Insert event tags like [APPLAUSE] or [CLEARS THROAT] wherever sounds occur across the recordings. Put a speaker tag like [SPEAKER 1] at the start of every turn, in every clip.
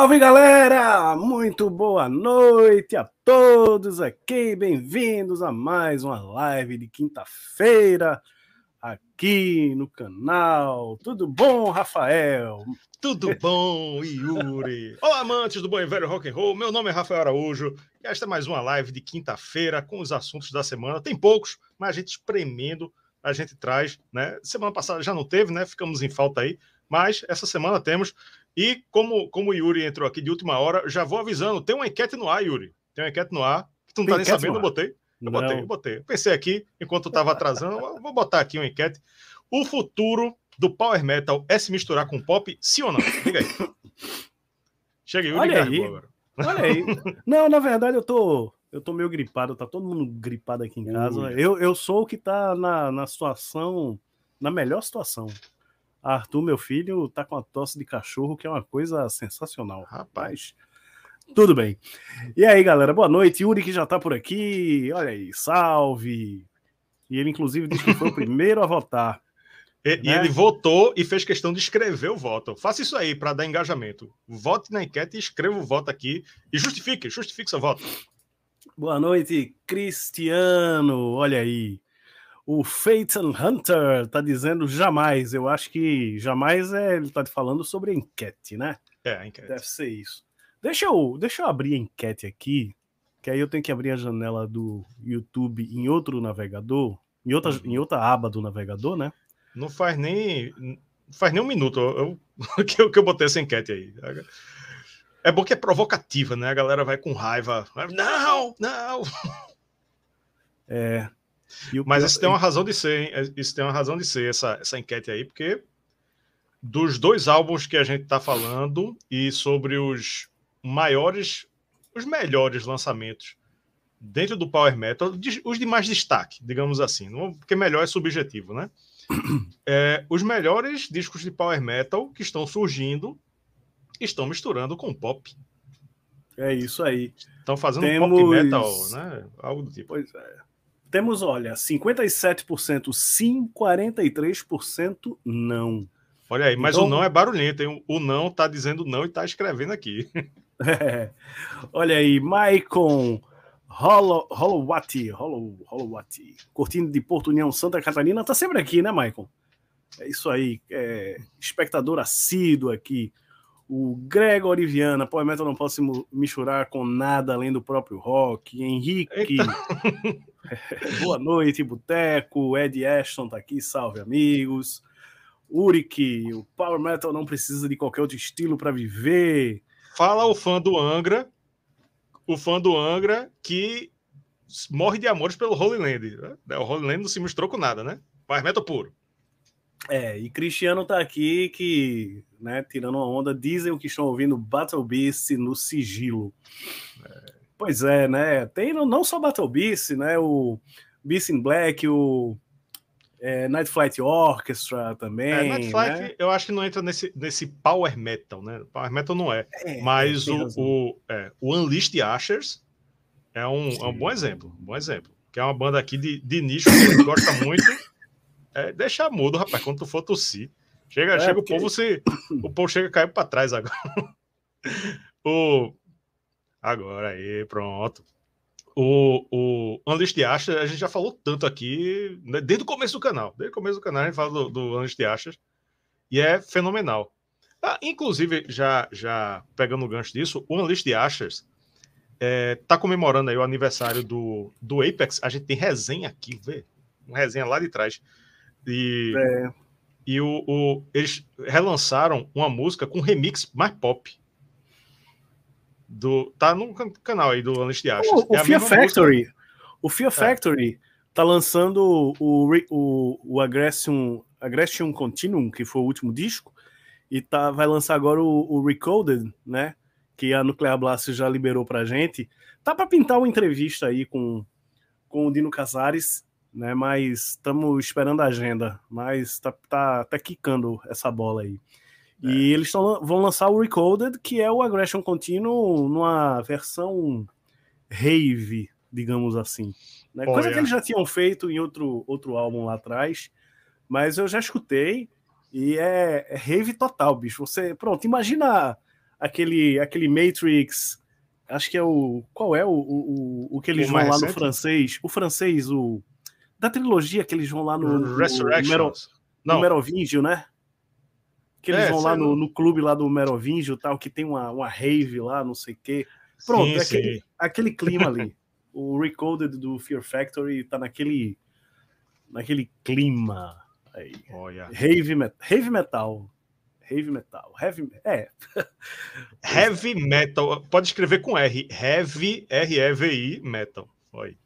[SPEAKER 1] Salve galera! Muito boa noite a todos aqui, bem-vindos a mais uma live de quinta-feira aqui no canal. Tudo bom, Rafael?
[SPEAKER 2] Tudo bom, Yuri? Olá, amantes do bom e velho rock and roll. Meu nome é Rafael Araújo e esta é mais uma live de quinta-feira com os assuntos da semana. Tem poucos, mas a gente espremendo, a gente traz, né? Semana passada já não teve, né? Ficamos em falta aí, mas essa semana temos e como, como o Yuri entrou aqui de última hora, já vou avisando: tem uma enquete no ar, Yuri. Tem uma enquete no ar. Que tu não tem tá nem sabendo, eu botei. Eu botei, eu botei. pensei aqui, enquanto eu estava atrasando, vou botar aqui uma enquete. O futuro do Power Metal é se misturar com pop, sim ou não? Diga aí.
[SPEAKER 1] Chega, Yuri Olha aí. agora. Olha aí. Não, na verdade, eu tô, eu tô meio gripado, tá todo mundo gripado aqui em casa. Eu, eu sou o que tá na, na situação, na melhor situação. Arthur, meu filho, tá com a tosse de cachorro, que é uma coisa sensacional. Rapaz, tudo bem. E aí, galera, boa noite. Yuri que já tá por aqui. Olha aí, salve. E ele, inclusive, disse que foi o primeiro a votar. [LAUGHS]
[SPEAKER 2] E, né? e, ele votou e fez questão de escrever o voto. Faça isso aí para dar engajamento. Vote na enquete e escreva o voto aqui. E justifique, justifique seu voto.
[SPEAKER 1] Boa noite, Cristiano. Olha aí. O Phaeton Hunter tá dizendo jamais. Eu acho que jamais é, ele tá falando sobre enquete, né?
[SPEAKER 2] É, a enquete.
[SPEAKER 1] Deve ser isso. Deixa eu, deixa eu abrir a enquete aqui, que aí eu tenho que abrir a janela do YouTube em outro navegador, em outra, uhum. em outra aba do navegador, né?
[SPEAKER 2] Não faz nem, faz nem um minuto eu, [LAUGHS] que, eu, que eu botei essa enquete aí. É bom que é provocativa, né? A galera vai com raiva. Não, não!
[SPEAKER 1] É,
[SPEAKER 2] mas isso tem uma razão de ser, hein? É, isso tem uma razão de ser, essa, essa enquete aí, porque dos dois álbuns que a gente está falando e sobre os maiores, os melhores lançamentos dentro do Power Metal, os de mais destaque, digamos assim, não, porque melhor é subjetivo, né? [COUGHS] É, os melhores discos de Power Metal que estão surgindo estão misturando com pop.
[SPEAKER 1] É isso aí.
[SPEAKER 2] Estão fazendo Temos... pop metal, né? Algo do tipo.
[SPEAKER 1] Pois é. Temos, olha, 57% sim, 43% não.
[SPEAKER 2] Olha aí, mas então... o não é barulhento, hein? O não tá dizendo não e tá escrevendo aqui. [LAUGHS]
[SPEAKER 1] É. Olha aí, Maicon Hollowati, Hollowati, curtindo de Porto União, Santa Catarina, tá sempre aqui, né, Maicon? É isso aí, é, espectador assíduo aqui. O Gregor Viana, Power Metal não posso misturar com nada além do próprio rock. Henrique, [LAUGHS] boa noite, Boteco. Ed Ashton tá aqui, salve amigos. Urik, o Power Metal não precisa de qualquer outro estilo para viver.
[SPEAKER 2] Fala o fã do Angra, o fã do Angra que morre de amores pelo Holy Land. Né? O Holy Land não se misturou com nada, né? Power Metal puro.
[SPEAKER 1] É, e Cristiano tá aqui que, né, tirando uma onda, dizem que estão ouvindo Battle Beast no sigilo. É. Pois é, né? Tem não só Battle Beast, né? O Beast in Black, o é, Night Flight Orchestra também. É, Night Flight, né?
[SPEAKER 2] eu acho que não entra nesse, nesse Power Metal, né? Power Metal não é. é mas o, o, é, o Unleashed Ashers é um, é um bom exemplo. Um bom exemplo. Que é uma banda aqui de, de nicho que a gente gosta muito. É, deixa mudo, rapaz, quando tu for tossir. Chega, é, chega porque... o povo se. O povo chega caindo para trás agora. [LAUGHS] o. Agora aí, pronto. O, o Unleashed Ashes, a gente já falou tanto aqui, né, desde o começo do canal. Desde o começo do canal a gente fala do, do Unleashed Ashes. E é fenomenal. Ah, inclusive, já, já pegando o gancho disso, o Unleashed Ashes é, tá comemorando aí o aniversário do, do Apex. A gente tem resenha aqui, vê? Uma resenha lá de trás e, é. e o, o, eles relançaram uma música com remix mais pop. Do, tá no canal aí do Honest Ashes.
[SPEAKER 1] O, o é Fear Factory. Música. O Fear é. Factory tá lançando o, o, o Aggression, Aggression Continuum, que foi o último disco, e tá, vai lançar agora o, o Recoded, né? Que a Nuclear Blast já liberou pra gente. Tá para pintar uma entrevista aí com, com o Dino Casares, né? Mas estamos esperando a agenda, mas tá, tá, tá quicando essa bola aí. É. E eles tão, vão lançar o Recoded, que é o Aggression Continuum numa versão rave, digamos assim. Né? Coisa que eles já tinham feito em outro, outro álbum lá atrás, mas eu já escutei e é, é rave total, bicho. Você, pronto, imagina aquele, aquele Matrix, acho que é o. Qual é o, o, o que eles o vão lá no francês? O francês, o. Da trilogia que eles vão lá no.
[SPEAKER 2] Resurrections.
[SPEAKER 1] No, no Merovingio, né? Que eles é, vão lá no, no, clube lá do Merovingio tal, que tem uma, uma rave lá, não sei o quê. Pronto, sim, aquele, sim. aquele clima ali. [LAUGHS] o Recoded do Fear Factory tá naquele naquele clima aí. Heavy, met heavy metal. Heavy metal. Heavy, é.
[SPEAKER 2] heavy metal. Pode escrever com R. Heavy, R-E-V-I, metal. Oi.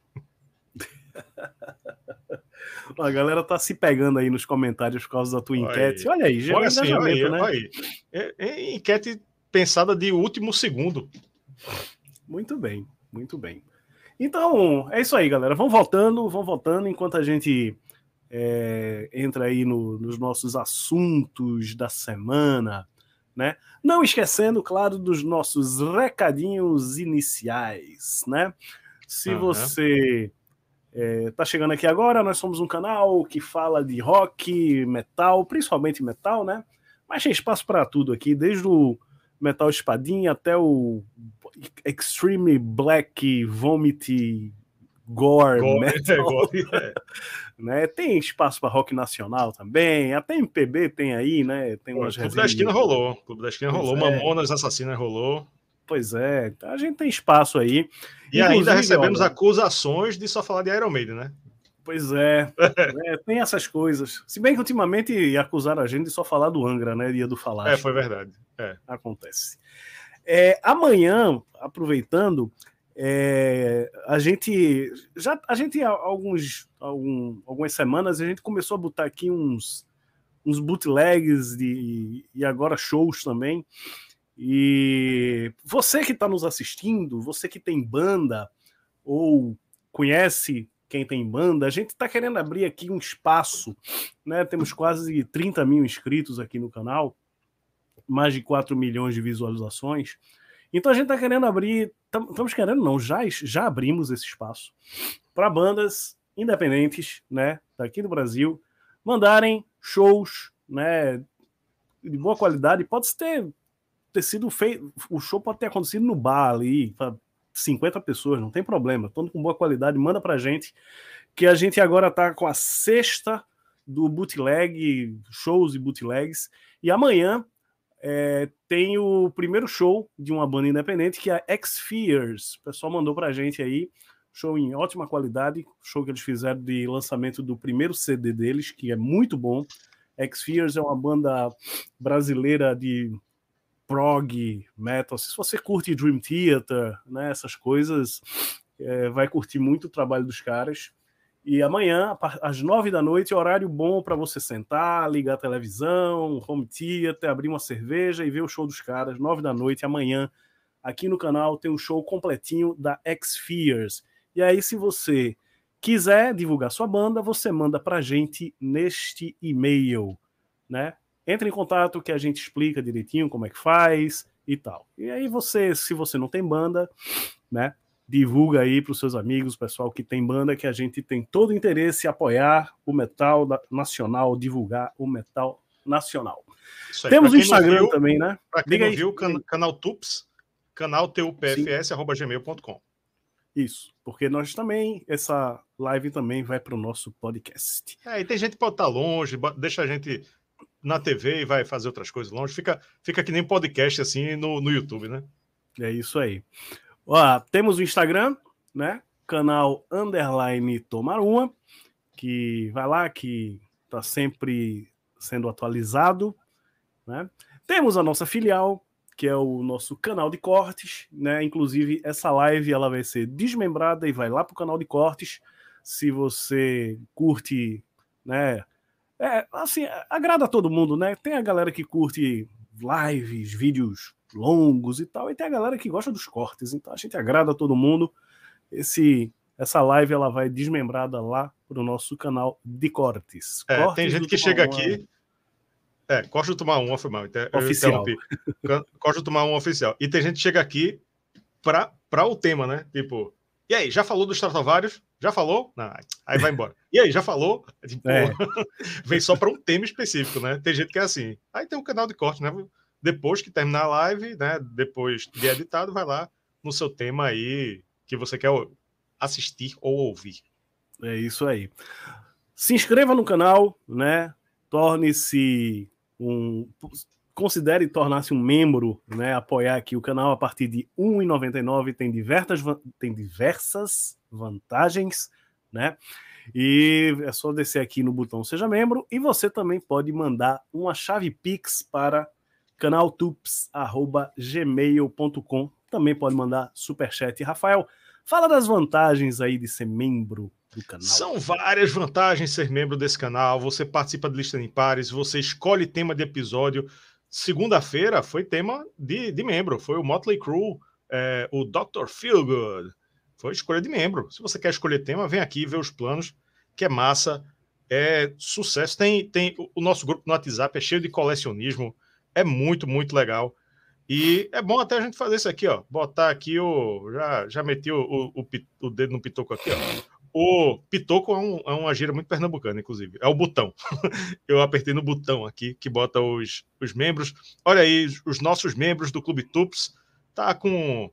[SPEAKER 2] [LAUGHS]
[SPEAKER 1] A galera tá se pegando aí nos comentários por causa da tua enquete. Olha aí, já
[SPEAKER 2] olha assim, olha aí, né? Olha. É, é enquete pensada de último segundo.
[SPEAKER 1] Muito bem, muito bem. Então, é isso aí, galera. Vão voltando, vão voltando enquanto a gente é, entra aí no, nos nossos assuntos da semana, né? Não esquecendo, claro, dos nossos recadinhos iniciais, né? Se uhum. você é, chegando aqui agora, nós somos um canal que fala de rock, metal, principalmente metal, né? Mas tem espaço para tudo aqui, desde o metal espadinha até o Extreme Black Vomit Gore, gore metal. [LAUGHS] É, gore, é. [LAUGHS] né? Tem espaço para rock nacional também, até MPB tem aí, né? Tem
[SPEAKER 2] umas Clube da Esquina rolou, Clube da Esquina rolou, é. Mamonas Assassinas rolou.
[SPEAKER 1] Pois é, a gente tem espaço aí.
[SPEAKER 2] E Inclusive, ainda recebemos olha, acusações de só falar de Iron Maiden, né?
[SPEAKER 1] Pois é, [LAUGHS] é, tem essas coisas. Se bem que ultimamente acusaram a gente de só falar do Angra, né? Dia do falar.
[SPEAKER 2] É, foi verdade. É.
[SPEAKER 1] Acontece. É, amanhã, aproveitando, é, a gente já a gente há alguns algum, algumas semanas a gente começou a botar aqui uns uns bootlegs de, e agora shows também. E você que está nos assistindo, você que tem banda ou conhece quem tem banda, a gente está querendo abrir aqui um espaço, né? Temos quase 30 mil inscritos aqui no canal mais de 4 milhões de visualizações. Então a gente está querendo abrir, estamos querendo não, já, já abrimos esse espaço para bandas independentes, né, daqui do Brasil, mandarem shows, né, de boa qualidade. Pode ter, ter sido feito, o show pode ter acontecido no bar ali, para 50 pessoas, não tem problema, todo com boa qualidade, manda para gente, que a gente agora está com a sexta do bootleg, shows e bootlegs, e amanhã é, tem o primeiro show de uma banda independente que é a X-Fears. O pessoal mandou pra gente aí, show em ótima qualidade, show que eles fizeram de lançamento do primeiro CD deles, que é muito bom. X-Fears é uma banda brasileira de prog, metal. Se você curte Dream Theater, né, essas coisas, é, vai curtir muito o trabalho dos caras. E amanhã, às nove da noite, horário bom para você sentar, ligar a televisão, home theater, abrir uma cerveja e ver o show dos caras. Nove da noite, amanhã, aqui no canal, tem um show completinho da X-Fears. E aí, se você quiser divulgar sua banda, você manda para gente neste e-mail, né? Entre em contato que a gente explica direitinho como é que faz e tal. E aí você, se você não tem banda, né? divulga aí para os seus amigos, pessoal que tem banda, que a gente tem todo o interesse em apoiar o metal nacional, divulgar o metal nacional. Aí, Temos o Instagram viu, também, né?
[SPEAKER 2] Para quem Diga não aí. viu, can canal Tups, canal tupfs.gmail.com.
[SPEAKER 1] Isso, porque nós também, essa live também vai para o nosso podcast.
[SPEAKER 2] É, e tem gente que pode estar longe, deixa a gente na TV e vai fazer outras coisas longe, fica, fica que nem podcast assim no, no YouTube, né?
[SPEAKER 1] É isso aí. Ó, temos o Instagram, né? Canal Underline Tomar Uma, que vai lá, que está sempre sendo atualizado, né? Temos a nossa filial, que é o nosso canal de cortes, né? Inclusive, essa live ela vai ser desmembrada e vai lá para o canal de cortes. Se você curte, né? É, assim, agrada todo mundo, né? Tem a galera que curte lives, vídeos longos e tal, e tem a galera que gosta dos cortes. Então a gente agrada todo mundo. Esse essa live ela vai desmembrada lá pro nosso canal de cortes.
[SPEAKER 2] É,
[SPEAKER 1] cortes
[SPEAKER 2] tem gente que chega aqui. É, do Tomar um, foi mal.
[SPEAKER 1] Oficial. [LAUGHS]
[SPEAKER 2] Costa do Tomar um oficial. E tem gente que chega aqui para o tema, né? Tipo, e aí, já falou dos Stratovarius? Já falou? Não, aí vai embora. E aí, já falou? Tipo, é. [LAUGHS] vem só para um tema específico, né? Tem gente que é assim. Aí tem um canal de corte, né? Depois que terminar a live, né? Depois de editado, vai lá no seu tema aí que você quer assistir ou ouvir.
[SPEAKER 1] É isso aí. Se inscreva no canal, né? Torne-se um. Considere tornar-se um membro, né? Apoiar aqui o canal a partir de R$ 1,99. Tem diversas, tem diversas vantagens, né? E é só descer aqui no botão Seja Membro. E você também pode mandar uma chave Pix para canaltups.gmail.com. Também pode mandar superchat. Rafael, Fala das vantagens aí de ser membro do canal.
[SPEAKER 2] São várias vantagens ser membro desse canal. Você participa de lista em pares, você escolhe tema de episódio. Segunda-feira foi tema de, de membro, foi o Motley Crue, é, o Dr. Feelgood. Foi escolha de membro. Se você quer escolher tema, vem aqui ver os planos, que é massa, é sucesso. Tem, tem o nosso grupo no WhatsApp é cheio de colecionismo, é muito, muito legal. E é bom até a gente fazer isso aqui, ó. Botar aqui o. Já, já meti o, o, o dedo no pitoco aqui, ó. O pitoco é, um, é uma gira muito pernambucana, inclusive. É o botão. [LAUGHS] Eu apertei no botão aqui que bota os, os membros. Olha aí, os nossos membros do Clube Tups. Tá com,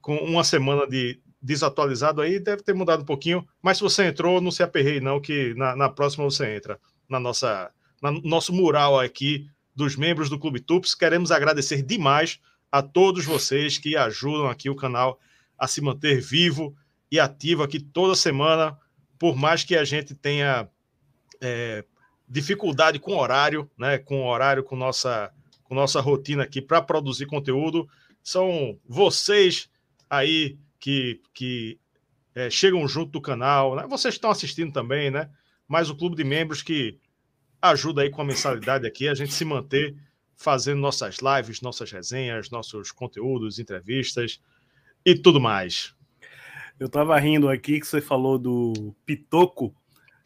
[SPEAKER 2] com uma semana de desatualizado aí, deve ter mudado um pouquinho. Mas se você entrou, não se aperrei, não, que na, na próxima você entra na nossa, na, nosso mural aqui dos membros do Clube Tups. Queremos agradecer demais a todos vocês que ajudam aqui o canal a se manter vivo e ativo aqui toda semana, por mais que a gente tenha é, dificuldade com horário, né, com horário, com nossa, com nossa rotina aqui para produzir conteúdo, são vocês aí que, que é, chegam junto do canal, né? vocês estão assistindo também, né? Mas o clube de membros que ajuda aí com a mensalidade aqui, a gente se manter fazendo nossas lives, nossas resenhas, nossos conteúdos, entrevistas e tudo mais.
[SPEAKER 1] Eu tava rindo aqui que você falou do Pitoco,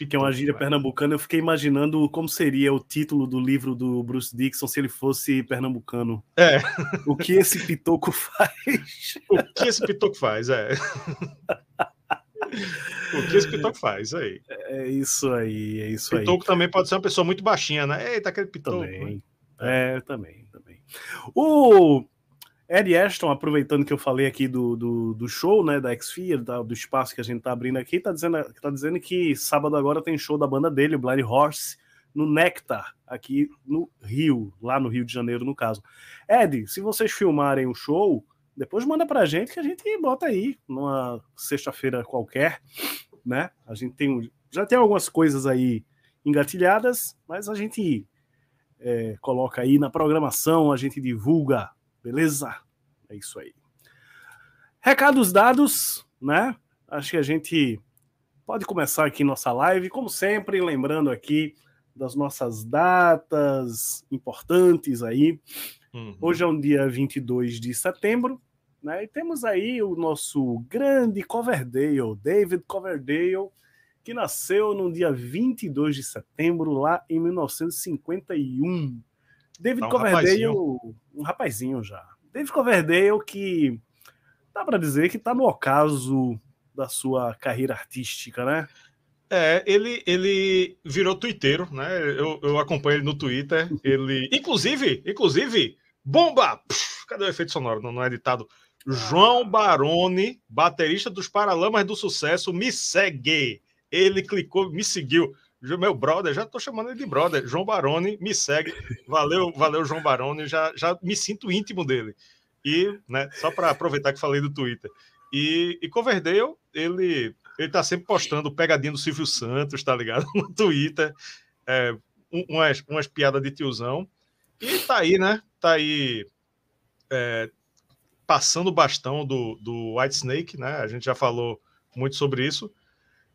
[SPEAKER 1] que é uma gíria pernambucana. Eu fiquei imaginando como seria o título do livro do Bruce Dixon se ele fosse pernambucano.
[SPEAKER 2] É.
[SPEAKER 1] O que esse Pitoco faz? [LAUGHS]
[SPEAKER 2] O que esse Pitoco faz, é. O que esse Pitoco faz, aí.
[SPEAKER 1] É isso aí, é isso
[SPEAKER 2] Pitoco aí.
[SPEAKER 1] Pitoco
[SPEAKER 2] também pode ser uma pessoa muito baixinha, né? Eita, aquele Pitoco.
[SPEAKER 1] Também. Né? É, também, também. O Ed Ashton, aproveitando que eu falei aqui do, do, do show, né, da X-Fear, do espaço que a gente tá abrindo aqui, tá dizendo, tá dizendo que sábado agora tem show da banda dele, o Blind Horse, no Nectar, aqui no Rio, lá no Rio de Janeiro, no caso. Ed, se vocês filmarem o show, depois manda pra gente que a gente bota aí numa sexta-feira qualquer, né? A gente tem já tem algumas coisas aí engatilhadas, mas a gente é, coloca aí na programação, a gente divulga, beleza? É isso aí. Recados dados, né? Acho que a gente pode começar aqui nossa live, como sempre, lembrando aqui das nossas datas importantes aí. Uhum. Hoje é um dia 22 de setembro, né? E temos aí o nosso grande Coverdale, David Coverdale, que nasceu no dia 22 de setembro, lá em 1951. David tá um Coverdale, rapazinho. um rapazinho já. David Coverdale, que dá para dizer que está no ocaso da sua carreira artística, né?
[SPEAKER 2] É, ele, ele virou twitteiro, né? Eu, eu acompanho ele no Twitter. [LAUGHS] Ele, inclusive, inclusive, bomba! Cadê o efeito sonoro? Não, não é editado. João Baroni, baterista dos Paralamas do Sucesso, me segue. Ele clicou, me seguiu. Meu brother, já tô chamando ele de brother. João Baroni, me segue. Valeu, valeu, João Baroni. Já, já me sinto íntimo dele. E, né, só para aproveitar que falei do Twitter. E, e Coverdale, ele, ele tá sempre postando pegadinha do Silvio Santos, tá ligado? [LAUGHS] No Twitter. É, umas, umas piadas de tiozão. E tá aí, né? Tá aí é, passando o bastão do, do White Snake, né? A gente já falou muito sobre isso.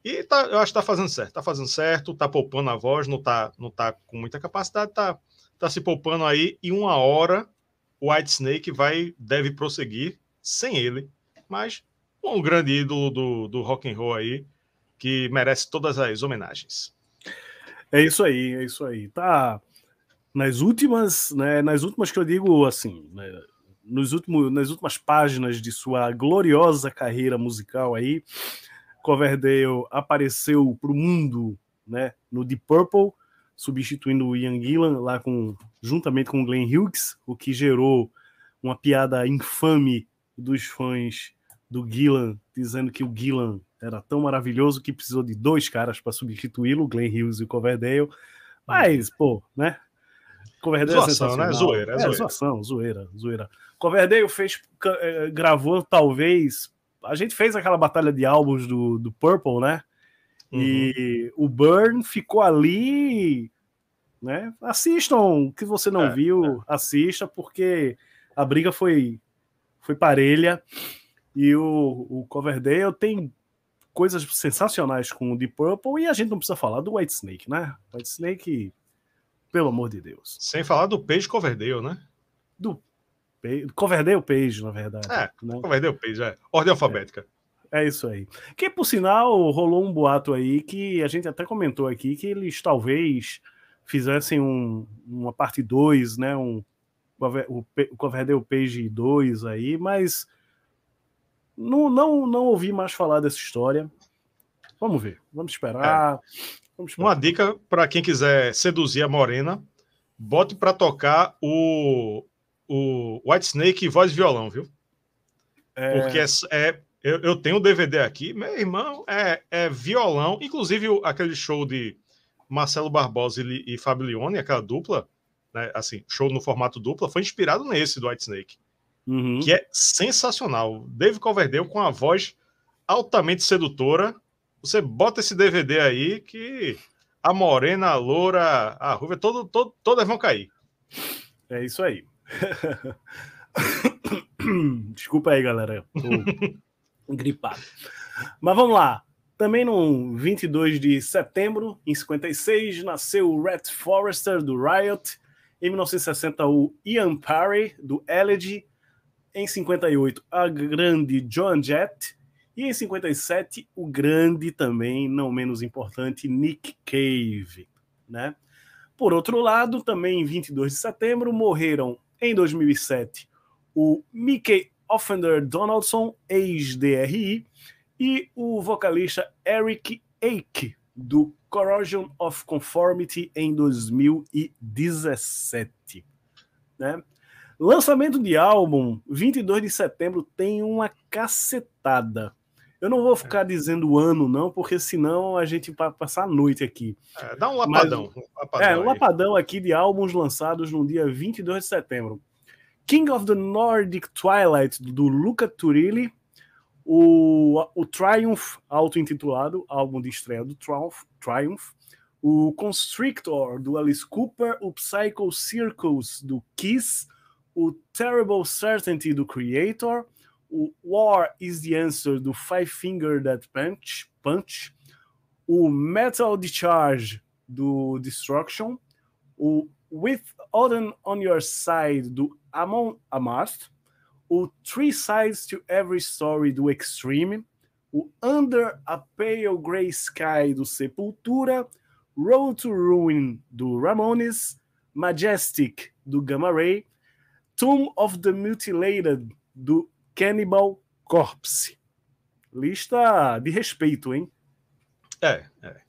[SPEAKER 2] E tá, eu acho que tá fazendo certo. Tá fazendo certo, tá poupando a voz, não tá, não tá com muita capacidade, tá, tá se poupando aí. E uma hora o White Snake vai, deve prosseguir sem ele. Mas um grande ídolo do, do rock and roll aí, que merece todas as homenagens.
[SPEAKER 1] É isso aí, é isso aí. Tá nas últimas, né, nas últimas que eu digo assim, né, nos últimos, nas últimas páginas de sua gloriosa carreira musical aí, Coverdale apareceu para o mundo, né, no Deep Purple, substituindo o Ian Gillan lá com juntamente com o Glenn Hughes, o que gerou uma piada infame dos fãs do Gillan, dizendo que o Gillan era tão maravilhoso que precisou de dois caras para substituí-lo, o Glenn Hughes e o Coverdale. Mas, pô, né?
[SPEAKER 2] Coverdale é zoação, é sensacional. Né? Zoeira, é, é zoeira.
[SPEAKER 1] zoação, zoeira, zoeira. Coverdale fez, eh, gravou talvez a gente fez aquela batalha de álbuns do, do Purple, né? Uhum. E o Burn ficou ali, né? Assistam, que você não é, viu, é. assista, porque a briga foi, foi parelha. E o, o Coverdale tem coisas sensacionais com o Deep Purple e a gente não precisa falar do White Snake, né? White Snake, pelo amor de Deus.
[SPEAKER 2] Sem falar do Page Coverdale, né?
[SPEAKER 1] Do Coverdale Page, na verdade.
[SPEAKER 2] É, né? Coverdale Page, é. Ordem alfabética.
[SPEAKER 1] É. é. isso aí. Que, por sinal, rolou um boato aí que a gente até comentou aqui que eles talvez fizessem um, uma parte 2, né? Um, o, o Coverdale Page 2 aí, mas não, não, não ouvi mais falar dessa história. Vamos ver, vamos esperar. É.
[SPEAKER 2] Vamos esperar. Uma dica para quem quiser seduzir a Morena: bote para tocar o o White Snake voz e violão, viu? É... Porque é, é eu, eu, tenho o um DVD aqui, meu irmão, é, é violão, inclusive aquele show de Marcelo Barbosa e, e Fabio Leone, aquela dupla, né, assim, show no formato dupla, foi inspirado nesse do White Snake, uhum. que é sensacional. Dave Coverdale com a voz altamente sedutora. Você bota esse DVD aí que a morena, a loura, a ruiva, todo, todo, todas vão cair.
[SPEAKER 1] É isso aí. [LAUGHS] Desculpa aí, galera. Tô [LAUGHS] gripado. Mas vamos lá. Também no 22 de setembro, em 56, nasceu o Red Forrester do Riot. Em 1960, o Ian Parry do Elegy. Em 58, a grande Joan Jett. E em 57, o grande também, não menos importante, Nick Cave. Né? Por outro lado, também em 22 de setembro, morreram em 2007, o Mickey Offender Donaldson, ex-DRI, e o vocalista Eric Ake, do Corrosion of Conformity, em 2017. Né? Lançamento de álbum, 22 de setembro, tem uma cacetada. Eu não vou ficar dizendo o ano, não, porque senão a gente vai passar a noite aqui.
[SPEAKER 2] É, dá um lapadão.
[SPEAKER 1] Mas, um lapadão é, um lapadão aqui de álbuns lançados no dia 22 de setembro. King of the Nordic Twilight, do Luca Turilli. O, o Triumph, auto-intitulado, álbum de estreia do Triumph. Triumph o Constrictor, do Alice Cooper. O Psycho Circus, do Kiss. O Terrible Certainty, do Creator o War is the Answer do Five Finger Death Punch, Punch, o Metal Discharge do Destruction, o With Odin on Your Side do Amon Amarth, o Three Sides to Every Story do Extreme, o Under a Pale Grey Sky do Sepultura, Road to Ruin do Ramones, Majestic do Gamma Ray, Tomb of the Mutilated do Cannibal Corpse. Lista de respeito, hein?
[SPEAKER 2] É, é.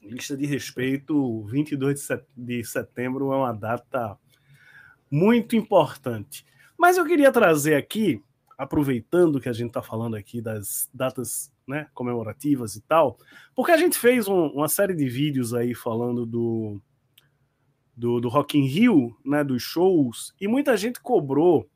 [SPEAKER 1] Lista de respeito, 22 de setembro é uma data muito importante. Mas eu queria trazer aqui, aproveitando que a gente está falando aqui das datas né, comemorativas e tal, porque a gente fez um, uma série de vídeos aí falando do, do, do Rock in Rio, né, dos shows, e muita gente cobrou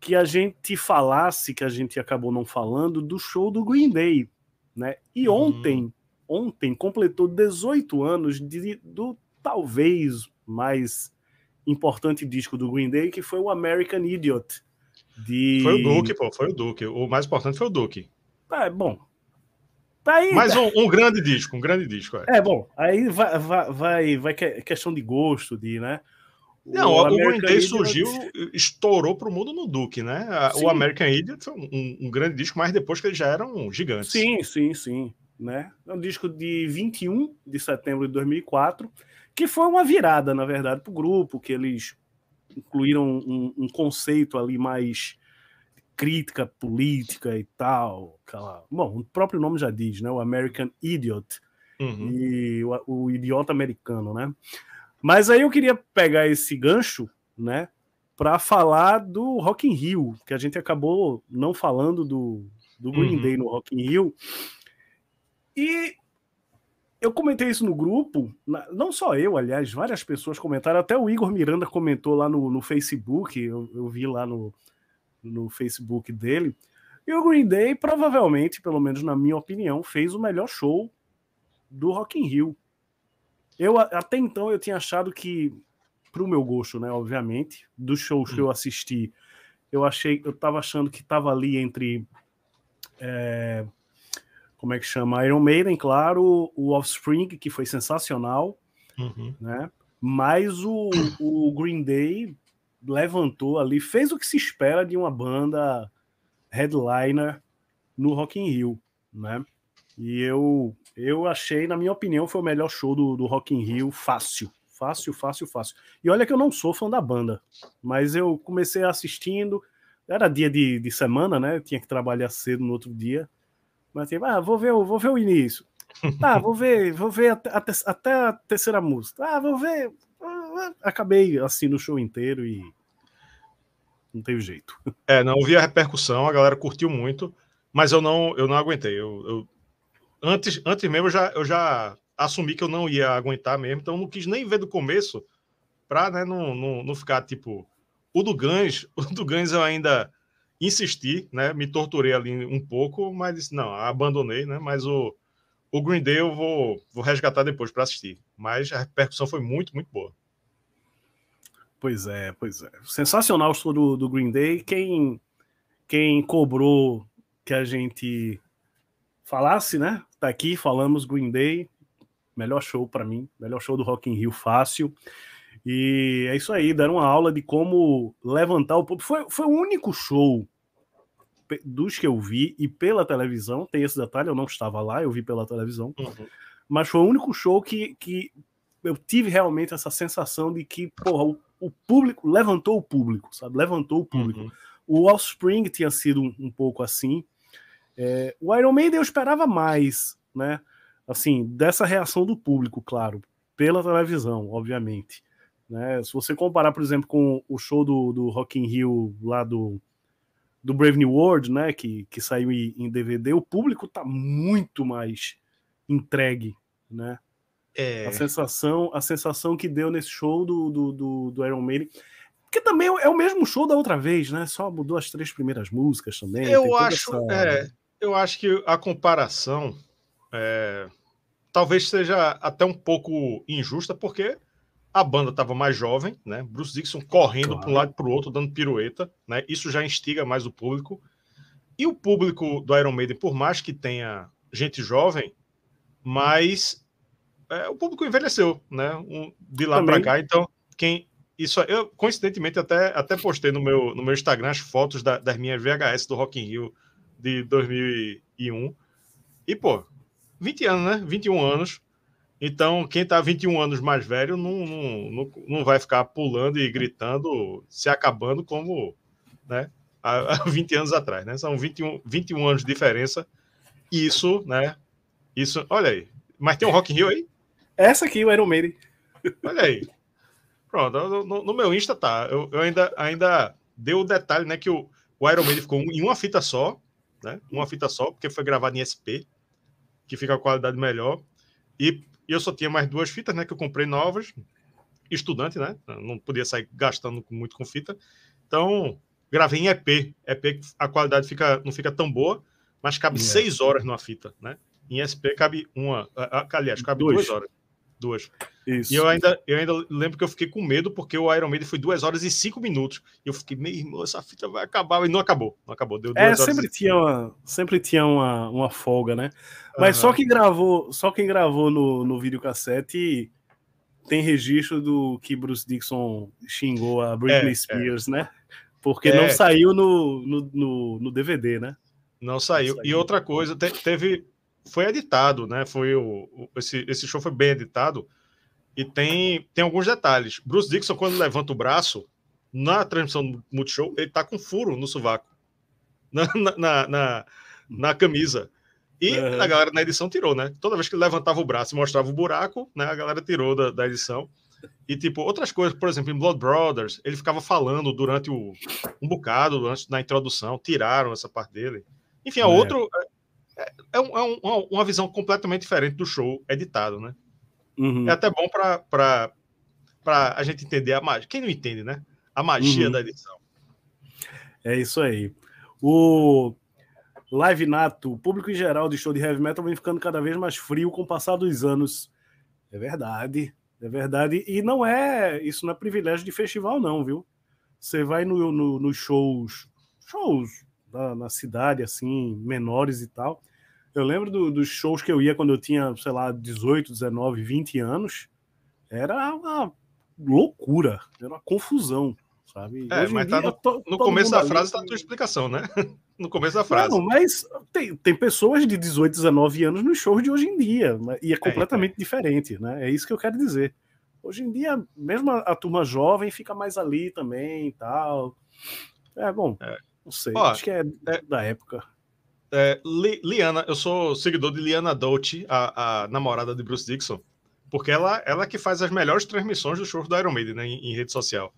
[SPEAKER 1] que a gente falasse, que a gente acabou não falando, do show do Green Day, né? E uhum. ontem, ontem completou 18 anos de, do talvez mais importante disco do Green Day, que foi o American Idiot. De...
[SPEAKER 2] Foi o Duke, pô, foi o Duke. O mais importante foi o Duke.
[SPEAKER 1] É, bom.
[SPEAKER 2] Tá aí, Mas tá. um, um, grande disco, um grande disco.
[SPEAKER 1] É, é bom, aí vai, vai, vai, vai questão de gosto, de, né?
[SPEAKER 2] Não, o, o Green Day surgiu, estourou para o mundo no Duke, né? Sim. O American Idiot foi um, um, grande disco, mas depois que eles já eram gigantes.
[SPEAKER 1] Sim, sim, sim. Né? É um disco de 21 de setembro de 2004, que foi uma virada, na verdade, para o grupo, que eles incluíram um, um, conceito ali mais crítica política e tal. Aquela... Bom, o próprio nome já diz, né? O American Idiot. Uhum. E o, o idiota americano, né? Mas aí eu queria pegar esse gancho, né, para falar do Rock in Rio, que a gente acabou não falando do, do Green uhum. Day no Rock in Rio. E eu comentei isso no grupo, não só eu, aliás, várias pessoas comentaram, até o Igor Miranda comentou lá no, no Facebook, eu, eu, vi lá no, no Facebook dele. E o Green Day, provavelmente, pelo menos na minha opinião, fez o melhor show do Rock in Rio. Eu até então eu tinha achado que, pro meu gosto, né, obviamente, dos shows hum. que eu assisti, eu achei, eu tava achando que tava ali entre é, como é que chama? Iron Maiden, claro, o Offspring, que foi sensacional, uhum. né? Mas o, o Green Day levantou ali, fez o que se espera de uma banda headliner no Rock in Rio, né? E eu, eu achei, na minha opinião, foi o melhor show do, do Rock in Rio, fácil. Fácil, fácil, fácil. E olha que eu não sou fã da banda, mas eu comecei assistindo, era dia de, de semana, né? Eu tinha que trabalhar cedo no outro dia. Mas assim, ah, vou ver, vou ver o início. Tá, [LAUGHS] vou ver, vou ver até, até, até a terceira música. Ah, vou ver. Acabei assim no show inteiro e não teve jeito.
[SPEAKER 2] É, não vi a repercussão, a galera curtiu muito, mas eu não, eu não aguentei. Eu, eu antes, antes mesmo eu já, eu já assumi que eu não ia aguentar mesmo, então não quis nem ver do começo para né, não, não, não ficar tipo. O do Gans, [LAUGHS] o do Gans eu ainda insisti, né? Me torturei ali um pouco, mas não, abandonei, né? Mas o, o Green Day eu vou, vou resgatar depois para assistir. Mas a repercussão foi muito, muito boa.
[SPEAKER 1] Pois é, pois é. Sensacional o show do, do Green Day. Quem, quem cobrou que a gente falasse, né? Tá aqui, falamos Green Day, melhor show para mim, melhor show do Rock in Rio fácil. E é isso aí, deram uma aula de como levantar o público. Foi, foi o único show dos que eu vi e pela televisão, tem esse detalhe, eu não estava lá, eu vi pela televisão, uhum. mas foi o único show que, que eu tive realmente essa sensação de que, porra, o, o público levantou o público, sabe? Levantou o público. Uhum. O Offspring tinha sido um, um pouco assim, é, o Iron Maiden eu esperava mais, né? Assim, dessa reação do público, claro, pela televisão, obviamente. Né? Se você comparar, por exemplo, com o show do, do Rock in Rio lá do, do Brave New World, né? Que, que saiu em, DVD, o público tá muito mais entregue, né? É... A sensação, a sensação que deu nesse show do, do, do, do Iron Maiden porque também é o mesmo show da outra vez, né? Só mudou as três primeiras músicas também.
[SPEAKER 2] Eu acho, essa... é, eu acho que a comparação é, talvez seja até um pouco injusta, porque a banda estava mais jovem, né? Bruce Dixon correndo claro. para um lado e para o outro, dando pirueta, né? Isso já instiga mais o público. E o público do Iron Maiden, por mais que tenha gente jovem, mas é, o público envelheceu, né? Um, de lá para cá. Então, quem isso eu coincidentemente até, até postei no meu, no meu Instagram as fotos da, das minhas VHS do Rock in Rio de 2001. E, pô, 20 anos, né? 21 anos. Então, quem tá 21 anos mais velho não, não, não, não vai ficar pulando e gritando, se acabando como né, há, [LAUGHS] há 20 anos atrás, né? São 21, 21 anos de diferença. Isso, né? Isso, olha aí. Mas tem um Rock in Rio aí?
[SPEAKER 1] Essa aqui, o Iron Maiden.
[SPEAKER 2] Olha aí. Pronto, no, no meu Insta tá. Eu, eu, ainda, ainda dei o detalhe, né? Que o, o Iron Maiden ficou em uma fita só né? Uma fita só, porque foi gravado em SP, que fica a qualidade melhor. E, eu só tinha mais duas fitas, né? Que eu comprei novas, estudante, né? Não podia sair gastando muito com fita. Então, gravei em EP. EP a qualidade fica, não fica tão boa, mas cabe é. seis horas numa fita, né? Em SP cabe uma, aliás, cabe duas, duas horas. Duas. Isso. E eu ainda, eu ainda lembro que eu fiquei com medo, porque o Iron Maiden foi duas horas e cinco minutos. E eu fiquei, meu irmão, essa fita vai acabar. E não acabou. Não acabou.
[SPEAKER 1] Deu é, sempre, tinha uma, sempre tinha uma, uma folga, né? Mas uhum. só quem gravou, só quem gravou no, no videocassete tem registro do que Bruce Dixon xingou a Britney é, é. Spears, é. né? Porque é. não saiu no, no, no, no, DVD, né?
[SPEAKER 2] Não saiu. não saiu. E outra coisa, te, teve. Foi editado, né? Foi o, o, esse, esse show foi bem editado. E tem, tem alguns detalhes. Bruce Dixon, quando levanta o braço, na transmissão do Multishow, ele tá com furo no sovaco. Na, na, na, na camisa. E uhum. a galera na edição tirou, né? Toda vez que ele levantava o braço e mostrava o buraco, né? A galera tirou da, da edição. E, tipo, outras coisas, por exemplo, em Blood Brothers, ele ficava falando durante o, um bocado, antes na introdução, tiraram essa parte dele. Enfim, é, é. outro. É, é, um, é um, uma visão completamente diferente do show editado, né? Uhum. É até bom para a gente entender a magia. Quem não entende, né? A magia uhum. da edição.
[SPEAKER 1] É isso aí. O Live Nato, o público em geral de show de heavy metal vem ficando cada vez mais frio com o passar dos anos. É verdade, é verdade. E não é, isso não é privilégio de festival, não, viu? Você vai nos no, no shows, shows da, na cidade, assim, menores e tal. Eu lembro do, dos shows que eu ia quando eu tinha, sei lá, 18, 19, 20 anos. Era uma loucura, era uma confusão, sabe?
[SPEAKER 2] É, Hoje mas tá no, [LAUGHS] no começo da frase tá a tua explicação, né? no começo da frase. Não,
[SPEAKER 1] mas tem, tem pessoas de 18, 19 anos nos shows de hoje em dia, e é, é completamente é, é. diferente, né? É isso que eu quero dizer. Hoje em dia, mesmo a, a turma jovem fica mais ali também e tal. É bom, é. Não sei, Ó, acho que é, é da época.
[SPEAKER 2] É, Liana, eu sou seguidor de Liana Dolce, a, a, namorada de Bruce Dixon, porque ela, ela que faz as melhores transmissões do show do Iron Maiden né, em, em rede social.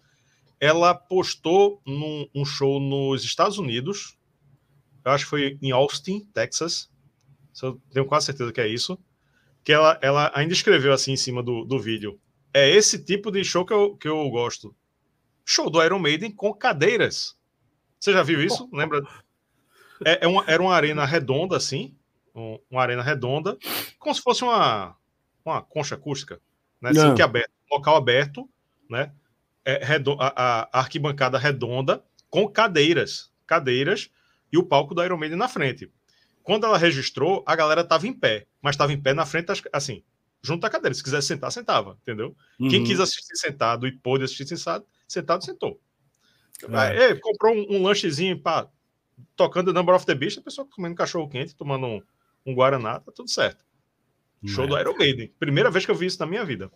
[SPEAKER 2] Ela postou num, um show nos Estados Unidos, eu acho que foi em Austin, Texas. Eu tenho quase certeza que é isso. Que ela, ela ainda escreveu assim em cima do, do vídeo. É esse tipo de show que eu, que eu gosto. Show do Iron Maiden com cadeiras. Você já viu isso? Lembra? É, é uma, era uma arena redonda, assim. Um, uma arena redonda, como se fosse uma, uma concha acústica. Né? Assim, que aberto, local aberto, né? É, a, a arquibancada redonda com cadeiras. Cadeiras e o palco do Iron Maiden na frente. Quando ela registrou, a galera estava em pé, mas estava em pé na frente, assim, junto à cadeira. Se quisesse sentar, sentava, entendeu? Uhum. Quem quis assistir sentado e pôde assistir sentado, sentado sentou. É. Aí, comprou um, um lanchezinho para tocando Number of the Beast, a pessoa comendo cachorro quente, tomando um, um Guaraná, tá tudo certo. Show é. do Iron Maiden. Primeira vez que eu vi isso na minha vida.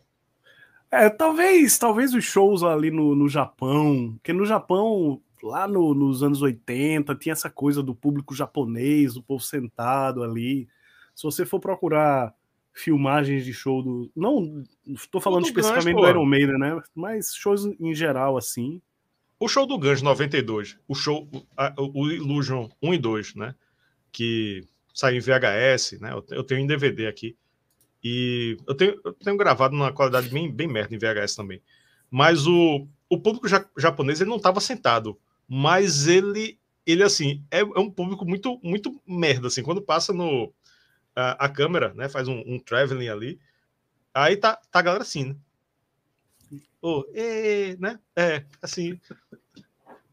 [SPEAKER 1] É, talvez, talvez os shows ali no, no Japão, porque no Japão lá no, nos anos 80, tinha essa coisa do público japonês, o povo sentado ali. Se você for procurar filmagens de show do. Não estou falando especificamente do Iron Maiden, né? Mas shows em geral, assim.
[SPEAKER 2] O show do Guns 92, o show, o, o Illusion 1 e 2, né? Que saiu em VHS, né? Eu, tenho em DVD aqui. E eu tenho, eu tenho gravado numa qualidade bem, bem merda em VHS também. Mas o, o público japonês ele não estava sentado mas ele, ele assim, é, é, um público muito, muito merda, assim, quando passa no a, a câmera, né, faz um, um, traveling ali, aí tá, tá a galera assim, né? Oh, e, né? É, assim.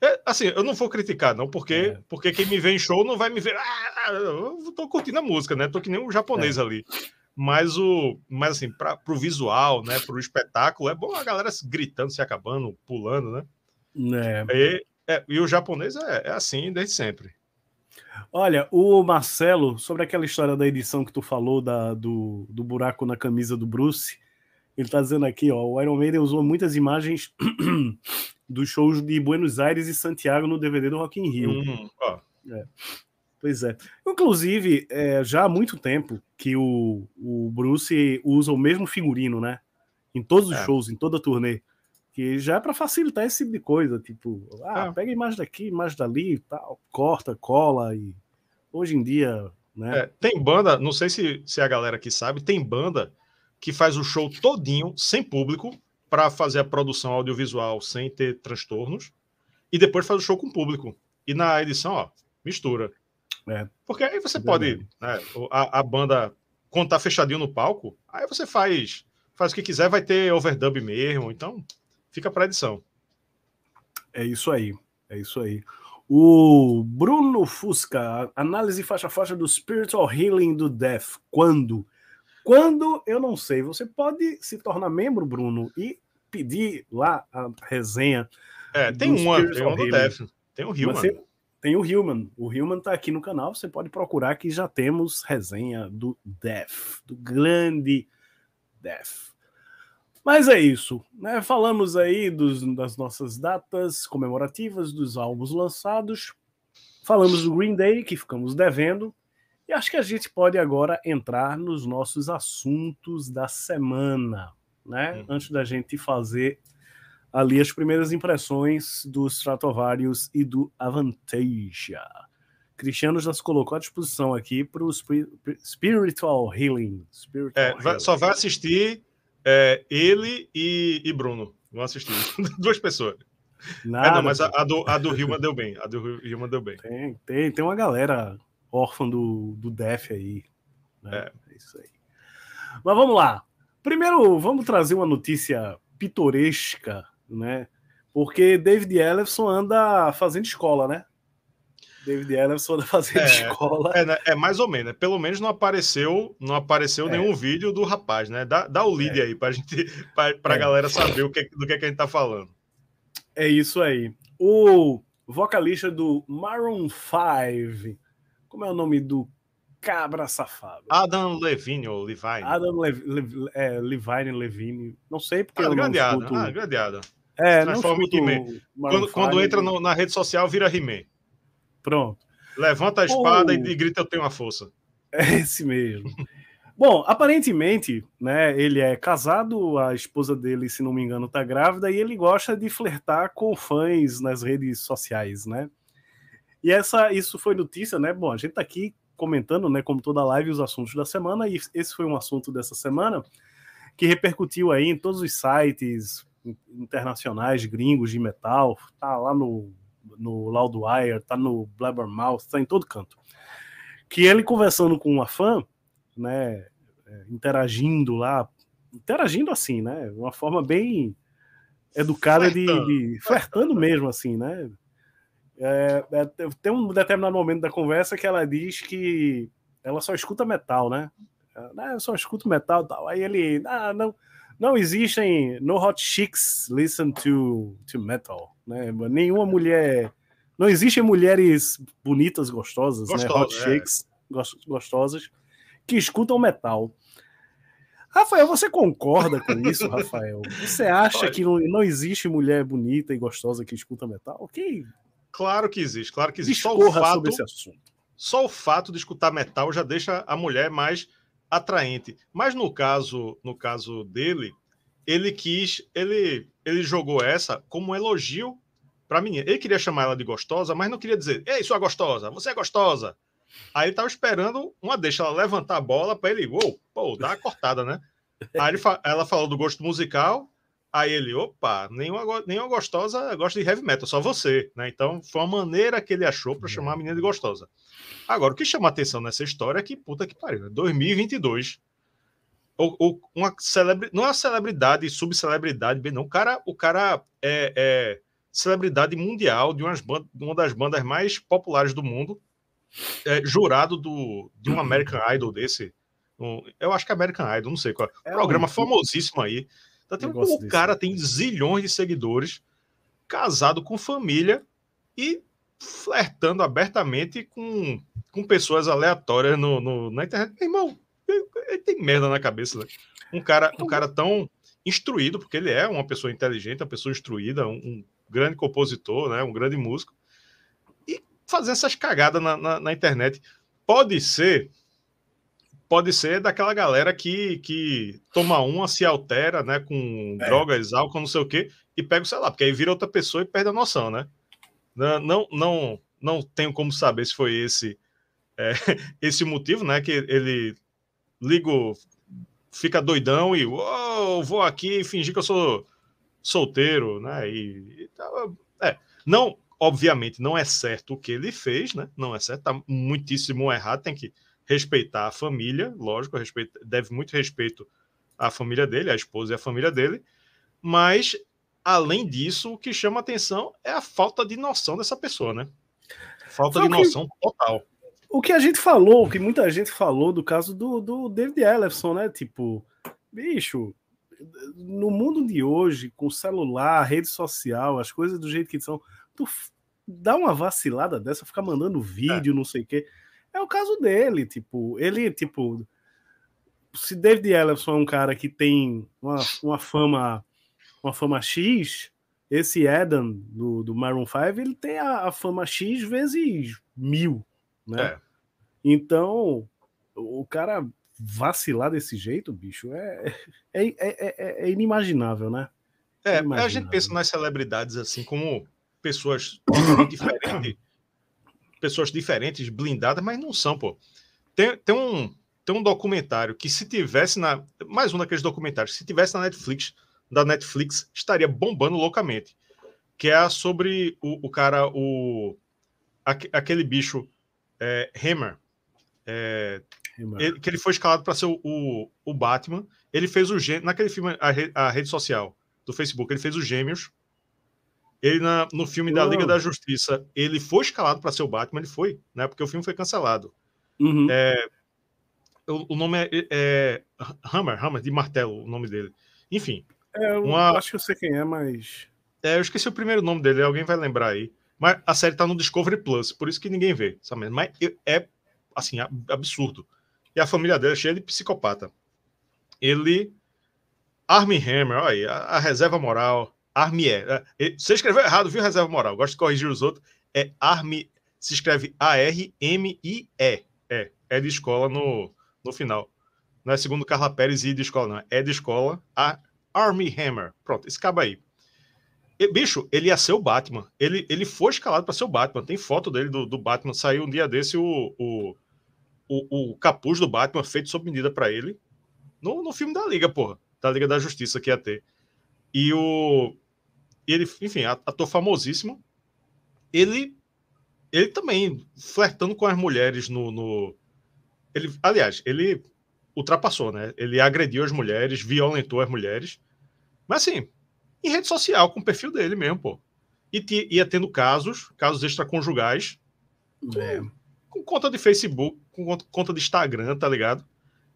[SPEAKER 2] É, assim, eu não vou criticar, não, porque, é. porque quem me vê em show não vai me ver. Ah, eu tô curtindo a música, né? Tô que nem um japonês é. ali. Mas o, mas assim, para pro visual, né? Pro espetáculo, é bom a galera gritando, se acabando, pulando, né? É. E, é, e o japonês é, é assim desde sempre.
[SPEAKER 1] Olha, o Marcelo, sobre aquela história da edição que tu falou da, do, do buraco na camisa do Bruce, ele tá dizendo aqui, ó, o Iron Maiden usou muitas imagens [CLEARS THROAT] dos shows de Buenos Aires e Santiago no DVD do Rock in Rio. Hum, é. Pois é. Inclusive, é, já há muito tempo que o, o Bruce usa o mesmo figurino, né? Em todos os é. shows, em toda a turnê que já é para facilitar esse tipo de coisa, tipo, ah, é. pega imagem daqui, imagem dali, tal, corta, cola e hoje em dia, né?
[SPEAKER 2] É, tem banda, não sei se, se a galera aqui sabe, tem banda que faz o show todinho sem público para fazer a produção audiovisual sem ter transtornos e depois faz o show com público. E na edição, ó, mistura. É. Porque aí você é pode, né, a, a banda quando tá fechadinho no palco, aí você faz faz o que quiser, vai ter overdub mesmo, então fica para edição.
[SPEAKER 1] É isso aí, é isso aí. O Bruno Fusca, análise faixa a faixa do Spiritual Healing do Death. Quando? Quando eu não sei. Você pode se tornar membro, Bruno, e pedir lá a resenha.
[SPEAKER 2] É, tem uma, tem uma do Death. Tem o Human. Você,
[SPEAKER 1] tem o Human. O Human tá aqui no canal. Você pode procurar que já temos resenha do Death, do grande Death. Mas é isso, né? Falamos aí dos, das nossas datas comemorativas, dos álbuns lançados. Falamos do Green Day, que ficamos devendo. E acho que a gente pode agora entrar nos nossos assuntos da semana, né? Hum. Antes da gente fazer ali as primeiras impressões dos Stratovarius e do Avantasia. Cristiano já se colocou à disposição aqui para o Spiritual Healing. Spiritual
[SPEAKER 2] é, Healing. Só vai assistir é, ele e, e, Bruno vão assistir. [LAUGHS] Duas pessoas. Nada, é, não, mas a, a, do, a do Hilma deu bem. A do Hilma deu bem.
[SPEAKER 1] Tem, tem, tem uma galera órfã do, do Def aí. Né? É. é isso aí. Mas vamos lá. Primeiro, vamos trazer uma notícia pitoresca, né? Porque David Ellison anda fazendo escola, né? David Ellison fazendo é, escola.
[SPEAKER 2] É, né, é, mais ou menos, né? Pelo menos não apareceu, não apareceu é. nenhum vídeo do rapaz, né? Dá, dá o lead é. aí pra gente, pra, pra é. galera saber o que, do que, é que a gente tá falando.
[SPEAKER 1] É isso aí. O vocalista do Maroon 5, como é o nome do cabra safado?
[SPEAKER 2] Adam Levine ou Levine.
[SPEAKER 1] Adam Le, Le, é, Levine, Levine, não sei porque ah, eu
[SPEAKER 2] não
[SPEAKER 1] escuto...
[SPEAKER 2] Ah, gradeada.
[SPEAKER 1] É, não escuto
[SPEAKER 2] quando, quando entra no, na rede social, vira He-Man.
[SPEAKER 1] Pronto.
[SPEAKER 2] Levanta a espada oh. e grita: Eu tenho a força.
[SPEAKER 1] É esse mesmo. [LAUGHS] Bom, aparentemente, né, ele é casado, a esposa dele, se não me engano, tá grávida, e ele gosta de flertar com fãs nas redes sociais, né? E essa, isso foi notícia, né? Bom, a gente tá aqui comentando, né, como toda live, os assuntos da semana, e esse foi um assunto dessa semana que repercutiu aí em todos os sites internacionais gringos de metal, tá lá no no Loudwire, tá no Blabbermouth, tá em todo canto. Que ele conversando com uma fã, né, é, interagindo lá, interagindo assim, né, uma forma bem educada flertando. de, de flertando mesmo assim, né? É, é, tem um determinado momento da conversa que ela diz que ela só escuta metal, né? Ah, eu só escuto metal e tal. Aí ele, ah, não, não existem no hot chicks listen to, to metal, né? Nenhuma mulher, não existem mulheres bonitas, gostosas, Gostosa, né? Hot é. chicks gostosas que escutam metal. Rafael, você concorda com isso, Rafael? Você acha Olha, que não, não existe mulher bonita e gostosa que escuta metal? Ok.
[SPEAKER 2] Claro que existe, claro que existe. Só o fato, sobre esse assunto. Só o fato de escutar metal já deixa a mulher mais atraente. Mas no caso, no caso dele, ele quis, ele, ele jogou essa como um elogio para menina. Ele queria chamar ela de gostosa, mas não queria dizer, ei, sua gostosa, você é gostosa. Aí ele tava esperando uma deixa ela levantar a bola para ele, uou, pô, dá uma cortada, né? Aí ele, ela falou do gosto musical, aí ele, opa, nenhuma, nenhuma gostosa gosta de heavy metal, só você, né? Então foi uma maneira que ele achou para chamar a menina de gostosa. Agora, o que chama atenção nessa história é que, puta que pariu, né? 2022. Ou, ou uma celebridade, não é uma celebridade, subcelebridade, bem não. O cara, o cara é, é celebridade mundial de, umas uma das bandas mais populares do mundo. É, jurado do, de um American Idol desse. Um, eu acho que é American Idol, não sei qual. É programa um... famosíssimo aí. Então, tem, o cara tem zilhões de seguidores, casado com família e flertando abertamente com, com pessoas aleatórias no, no na internet. Meu irmão, ele tem merda na cabeça, né? Um cara, um cara tão instruído, porque ele é uma pessoa inteligente, uma pessoa instruída, um, um grande compositor, né? Um grande músico. E fazer essas cagadas na, na, na internet. Pode ser pode ser daquela galera que, que toma uma, se altera, né, com é. drogas, álcool, não sei o quê, e pega o celular, porque aí vira outra pessoa e perde a noção, né? Não, não, não tenho como saber se foi esse [LAUGHS] é, esse motivo, né? Que ele liga, fica doidão e oh, vou aqui fingir que eu sou solteiro, né? E, e é, não, obviamente, não é certo o que ele fez, né? Não é certo, tá muitíssimo errado, tem que respeitar a família, lógico, respeito, deve muito respeito a família dele, a esposa e a família dele, mas além disso, o que chama atenção é a falta de noção dessa pessoa, né? Falta de noção total.
[SPEAKER 1] O que a gente falou, o que muita gente falou do caso do, do David Ellison, né? Tipo, bicho, no mundo de hoje, com celular, rede social, as coisas do jeito que são, tu dá uma vacilada dessa, ficar mandando vídeo, é. não sei o quê. É o caso dele, tipo, ele, tipo, se David Ellison é um cara que tem uma, uma fama uma fama X, esse Adam do, do Maroon 5, ele tem a, a fama X vezes mil, né? É. Então, o cara vacilar desse jeito, bicho, é, é, é, é, é inimaginável, né?
[SPEAKER 2] É, a gente pensa nas celebridades assim como pessoas [COUGHS] diferentes, pessoas diferentes, blindadas, mas não são, pô. Tem, tem, um, tem um documentário que se tivesse na. Mais um daqueles documentários, se tivesse na Netflix, da Netflix estaria bombando loucamente. Que é sobre o, o cara, o aquele bicho é, Hammer, é, ele, que ele foi escalado para ser o, o, o, Batman. Ele fez o naquele filme a, a, rede social do Facebook, ele fez os Gêmeos. Ele na, no filme da Liga da Justiça, ele foi escalado para ser o Batman, ele foi, né? Porque o filme foi cancelado. Uhum. É, o, o, nome é, é Hammer, Hammer de martelo, o nome dele. Enfim,
[SPEAKER 1] é, eu uma... acho que eu sei quem é, mas.
[SPEAKER 2] É, eu esqueci o primeiro nome dele, alguém vai lembrar aí. Mas a série tá no Discovery Plus, por isso que ninguém vê, sabe? Mas é, assim, absurdo. E a família dele é cheia de psicopata. Ele. Army Hammer, olha aí, a, a reserva moral. Army é. Você escreveu errado, viu, reserva moral? Gosto de corrigir os outros. É Army. Se escreve A-R-M-I-E. É. É de escola no, no final. Não é segundo Carla Pérez e de escola, não. É de escola. A Army Hammer. Pronto, esse cabo aí. E, bicho, ele ia ser o Batman. Ele, ele foi escalado para ser o Batman. Tem foto dele do, do Batman. Saiu um dia desse o, o, o, o capuz do Batman feito sob medida para ele. No, no filme da Liga, porra. Da Liga da Justiça que ia ter. E o. Ele, enfim, ator famosíssimo. Ele. Ele também flertando com as mulheres no. no ele, aliás, ele ultrapassou, né? Ele agrediu as mulheres, violentou as mulheres. Mas assim, em rede social, com o perfil dele mesmo, pô. E ia tendo casos, casos extraconjugais, é. com, com, conta de Facebook, com conta de Instagram, tá ligado?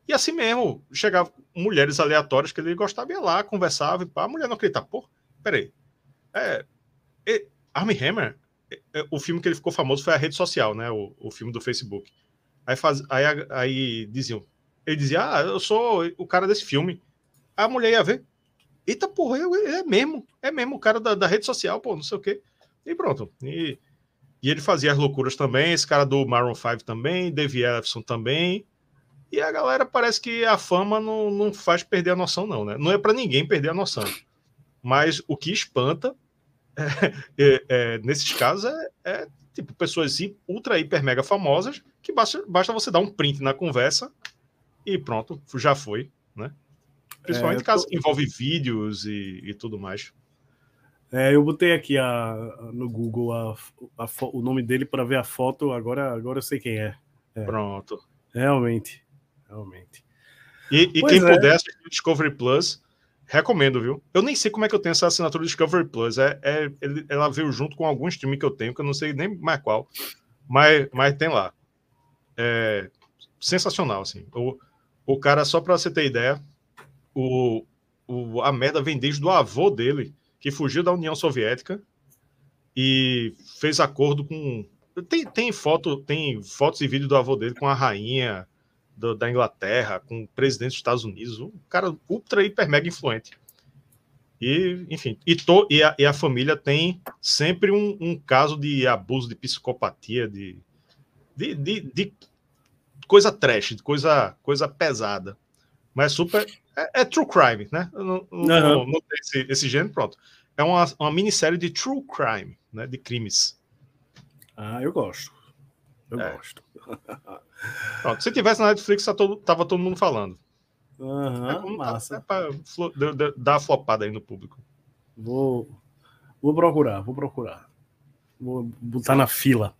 [SPEAKER 2] E assim mesmo, chegava mulheres aleatórias que ele gostava, ia lá, conversava, e pá, a mulher não acreditava. Pô, peraí. É, é, Armie Hammer, é, é, o filme que ele ficou famoso foi a rede social, né? O, o filme do Facebook. Aí, faz, aí, aí diziam, ele dizia, ah, eu sou o cara desse filme. A mulher ia ver, Eita porra, ele é mesmo, é mesmo o cara da, da rede social, pô, não sei o quê. E pronto. E, e ele fazia as loucuras também, esse cara do Maroon 5 também, Dave Ellison também. E a galera parece que a fama não, não faz perder a noção, não, né? Não é para ninguém perder a noção. Mas o que espanta é, é, nesses casos é, é, tipo pessoas ultra, hiper, mega famosas que basta, basta você dar um print na conversa e pronto, já foi, né? Principalmente é, caso tô... envolve vídeos e, e tudo mais.
[SPEAKER 1] É, eu botei aqui a, no Google a, a, o nome dele para ver a foto, agora, agora eu sei quem é. é.
[SPEAKER 2] Pronto.
[SPEAKER 1] Realmente. Realmente.
[SPEAKER 2] E, e quem é. puder assistir Discovery Plus, recomendo, viu? Eu nem sei como é que eu tenho essa assinatura do Discovery Plus. É, é, ela veio junto com algum streaming que eu tenho, que eu não sei nem mais qual. Mas, mas tem lá. É sensacional, assim. O, o cara, só para você ter ideia, o, o, a merda vem desde o avô dele, que fugiu da União Soviética e fez acordo com. Tem, tem, foto, tem fotos e vídeos do avô dele com a rainha do, da Inglaterra, com o presidente dos Estados Unidos, um cara ultra, hiper, mega influente. E, enfim, e, to, e, a, e a família tem sempre um, um, caso de abuso de psicopatia, de, de, de, de coisa trash, de coisa, coisa pesada. Mas super é, é true crime, né? Não, não, não, não tem esse, esse gênero, pronto. É uma, uma minissérie de true crime, né? De crimes.
[SPEAKER 1] Ah, eu gosto. Eu é. gosto.
[SPEAKER 2] Pronto, se tivesse na Netflix, tá todo, tava todo mundo falando.
[SPEAKER 1] Uhum, é massa.
[SPEAKER 2] Tá, é pra dar a flopada aí no público.
[SPEAKER 1] Vou, vou procurar, vou procurar. Vou botar na fila.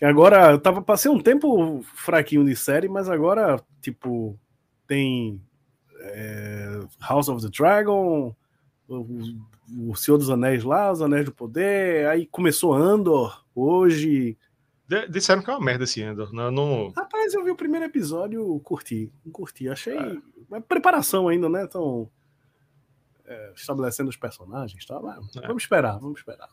[SPEAKER 1] Agora, eu tava, passei um tempo fraquinho de série, mas agora, tipo, tem é, House of the Dragon, o, o Senhor dos Anéis lá, Os Anéis do Poder, aí começou Andor hoje.
[SPEAKER 2] Disseram que é uma merda esse Andor. Não, né? não...
[SPEAKER 1] Rapaz, eu vi o primeiro episódio, curti, curti, achei. É. Preparação ainda, né? É, estabelecendo os personagens, tá? É. Vamos esperar, vamos esperar.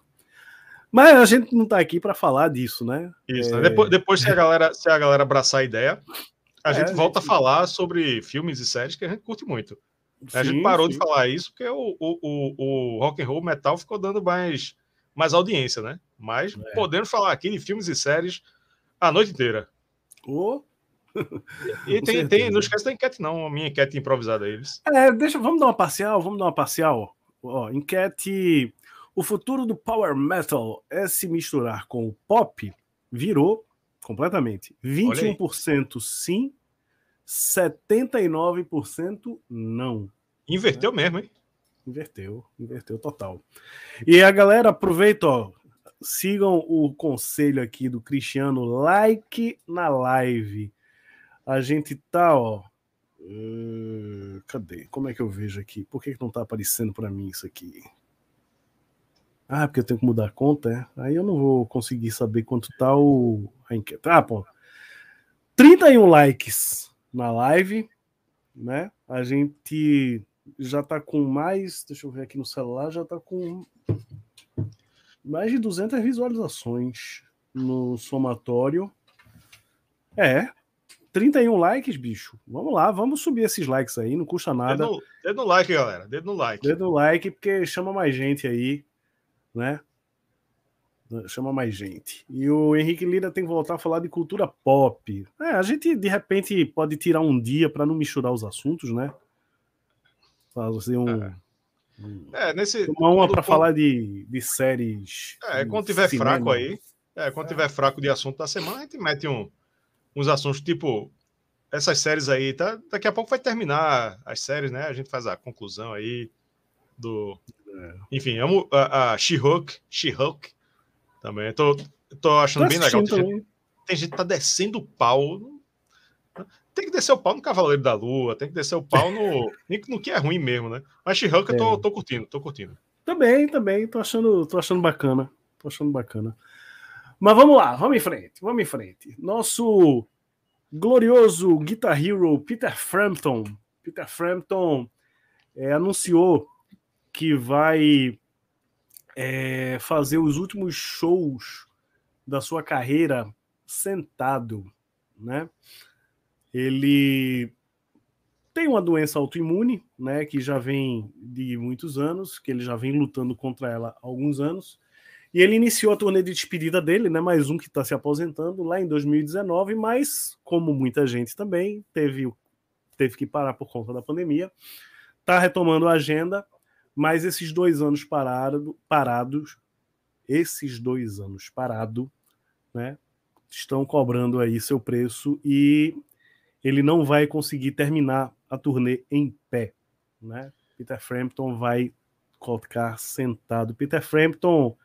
[SPEAKER 1] Mas a gente não tá aqui para falar disso, né?
[SPEAKER 2] Isso, né? Depois, depois se, a galera, se a galera abraçar a ideia, a é, gente volta a, gente... a falar sobre filmes e séries que a gente curte muito. Sim, a gente parou sim. de falar isso porque o, o, o, o rock and roll metal ficou dando mais, mais audiência, né? Mas é. podemos falar aqui de filmes e séries a noite inteira.
[SPEAKER 1] Oh. [LAUGHS]
[SPEAKER 2] e tem, tem, não esquece da enquete, não, a minha enquete improvisada eles.
[SPEAKER 1] É, deixa, vamos dar uma parcial, vamos dar uma parcial. Ó, enquete. O futuro do power metal é se misturar com o pop? Virou completamente. 21% sim, 79% não.
[SPEAKER 2] Inverteu né? mesmo, hein?
[SPEAKER 1] Inverteu, inverteu total. E a galera, aproveita, ó, sigam o conselho aqui do Cristiano, like na live. A gente tá, ó. Uh, cadê? Como é que eu vejo aqui? Por que, que não tá aparecendo para mim isso aqui? Ah, porque eu tenho que mudar a conta, é? Aí eu não vou conseguir saber quanto tá o, a enquete. Ah, pô. 31 likes na live, né? A gente já tá com mais, deixa eu ver aqui no celular, já tá com mais de 200 visualizações no somatório. É, 31 likes, bicho. Vamos lá, vamos subir esses likes aí, não custa nada.
[SPEAKER 2] Dedo no, dedo no like, galera. Dedo no like.
[SPEAKER 1] Dedo no like, porque chama mais gente aí, né? chama mais gente. E o Henrique Lira tem que voltar a falar de cultura pop. É, a gente de repente pode tirar um dia para não misturar os assuntos, né? Fazer um. É,
[SPEAKER 2] é nesse.
[SPEAKER 1] Uma uma para falar de, de séries.
[SPEAKER 2] É, quando tiver cinema. fraco aí. É, quando é. tiver fraco de assunto da semana, a gente mete um, uns assuntos tipo. Essas séries aí, tá? Daqui a pouco vai terminar as séries, né? A gente faz a conclusão aí do. É. Enfim, amo a, a She-Hulk. She-Hulk também. Tô, tô achando bem legal. Tem gente, tem gente, que tá descendo o pau. Tem que descer o pau no Cavaleiro da Lua, tem que descer o pau no, [LAUGHS] no que é ruim mesmo, né? Mas She-Hulk é. eu tô, tô curtindo, tô curtindo.
[SPEAKER 1] Também, também, tô achando, tô achando bacana. Tô achando bacana. Mas vamos lá, vamos em frente, vamos em frente. Nosso glorioso Guitar Hero Peter Frampton, Peter Frampton é, anunciou que vai é, fazer os últimos shows da sua carreira sentado, né? Ele tem uma doença autoimune, né, que já vem de muitos anos, que ele já vem lutando contra ela há alguns anos. E ele iniciou a turnê de despedida dele, né, mais um que está se aposentando lá em 2019, mas como muita gente também teve teve que parar por conta da pandemia, está retomando a agenda mas esses dois anos parado, parados, esses dois anos parado, né, estão cobrando aí seu preço e ele não vai conseguir terminar a turnê em pé, né? Peter Frampton vai colocar sentado. Peter Frampton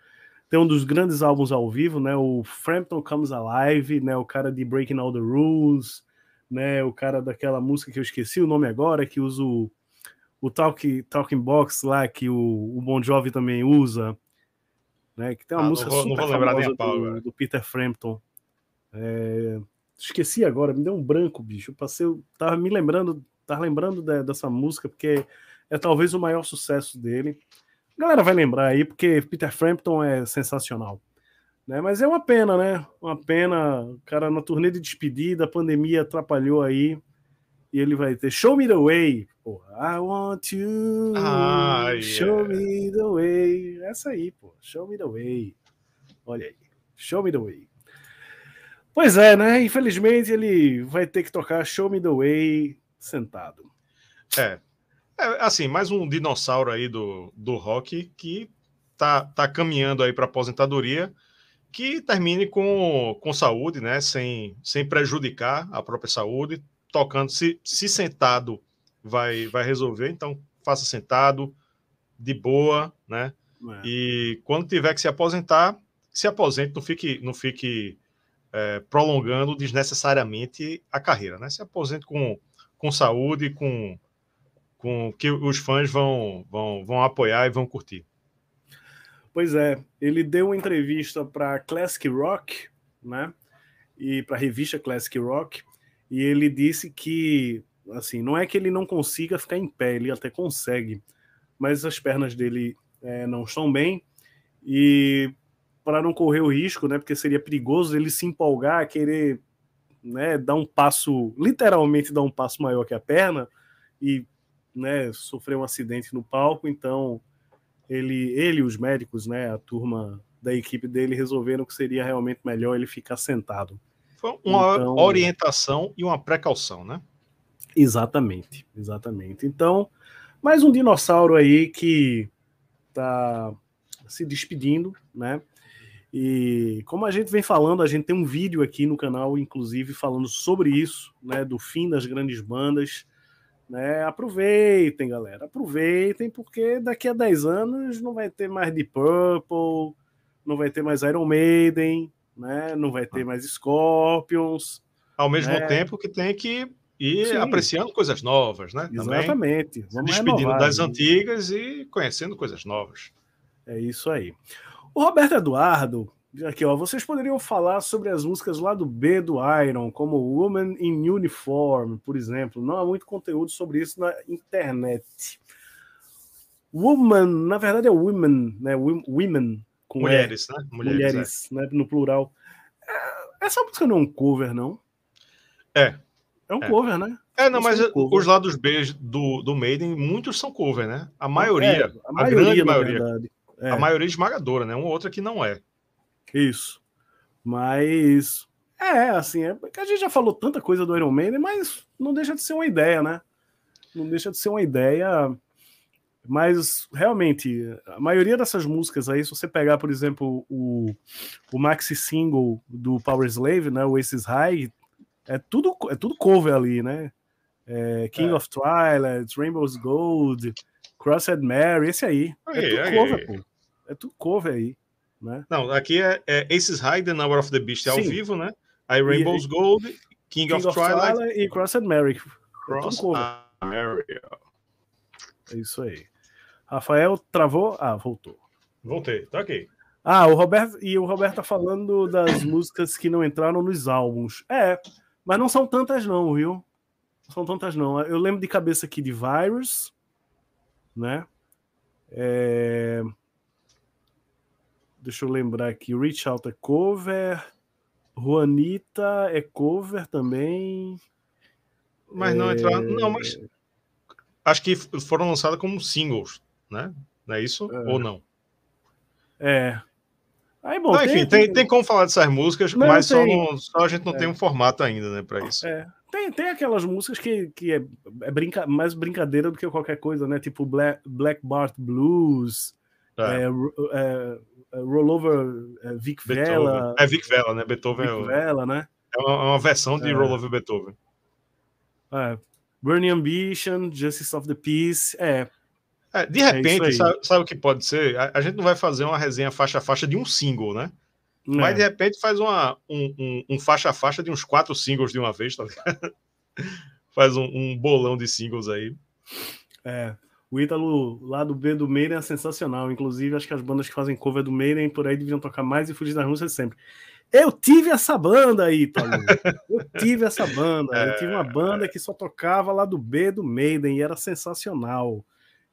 [SPEAKER 1] tem um dos grandes álbuns ao vivo, né? O Frampton Comes Alive, né? O cara de Breaking All the Rules, né? O cara daquela música que eu esqueci o nome agora, que usa o o talk, Talking Box lá, que o, o Bon Jovi também usa, né? Que tem uma ah, música vou, super famosa do, do, Peter Frampton. É, esqueci agora, me deu um branco, bicho. Eu passei, eu tava me lembrando, tava lembrando de, dessa música, porque é talvez o maior sucesso dele. A galera vai lembrar aí, porque Peter Frampton é sensacional. Né? Mas é uma pena, né? Uma pena. O cara na turnê de despedida, a pandemia atrapalhou aí e ele vai ter Show Me the Way. Porra, I want you. Ah, show yeah. me the way. Essa aí, pô. Show me the way. Olha aí. Show me the way. Pois é, né? Infelizmente ele vai ter que tocar Show Me the Way sentado.
[SPEAKER 2] É. é assim, mais um dinossauro aí do, do rock que tá, tá caminhando aí para aposentadoria que termine com, com saúde, né? Sem, sem prejudicar a própria saúde, tocando. Se, se sentado vai, vai resolver, então faça sentado, de boa, né? É. E quando tiver que se aposentar, se aposente, não fique, não fique é, prolongando desnecessariamente a carreira, né? Se aposente com, com saúde, com, com que os fãs vão, vão, vão apoiar e vão curtir.
[SPEAKER 1] Pois é, ele deu uma entrevista para Classic Rock, né? E para a revista Classic Rock, e ele disse que, assim, não é que ele não consiga ficar em pé, ele até consegue, mas as pernas dele é, não estão bem e para não correr o risco, né? Porque seria perigoso ele se empolgar, querer, né? Dar um passo, literalmente dar um passo maior que a perna e, né? Sofrer um acidente no palco, então ele, ele, os médicos, né? A turma da equipe dele resolveram que seria realmente melhor ele ficar sentado.
[SPEAKER 2] Foi uma então, orientação e uma precaução, né?
[SPEAKER 1] Exatamente, exatamente. Então, mais um dinossauro aí que tá se despedindo, né? E como a gente vem falando, a gente tem um vídeo aqui no canal, inclusive, falando sobre isso, né? Do fim das grandes bandas. Né? Aproveitem, galera. Aproveitem, porque daqui a 10 anos não vai ter mais Deep Purple, não vai ter mais Iron Maiden, né? Não vai ter mais Scorpions.
[SPEAKER 2] Ao mesmo né? tempo que tem que ir Sim. apreciando coisas novas, né?
[SPEAKER 1] Exatamente.
[SPEAKER 2] Vamos despedindo renovar, das antigas e conhecendo coisas novas.
[SPEAKER 1] É isso aí. O Roberto Eduardo, aqui ó, vocês poderiam falar sobre as músicas lá do B do Iron, como Woman in Uniform, por exemplo. Não há muito conteúdo sobre isso na internet. Woman, na verdade é women, né? Women,
[SPEAKER 2] com mulheres,
[SPEAKER 1] né? Mulheres, mulheres é. né? No plural. É, essa música não é um cover, não?
[SPEAKER 2] É.
[SPEAKER 1] É um é. cover, né?
[SPEAKER 2] É, não, mas é os lados B do, do Maiden, muitos são cover, né? A maioria, é, a, maioria, a grande maioria. A maioria esmagadora, né? Uma outra que não é.
[SPEAKER 1] Isso. Mas é, assim, é a gente já falou tanta coisa do Iron Maiden, mas não deixa de ser uma ideia, né? Não deixa de ser uma ideia mas realmente, a maioria dessas músicas aí, se você pegar, por exemplo, o, o maxi single do Power Slave, né, o Aces High, é tudo, é tudo cover ali, né? É, King é. of Twilight, Rainbow's Gold, Crossed Mary, esse aí. aí é tudo aí, cover, aí. pô. É tudo cover aí. Né?
[SPEAKER 2] Não, aqui é, é Aces High, The Number of the Beast é ao vivo, né? Aí Rainbow's e, Gold, King, King of, of, Twilight, Twilight
[SPEAKER 1] e Crossed Mary.
[SPEAKER 2] Crossed é Mary.
[SPEAKER 1] É isso aí. Rafael travou? Ah, voltou.
[SPEAKER 2] Voltei, tá aqui.
[SPEAKER 1] Ah, o Roberto e o Roberto tá falando das músicas que não entraram nos álbuns. É, mas não são tantas não, viu? Não são tantas não. Eu lembro de cabeça aqui de Virus, né? É... Deixa eu lembrar aqui. Reach Out é cover. Juanita é cover também.
[SPEAKER 2] Mas não é... entraram. Não, mas acho que foram lançadas como singles né? Não é isso? É. Ou não?
[SPEAKER 1] É.
[SPEAKER 2] Aí, bom, não, enfim, tem, tem, tem, como falar dessas músicas, não, mas só, não, só, a gente não é. tem um formato ainda, né, para isso.
[SPEAKER 1] É. Tem, tem aquelas músicas que, que é, é brinca, mais brincadeira do que qualquer coisa, né? Tipo Black, Black Bart Blues, é. É, é Rollover Vic Vela.
[SPEAKER 2] É Vic Vela, né? Beethoven
[SPEAKER 1] Vic Vela, né?
[SPEAKER 2] É uma, uma versão de Rollover Beethoven.
[SPEAKER 1] Burning Ambition, Justice of the Peace, é.
[SPEAKER 2] É, de é repente, é sabe, sabe, o que pode ser? A, a, gente não vai fazer uma resenha faixa a faixa de um single, né? É. Mas de repente faz uma, um, um, um, faixa a faixa de uns quatro singles de uma vez, tá ligado? [LAUGHS] faz um, um, bolão de singles aí.
[SPEAKER 1] É. O Ítalo lá do B do Maiden é sensacional. Inclusive, acho que as bandas que fazem cover do Maiden por aí deviam tocar mais e fugir das músicas sempre. Eu tive essa banda Ítalo. Eu tive essa banda. Eu tive uma banda que só tocava lá do B do Maiden e era sensacional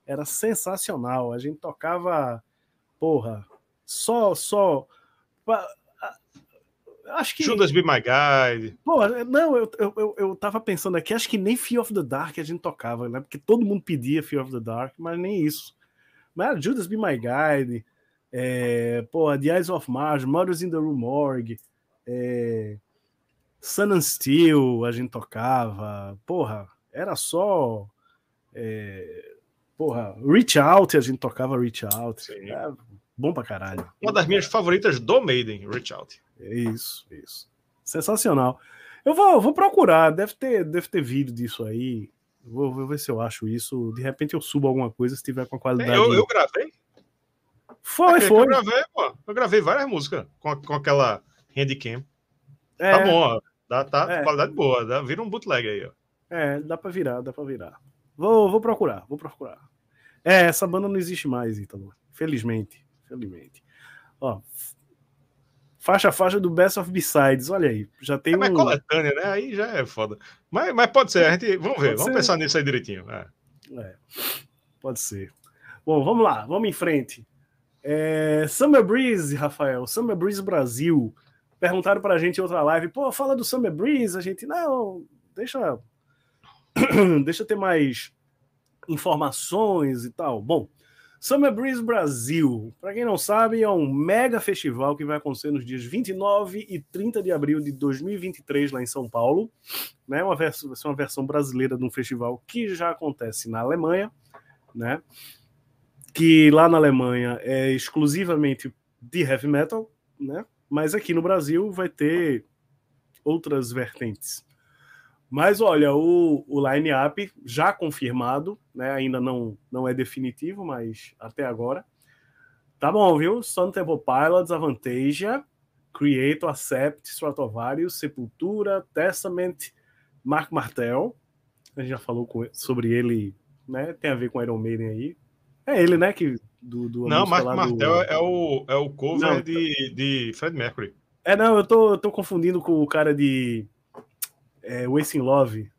[SPEAKER 1] era sensacional. A gente tocava, porra, só, só.
[SPEAKER 2] Acho que. Judas Be My Guide.
[SPEAKER 1] Pô, não, eu, eu, eu tava pensando aqui, acho que nem Fear of the Dark a gente tocava, né? Porque todo mundo pedia Fear of the Dark, mas nem isso. Mas era Judas Be My Guide, é, porra, The Eyes of Mars, Mothers in the Room Morgue, é, Sun and Steel a gente tocava, porra, era só. É, Porra, Reach Out, a gente tocava Reach Out. É bom pra caralho.
[SPEAKER 2] Uma das minhas favoritas do Maiden, Reach Out.
[SPEAKER 1] É isso, isso. Sensacional. Eu vou, vou procurar, deve ter, deve ter vídeo disso aí. Vou, vou ver se eu acho isso. De repente eu subo alguma coisa se tiver com qualidade.
[SPEAKER 2] Eu, eu gravei.
[SPEAKER 1] Foi, é foi.
[SPEAKER 2] Eu gravei, pô. Eu gravei várias músicas com, com aquela handicam. É, tá bom, ó. Dá, tá é. qualidade boa. Dá, vira um bootleg aí, ó.
[SPEAKER 1] É, dá pra virar, dá pra virar. Vou, vou procurar, vou procurar. É, essa banda não existe mais, Ítalo. Felizmente. Felizmente. Ó, faixa faixa do Best of Besides, olha aí. Já tem é,
[SPEAKER 2] um. coletânea, né? Aí já é foda. Mas, mas pode ser, a gente. Vamos ver, pode vamos ser. pensar nisso aí direitinho. É.
[SPEAKER 1] é. pode ser. Bom, vamos lá, vamos em frente. É, Summer Breeze, Rafael, Summer Breeze Brasil. Perguntaram pra gente em outra live, pô, fala do Summer Breeze. A gente, não, deixa. [CLEARS THROAT] deixa ter mais informações e tal. Bom, Summer Breeze Brasil, para quem não sabe, é um mega festival que vai acontecer nos dias 29 e 30 de abril de 2023 lá em São Paulo. Né? Uma versão, vai ser uma versão brasileira de um festival que já acontece na Alemanha, né? que lá na Alemanha é exclusivamente de heavy metal, né? Mas aqui no Brasil vai ter outras vertentes. Mas olha, o, o line-up já confirmado, né? Ainda não, não é definitivo, mas até agora. Tá bom, viu? Sun Temple Pilots, Avantasia, Creator, Accept, Stratovarius, Sepultura, Testament, Mark Martel. A gente já falou com, sobre ele, né? Tem a ver com Iron Maiden aí. É ele, né? Que,
[SPEAKER 2] do, do não, Mark Martel do... é, o, é o cover não, de, de Fred Mercury.
[SPEAKER 1] É, não, eu tô, eu tô confundindo com o cara de é, Wasting Love.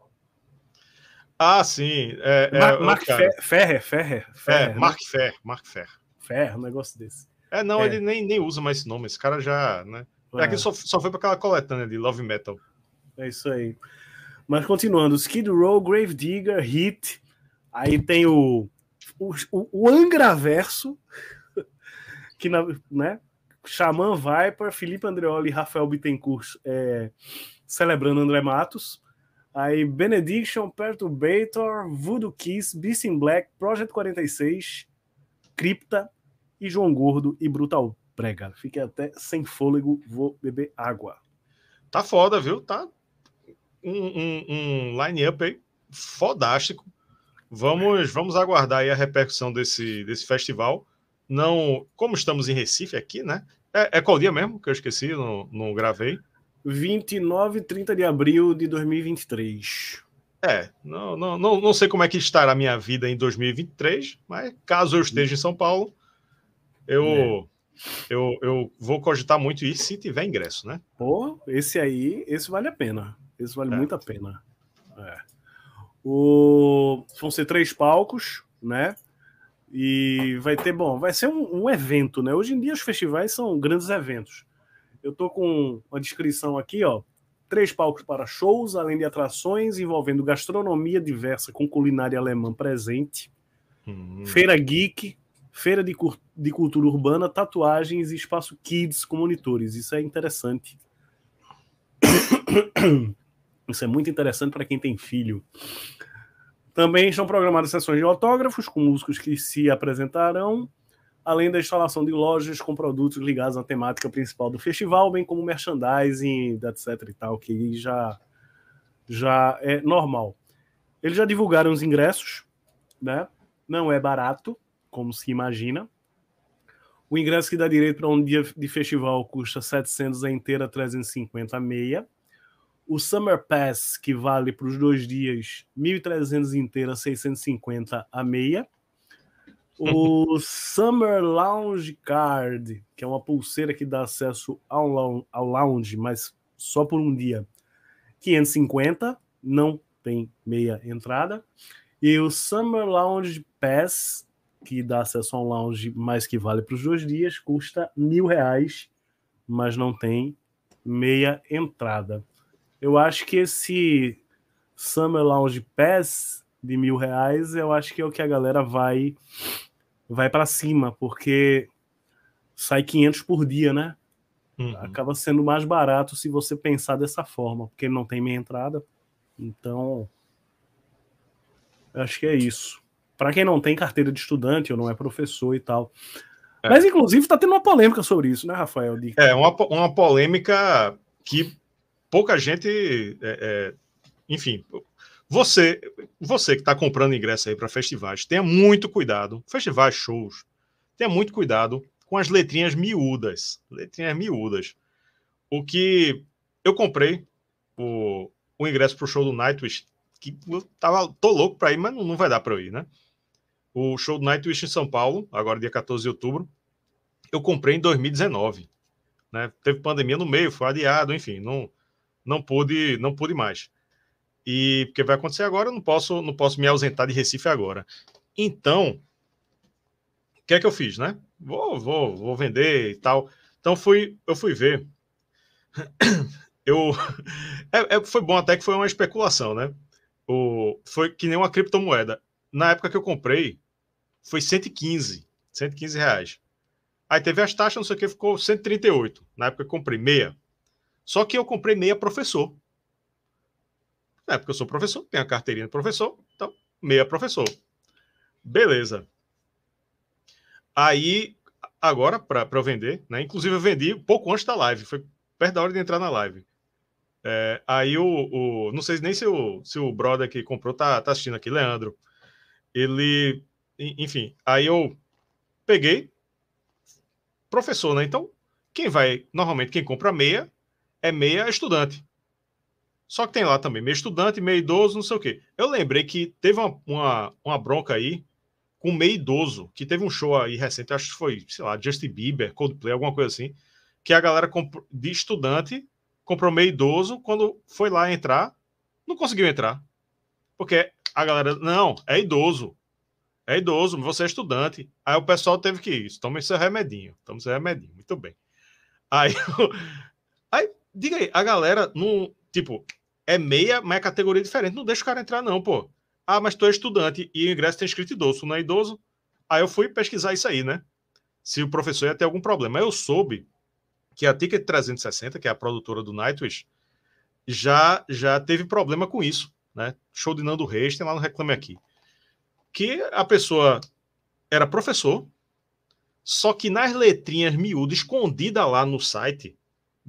[SPEAKER 2] Ah, sim. É,
[SPEAKER 1] é Mark, Mark Ferrer, Ferrer, Ferrer,
[SPEAKER 2] É, né? Mark Fer, Mark Fer.
[SPEAKER 1] Fer, um negócio desse.
[SPEAKER 2] É, não, é. ele nem, nem usa mais esse nome. Esse cara já, né? É, é que só, só foi para aquela coletânea de Love Metal.
[SPEAKER 1] É isso aí. Mas continuando, Skid Row, Grave Digger, Hit. Aí tem o o, o, o Angraverso, [LAUGHS] que na, né? Xamã Viper, Felipe Andreoli e Rafael Bittencourt é, celebrando André Matos. Aí Benediction, Perturbator, Voodoo Kiss, Beast in Black, Project 46, Cripta e João Gordo e Brutal Prega. Fiquei até sem fôlego, vou beber água.
[SPEAKER 2] Tá foda, viu? Tá um, um, um line-up aí fodástico. Vamos, vamos aguardar aí a repercussão desse, desse festival. Não, como estamos em Recife aqui, né? É, é qual dia mesmo que eu esqueci, não, não gravei?
[SPEAKER 1] 29 e 30 de abril de 2023.
[SPEAKER 2] É, não, não, não, não sei como é que estará a minha vida em 2023, mas caso eu esteja em São Paulo, eu, é. eu, eu vou cogitar muito isso se tiver ingresso, né?
[SPEAKER 1] Pô, esse aí, esse vale a pena. Esse vale é. muito a pena. É. O... Vão ser três palcos, né? E vai ter, bom, vai ser um, um, evento, né? Hoje em dia os festivais são grandes eventos. Eu tô com uma descrição aqui, ó. Três palcos para shows, além de atrações envolvendo gastronomia diversa com culinária alemã presente, hum. feira geek, feira de, de cultura urbana, tatuagens e espaço kids com monitores. Isso é interessante. [COUGHS] Isso é muito interessante para quem tem filho. Também estão programadas sessões de autógrafos com músicos que se apresentarão, além da instalação de lojas com produtos ligados à temática principal do festival, bem como merchandising, etc e tal, que já já é normal. Eles já divulgaram os ingressos, né? Não é barato, como se imagina. O ingresso que dá direito para um dia de festival custa 700 a inteira, 350 a meia. O Summer Pass, que vale para os dois dias, 1.300 inteira, 650 a meia. [LAUGHS] O Summer Lounge Card, que é uma pulseira que dá acesso ao, ao lounge, mas só por um dia, 550, não tem meia entrada. E o Summer Lounge Pass, que dá acesso a um lounge, mas que vale para os dois dias, custa mil reais, mas não tem meia entrada. Eu acho que esse Summer Lounge Pass de mil reais, eu acho que é o que a galera vai vai para cima, porque sai 500 por dia, né? Uhum. Acaba sendo mais barato se você pensar dessa forma, porque não tem meia entrada. Então, acho que é isso. Para quem não tem carteira de estudante ou não é professor e tal. É. Mas, inclusive, está tendo uma polêmica sobre isso, né, Rafael? De...
[SPEAKER 2] É, uma, uma polêmica que pouca gente. É, é, enfim, você, você que está comprando ingresso aí para festivais, tenha muito cuidado. Festivais, shows, tenha muito cuidado com as letrinhas miúdas. Letrinhas miúdas. O que eu comprei o, o ingresso para o show do Nightwish que eu tava, tô louco para ir, mas não, não vai dar para eu ir, né? O show do Nightwish em São Paulo, agora dia 14 de outubro, eu comprei em 2019. Né? Teve pandemia no meio, foi adiado, enfim, não, não pude, não pude mais. E porque vai acontecer agora, eu não posso, não posso me ausentar de Recife agora. Então, o que é que eu fiz, né? Vou, vou, vou vender e tal. Então fui, eu fui ver. [COUGHS] Eu é, é, foi bom até que foi uma especulação, né? O, foi que nem uma criptomoeda. Na época que eu comprei, foi 115, 115 reais. Aí teve as taxas, não sei o que, ficou 138. Na época que eu comprei meia. Só que eu comprei meia professor. Na época eu sou professor, tenho a carteirinha de professor, então meia professor. Beleza. Aí, agora, para eu vender, né? Inclusive, eu vendi pouco antes da live, foi perto da hora de entrar na live. É, aí o, o, Não sei nem se o, se o brother que comprou tá, tá assistindo aqui, Leandro. Ele. Enfim, aí eu peguei, professor, né? Então, quem vai, normalmente, quem compra meia é meia estudante. Só que tem lá também meia estudante, meia idoso, não sei o quê. Eu lembrei que teve uma, uma, uma bronca aí com meia idoso, que teve um show aí recente, acho que foi, sei lá, Justin Bieber, Coldplay, alguma coisa assim, que a galera de estudante comprou meio idoso, quando foi lá entrar, não conseguiu entrar. Porque a galera, não, é idoso. É idoso, você é estudante. Aí o pessoal teve que ir. Tome seu remedinho. Tome seu remedinho. Muito bem. Aí, [LAUGHS] aí diga aí, a galera não. Tipo, é meia, mas é categoria diferente. Não deixa o cara entrar, não, pô. Ah, mas tu é estudante e o ingresso tem escrito idoso, não é idoso? Aí eu fui pesquisar isso aí, né? Se o professor ia ter algum problema. Aí eu soube que a Ticket 360, que é a produtora do Nightwish, já, já teve problema com isso, né? Show de Nando Reis, tem lá no Reclame Aqui que a pessoa era professor, só que nas letrinhas miúdas, escondida lá no site,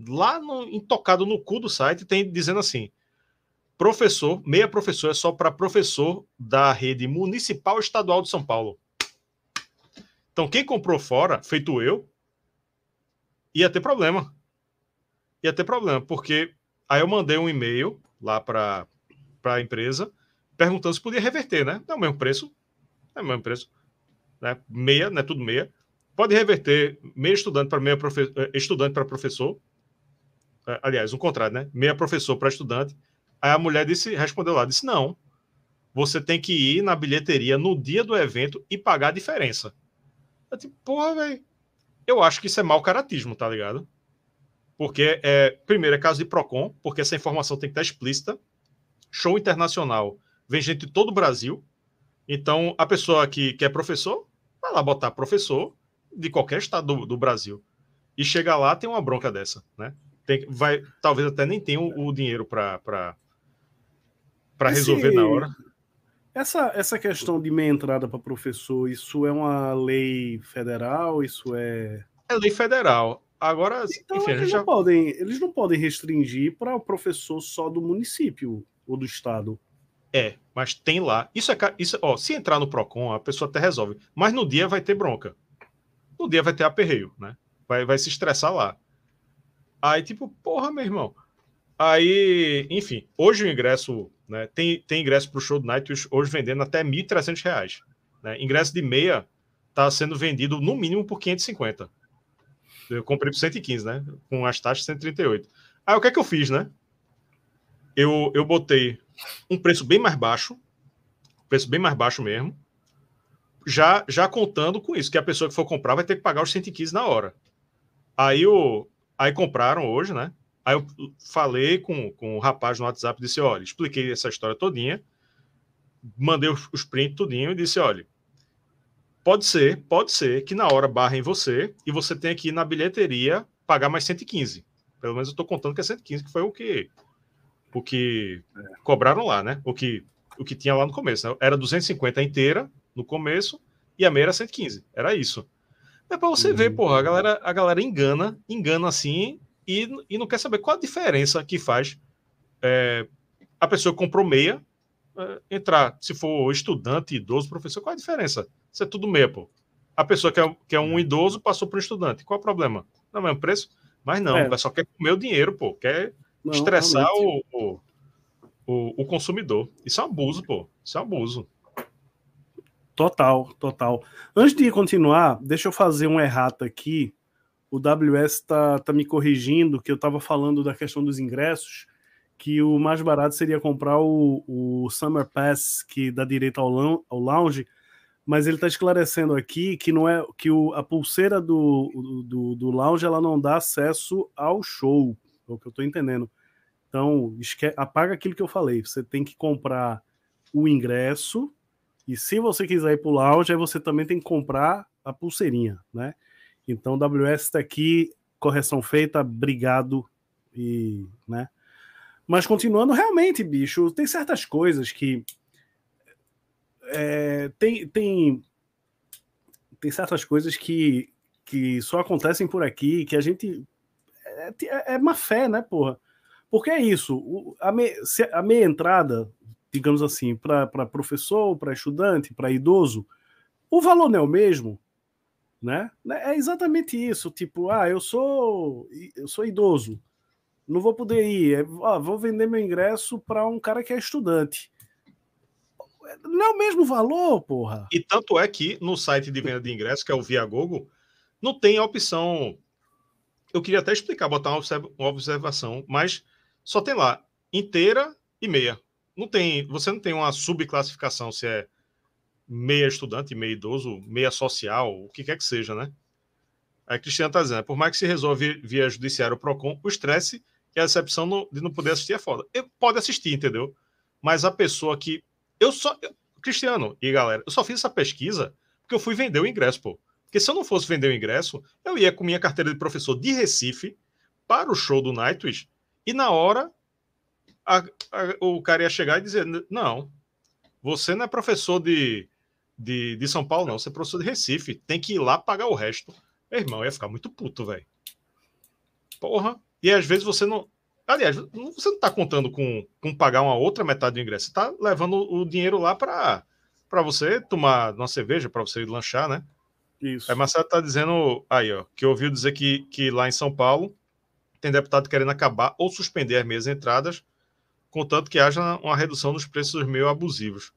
[SPEAKER 2] lá no, intocado no cu do site, tem dizendo assim: professor, meia professor é só para professor da rede municipal estadual de São Paulo. Então, quem comprou fora, feito eu, ia ter problema. Ia ter problema, porque aí eu mandei um e-mail lá para a empresa perguntando se podia reverter, né? É o mesmo preço, é o mesmo preço. Né? Meia, né? Tudo meia. Pode reverter meia estudante para meia profe... Eh, estudante para professor. É, aliás, um contrário, né? Meia professor para estudante. Aí a mulher disse, respondeu lá, disse: não. Você tem que ir na bilheteria no dia do evento e pagar a diferença. Eu tipo, porra, velho. Eu acho que isso é mau caratismo, tá ligado? Porque, é, primeiro, é caso de PROCON, porque essa informação tem que estar explícita. Show internacional. Vem gente de todo o Brasil. Então, a pessoa que, que é professor, vai lá botar professor de qualquer estado do, do Brasil. E chega lá, tem uma bronca dessa, né? Tem, vai, talvez até nem tenha o, o dinheiro para resolver na hora.
[SPEAKER 1] Essa, essa questão de meia entrada para professor, isso é uma lei federal? Isso é.
[SPEAKER 2] É lei federal. Agora,
[SPEAKER 1] então, enfim, eles, já... não podem, eles não podem restringir para o professor só do município ou do estado.
[SPEAKER 2] É, mas tem lá. Isso é. Isso, ó, se entrar no PROCON, a pessoa até resolve. Mas no dia vai ter bronca. No dia vai ter aperreio, né? Vai, vai se estressar lá. Aí, tipo, porra, meu irmão. Aí, enfim, hoje o ingresso, né? Tem, tem ingresso pro show do Night hoje vendendo até R$ 1.300. Né? Ingresso de meia tá sendo vendido no mínimo por 550. Eu comprei por 115, né? Com as taxas 138. Aí o que é que eu fiz, né? Eu, eu botei um preço bem mais baixo, preço bem mais baixo mesmo, já, já contando com isso, que a pessoa que for comprar vai ter que pagar os 115 na hora. Aí, o, aí compraram hoje, né? Aí eu falei com, com o rapaz no WhatsApp, disse, olha, expliquei essa história todinha, mandei os, prints tudinho e disse, olha, pode ser, pode ser que na hora barrem você e você tenha que ir na bilheteria pagar mais 115. Pelo menos eu estou contando que é 115, que foi o que o que cobraram lá, né? O que, o que tinha lá no começo. Né? Era 250 inteira no começo e a meia era 115. Era isso. É para você uhum. ver, porra, a galera, a galera engana, engana assim e, e não quer saber qual a diferença que faz é, a pessoa que comprou meia é, entrar, se for estudante, idoso, professor, qual a diferença? Isso é tudo meia, pô. A pessoa que é, que é um idoso passou para um estudante. Qual o problema? Não é o mesmo preço? Mas não, é. o pessoal quer comer o dinheiro, pô. Quer não, estressar o, o, o, o consumidor. Isso é um abuso, pô. Isso é um abuso.
[SPEAKER 1] Total, total. Antes de continuar, deixa eu fazer um errata aqui. O WS tá, tá me corrigindo que eu estava falando da questão dos ingressos, que o mais barato seria comprar o, o Summer Pass, que dá direito ao, ao lounge, mas ele está esclarecendo aqui que não é que o, a pulseira do, do, do lounge ela não dá acesso ao show, é o que eu estou entendendo. Então, esque, apaga aquilo que eu falei. Você tem que comprar o ingresso e se você quiser ir para o lounge, aí você também tem que comprar a pulseirinha, né? Então, WS está aqui, correção feita, obrigado e, né? Mas continuando, realmente, bicho, tem certas coisas que é, tem, tem, tem certas coisas que, que só acontecem por aqui, que a gente é, é, é má fé, né, porra? Porque é isso, a, me, a meia entrada digamos assim, para professor, para estudante, para idoso, o valor não é o mesmo, né? É exatamente isso, tipo, ah, eu sou eu sou idoso, não vou poder ir, ah, vou vender meu ingresso para um cara que é estudante. Não é o mesmo valor, porra.
[SPEAKER 2] E tanto é que no site de venda de ingresso, que é o Viagogo, não tem a opção. Eu queria até explicar, botar uma observação, mas só tem lá inteira e meia não tem, você não tem uma subclassificação se é meia estudante, meia idoso, meia social, o que quer que seja, né? A Cristiano está dizendo, por mais que se resolve via judiciário PROCON, o estresse e a decepção de não poder assistir é foda. Eu, pode assistir, entendeu? Mas a pessoa que. Eu só. Eu, Cristiano e galera, eu só fiz essa pesquisa porque eu fui vender o ingresso, pô. Porque se eu não fosse vender o ingresso, eu ia com minha carteira de professor de Recife para o show do Nightwish e na hora a, o cara ia chegar e dizer: não, você não é professor de, de, de São Paulo, não, você é professor de Recife, tem que ir lá pagar o resto. Meu irmão, ia ficar muito puto, velho. Porra. E às vezes você não. Aliás, você não tá contando com, com pagar uma outra metade do ingresso, você tá levando o dinheiro lá para para você tomar uma cerveja, para você lanchar, né? Isso. Aí Marcelo tá dizendo aí, ó, que ouviu dizer que, que lá em São Paulo tem deputado querendo acabar ou suspender as meias entradas contanto que haja uma redução dos preços meio abusivos.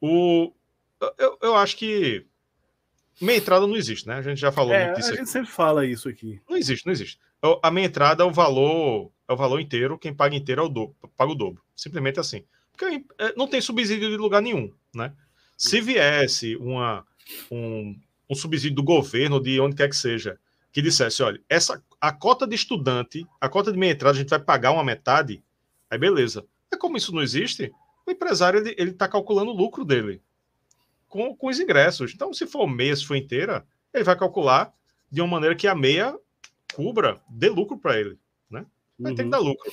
[SPEAKER 2] O, eu, eu acho que meia entrada não existe, né? A gente já falou
[SPEAKER 1] é, disso. A gente aqui. sempre fala isso aqui.
[SPEAKER 2] Não existe, não existe. A meia entrada é o valor, é o valor inteiro, quem paga inteiro é o dobro, paga o dobro. Simplesmente assim. Porque é, não tem subsídio de lugar nenhum, né? Se viesse uma, um, um subsídio do governo, de onde quer que seja, que dissesse, olha, essa, a cota de estudante, a cota de meia entrada, a gente vai pagar uma metade, Aí beleza. É como isso não existe, o empresário ele, ele tá calculando o lucro dele com, com os ingressos. Então, se for meia, se for inteira, ele vai calcular de uma maneira que a meia cubra, dê lucro para ele, né? Vai uhum. ter que dar lucro.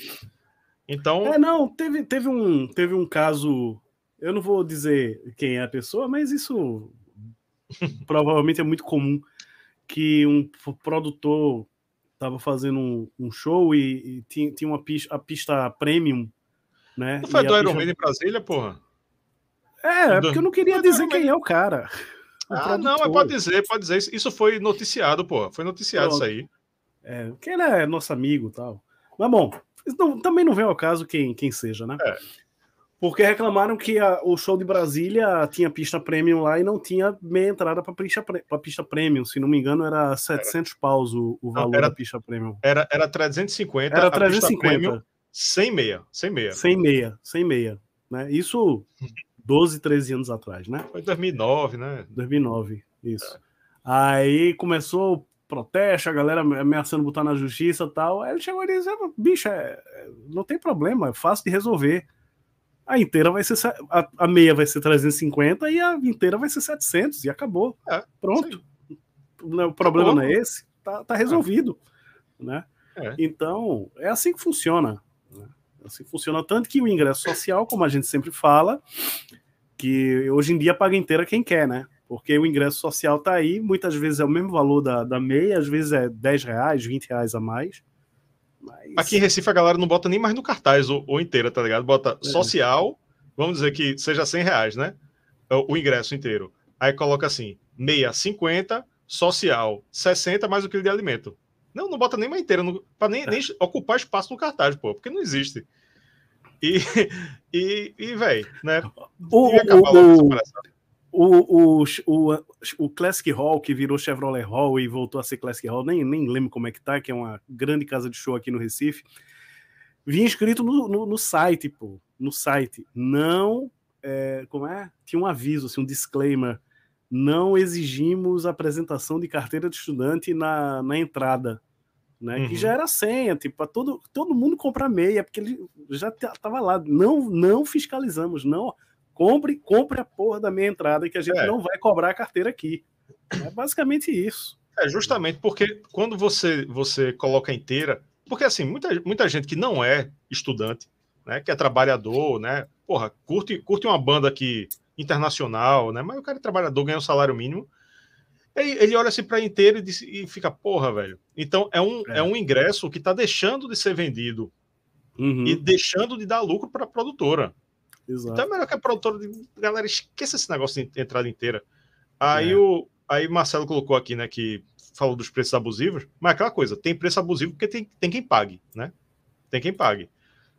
[SPEAKER 2] Então.
[SPEAKER 1] É, não, teve, teve, um, teve um caso. Eu não vou dizer quem é a pessoa, mas isso [LAUGHS] provavelmente é muito comum que um produtor estava fazendo um, um, show e, e tinha, tinha uma pista, a pista premium, né?
[SPEAKER 2] Não foi do Iron Man em Brasília, porra?
[SPEAKER 1] É, é porque eu não queria dizer quem é o cara. [LAUGHS]
[SPEAKER 2] O ah, não, mas pode dizer, pode dizer. Isso foi noticiado, pô. Foi noticiado Pronto. isso aí.
[SPEAKER 1] É, porque ele é nosso amigo e tal. Mas bom, não, também não vem ao caso quem, quem seja, né? É. Porque reclamaram que a, o show de Brasília tinha pista premium lá e não tinha meia entrada para pista, pra pista premium. Se não me engano, era 700 era. paus o, o valor não, era, da pista premium.
[SPEAKER 2] Era, era 350.
[SPEAKER 1] Era 350.
[SPEAKER 2] sem meia. Sem meia.
[SPEAKER 1] Sem meia. Sem meia. Né? Isso [LAUGHS] 12, 13 anos atrás, né?
[SPEAKER 2] Foi 2009, né?
[SPEAKER 1] 2009, isso. É. Aí começou o protesto, a galera ameaçando botar na justiça e tal. Aí ele chegou e disse: bicho, é, é, não tem problema, é fácil de resolver a inteira vai ser a, a, meia vai ser 350 e a inteira vai ser 700 e acabou. É, Pronto. Sim. O problema acabou. não é esse, tá, tá resolvido, é. né? É. Então, é assim que funciona. Né? É assim funciona tanto que o ingresso social, como a gente sempre fala, que hoje em dia paga inteira quem quer, né? Porque o ingresso social tá aí, muitas vezes é o mesmo valor da, da meia, às vezes é 10 reais, 20 reais a mais.
[SPEAKER 2] Mas... Aqui em Recife a galera não bota nem mais no cartaz ou, ou inteira, tá ligado? Bota é. social, vamos dizer que seja 100 reais, né? O, o ingresso inteiro. Aí coloca assim, meia 50, social 60 mais o quilo de alimento. Não, não bota nem uma inteira, para nem, é. nem ocupar espaço no cartaz, pô, porque não existe. E, [LAUGHS] e, e velho, né?
[SPEAKER 1] O, o, o, o, o, o Classic Hall, que virou Chevrolet Hall e voltou a ser Classic Hall, nem, nem lembro como é que tá, que é uma grande casa de show aqui no Recife, vinha escrito no, no, no site, pô, no site, não, é, como é? Tinha um aviso, assim, um disclaimer, não exigimos apresentação de carteira de estudante na, na entrada, né? Uhum. Que já era senha, tipo, para todo, todo mundo comprar meia, porque ele já tava lá, não, não fiscalizamos, não Compre, compre a porra da minha entrada que a gente é. não vai cobrar a carteira aqui. É basicamente isso.
[SPEAKER 2] É justamente porque quando você você coloca inteira, porque assim, muita, muita gente que não é estudante, né, que é trabalhador, né, porra, curte, curte uma banda aqui internacional, né, mas o cara é trabalhador, ganha um salário mínimo, ele, ele olha assim para inteira e, diz, e, fica, porra, velho. Então é um, é. é um ingresso que está deixando de ser vendido uhum. e deixando de dar lucro para a produtora. Exato. Então é melhor que a produtora. Galera, esqueça esse negócio de entrada inteira. Aí é. o aí Marcelo colocou aqui, né, que falou dos preços abusivos, mas é aquela coisa, tem preço abusivo porque tem, tem quem pague, né? Tem quem pague.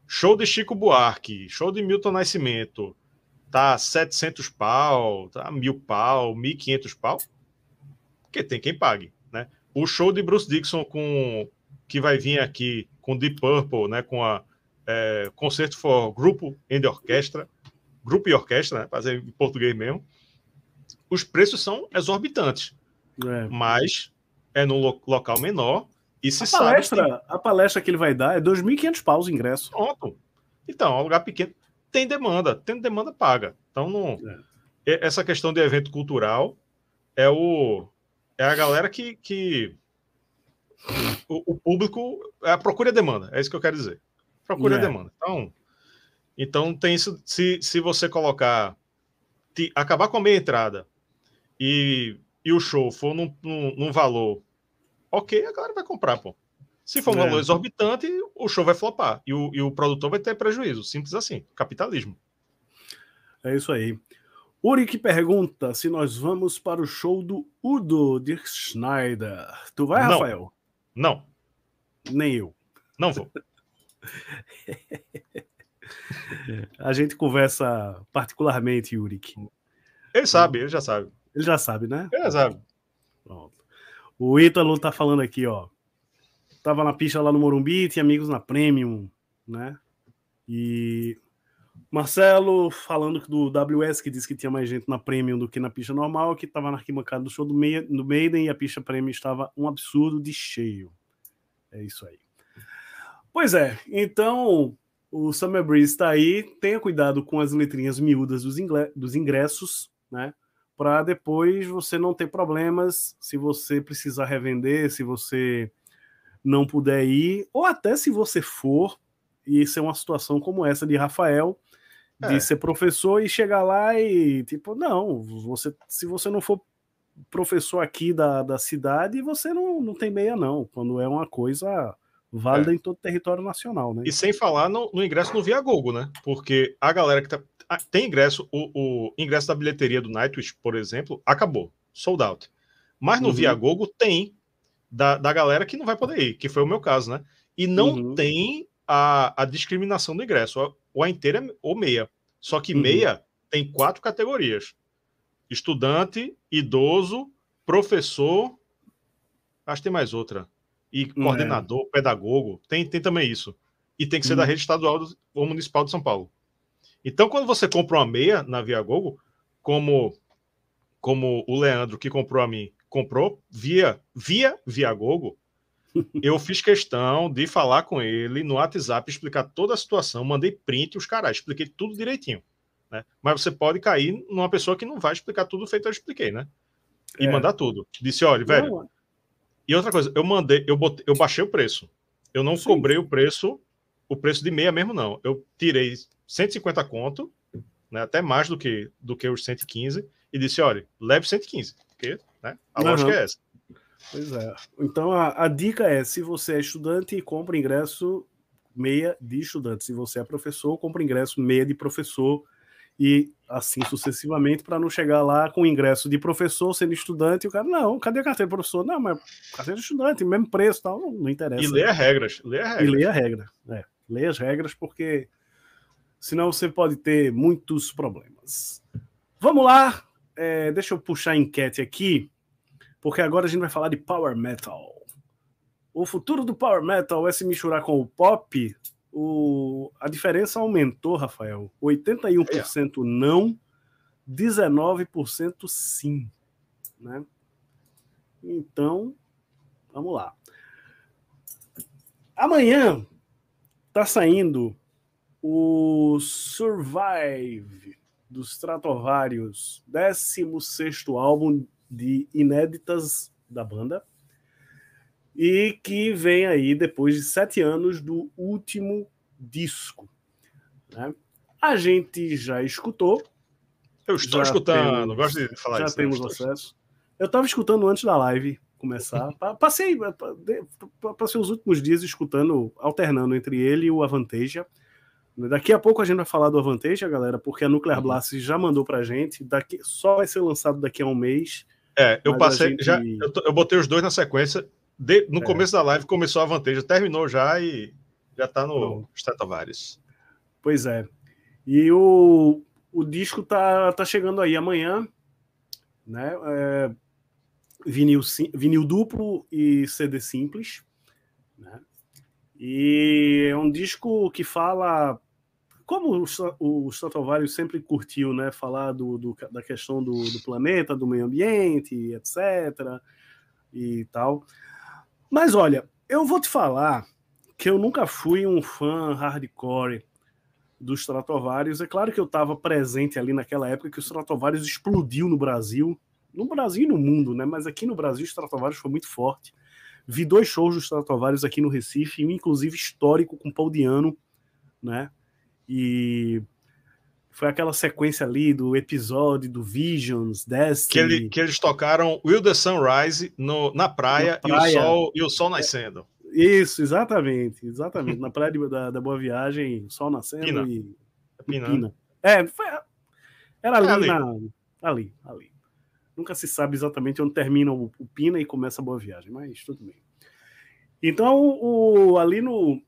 [SPEAKER 2] Show de Chico Buarque, show de Milton Nascimento, tá 700 pau, tá mil pau, 1.500 pau, porque tem quem pague, né? O show de Bruce Dixon com que vai vir aqui com Deep Purple, né, com a é, concerto for grupo e orquestra, grupo e orquestra, né, fazer em português mesmo, os preços são exorbitantes, é. mas é no lo local menor e se
[SPEAKER 1] a palestra, sabe que... a palestra que ele vai dar é 2.500 paus o ingresso.
[SPEAKER 2] Pronto. Então, é um lugar pequeno tem demanda, tem demanda paga. Então não é. essa questão de evento cultural é o é a galera que, que o, o público é a procura e a demanda, é isso que eu quero dizer procura yeah. demanda. Então, então tem isso. Se, se você colocar, te, acabar com a meia entrada e, e o show for num, num, num valor ok, a galera vai comprar, pô. Se for um é. valor exorbitante, o show vai flopar e o, e o produtor vai ter prejuízo. Simples assim. Capitalismo.
[SPEAKER 1] É isso aí. Uri que pergunta se nós vamos para o show do Udo de Schneider. Tu vai,
[SPEAKER 2] Não.
[SPEAKER 1] Rafael?
[SPEAKER 2] Não.
[SPEAKER 1] Nem eu.
[SPEAKER 2] Não vou.
[SPEAKER 1] A gente conversa particularmente, Yurik.
[SPEAKER 2] Ele sabe, ele já sabe.
[SPEAKER 1] Ele já sabe, né?
[SPEAKER 2] Ele já sabe.
[SPEAKER 1] Pronto. O Ítalo tá falando aqui, ó. Tava na pista lá no Morumbi, tinha amigos na Premium, né? E Marcelo falando do WS, que disse que tinha mais gente na Premium do que na pista normal, que tava na arquibancada do show do, Meia, do Maiden e a pista Premium estava um absurdo de cheio. É isso aí. Pois é, então o Summer Breeze está aí. Tenha cuidado com as letrinhas miúdas dos, dos ingressos, né? Para depois você não ter problemas se você precisar revender, se você não puder ir, ou até se você for, e isso é uma situação como essa de Rafael, de é. ser professor e chegar lá e tipo, não, você, se você não for professor aqui da, da cidade, você não, não tem meia, não. Quando é uma coisa válida é. em todo o território nacional, né?
[SPEAKER 2] E sem falar no, no ingresso no Viagogo, né? Porque a galera que tá, tem ingresso, o, o, ingresso da bilheteria do Nightwish, por exemplo, acabou, sold out. Mas no uhum. Viagogo tem da, da galera que não vai poder ir, que foi o meu caso, né? E não uhum. tem a, a discriminação do ingresso, ou a inteira ou meia. Só que uhum. meia tem quatro categorias: estudante, idoso, professor, acho que tem mais outra e coordenador, é. pedagogo, tem, tem também isso. E tem que ser hum. da rede estadual do, ou municipal de São Paulo. Então, quando você compra uma meia na Viagogo, como como o Leandro que comprou a mim, comprou via via Viagogo, [LAUGHS] eu fiz questão de falar com ele no WhatsApp, explicar toda a situação, mandei print os caras, expliquei tudo direitinho. Né? Mas você pode cair numa pessoa que não vai explicar tudo feito eu expliquei, né? E é. mandar tudo. Disse, olha, velho, não, e outra coisa, eu mandei, eu, botei, eu baixei o preço. Eu não Sim. cobrei o preço, o preço de meia mesmo, não. Eu tirei 150 conto, né, até mais do que, do que os 115, e disse: olha, leve 115, porque né, a uhum. lógica é essa.
[SPEAKER 1] Pois é. Então a, a dica é: se você é estudante, compra ingresso meia de estudante. Se você é professor, compra ingresso meia de professor e assim sucessivamente, para não chegar lá com ingresso de professor, sendo estudante, e o cara, não, cadê a carteira de professor? Não, mas carteira de estudante, mesmo preço tal, não, não interessa.
[SPEAKER 2] E lê as regras, lê as regras.
[SPEAKER 1] E lê a regra, é, lê as regras, porque Senão você pode ter muitos problemas. Vamos lá. É, deixa eu puxar a enquete aqui, porque agora a gente vai falar de Power Metal. O futuro do Power Metal é se misturar com o pop? O, a diferença aumentou, Rafael. 81% não, 19% sim. Né? Então, vamos lá. Amanhã tá saindo o Survive dos Stratovarius, 16 álbum de inéditas da banda, e que vem aí depois de sete anos do último disco. Né? A gente já escutou.
[SPEAKER 2] Eu estou escutando, temos, gosto de falar
[SPEAKER 1] já
[SPEAKER 2] isso.
[SPEAKER 1] Já temos acesso. Eu estava escutando antes da live começar. [LAUGHS] Passei, passei os últimos dias escutando, alternando entre ele e o Avanteja. Daqui a pouco a gente vai falar do Avanteja, galera, porque a Nuclear uhum. Blast já mandou pra gente. Daqui, só vai ser lançado daqui a um mês.
[SPEAKER 2] É, eu passei, gente... já, eu, eu, botei os dois na sequência. De, no é. começo da live começou a Avanteja, terminou já e já tá no Stratovares.
[SPEAKER 1] Pois é. E o, o disco tá, tá chegando aí amanhã, né? É, vinil, vinil duplo e CD simples. Né? E é um disco que fala como o, Stratovarius sempre curtiu, né, falar do, do da questão do, do, planeta, do meio ambiente, etc. e tal. Mas olha, eu vou te falar que eu nunca fui um fã hardcore dos Stratovarius. É claro que eu estava presente ali naquela época que o Stratovarius explodiu no Brasil, no Brasil e no mundo, né? Mas aqui no Brasil o Stratovarius foi muito forte. Vi dois shows dos Stratovarius aqui no Recife, um inclusive histórico com Paul Diano, né? E foi aquela sequência ali do episódio do Visions, Destiny.
[SPEAKER 2] Que, ele, que eles tocaram Will the Sunrise no, na, praia, na praia, E, o sol, e o sol nascendo.
[SPEAKER 1] Isso, exatamente, exatamente. na praia de, da, da Boa Viagem, sol nascendo Pina. e.
[SPEAKER 2] Pina. Pina.
[SPEAKER 1] É, foi, era ali, é ali. Na, ali, ali. Nunca se sabe exatamente onde termina o, o Pina e começa a Boa Viagem, mas tudo bem. Então, o, ali no,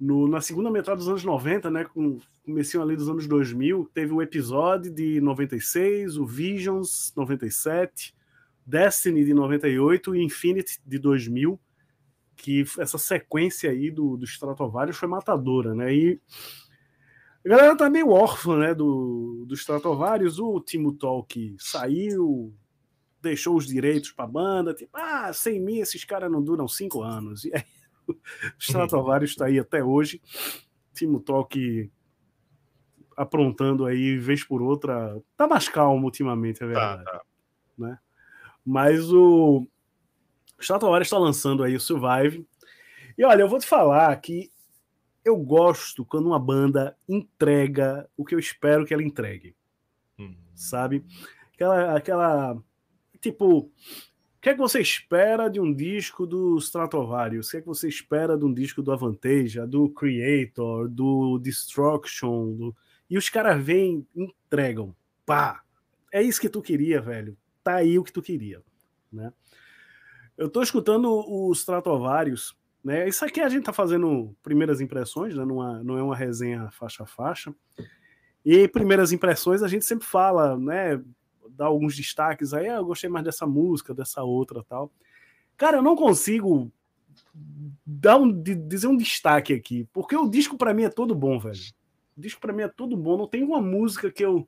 [SPEAKER 1] no, na segunda metade dos anos 90, né, com comecinho ali dos anos 2000, teve o episódio de 96, o Visions 97, Destiny de 98 e Infinity de 2000, que essa sequência aí do, do Stratovarius foi matadora, né? E a galera tá meio órfã, né, do, do Stratovarius. O Timo Talk saiu, deixou os direitos pra banda, tipo, ah, sem mim esses caras não duram cinco anos. E aí [LAUGHS] o Stratovarius tá aí até hoje. Timo Talk aprontando aí, vez por outra. Tá mais calmo ultimamente, é tá, verdade. Tá, tá. Né? Mas o Stratovarius está lançando aí o Survive. E olha, eu vou te falar que eu gosto quando uma banda entrega o que eu espero que ela entregue. Hum. Sabe? Aquela, aquela. Tipo, o que é que você espera de um disco do Stratovarius? O que é que você espera de um disco do Avanteja, do Creator, do Destruction? Do... E os caras vêm, entregam. Pá! É isso que tu queria, velho. Tá aí o que tu queria. Né? Eu tô escutando os Stratovarius né? Isso aqui a gente está fazendo primeiras impressões, né? Numa, não é uma resenha faixa a faixa. E primeiras impressões a gente sempre fala, né? Dá alguns destaques aí, ah, eu gostei mais dessa música, dessa outra tal. Cara, eu não consigo dar um, dizer um destaque aqui, porque o disco para mim é todo bom, velho. O disco para mim é todo bom, não tem uma música que eu.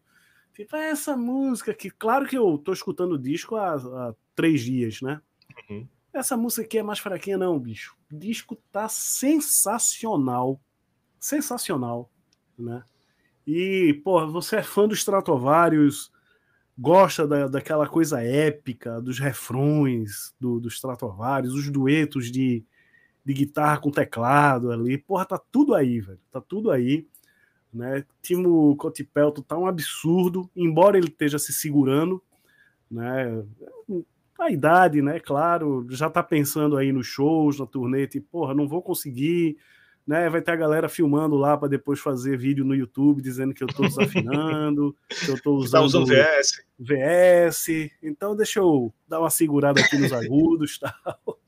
[SPEAKER 1] Tipo, é essa música que. Claro que eu tô escutando o disco há, há três dias, né? Uhum. Essa música aqui é mais fraquinha, não, bicho. O disco tá sensacional. Sensacional, né? E, pô, você é fã dos Stratovarius, gosta da, daquela coisa épica, dos refrões do, dos Stratovarius, os duetos de, de guitarra com teclado ali. Porra, tá tudo aí, velho. Tá tudo aí. Né? Timo Cotipelto tá um absurdo, embora ele esteja se segurando, né? a idade, né? Claro, já tá pensando aí nos shows, na turnê, tipo, porra, não vou conseguir, né? Vai ter a galera filmando lá para depois fazer vídeo no YouTube dizendo que eu tô desafinando, que eu tô [LAUGHS] usando, tá
[SPEAKER 2] usando VS.
[SPEAKER 1] VS. Então deixa eu dar uma segurada aqui nos agudos, tal.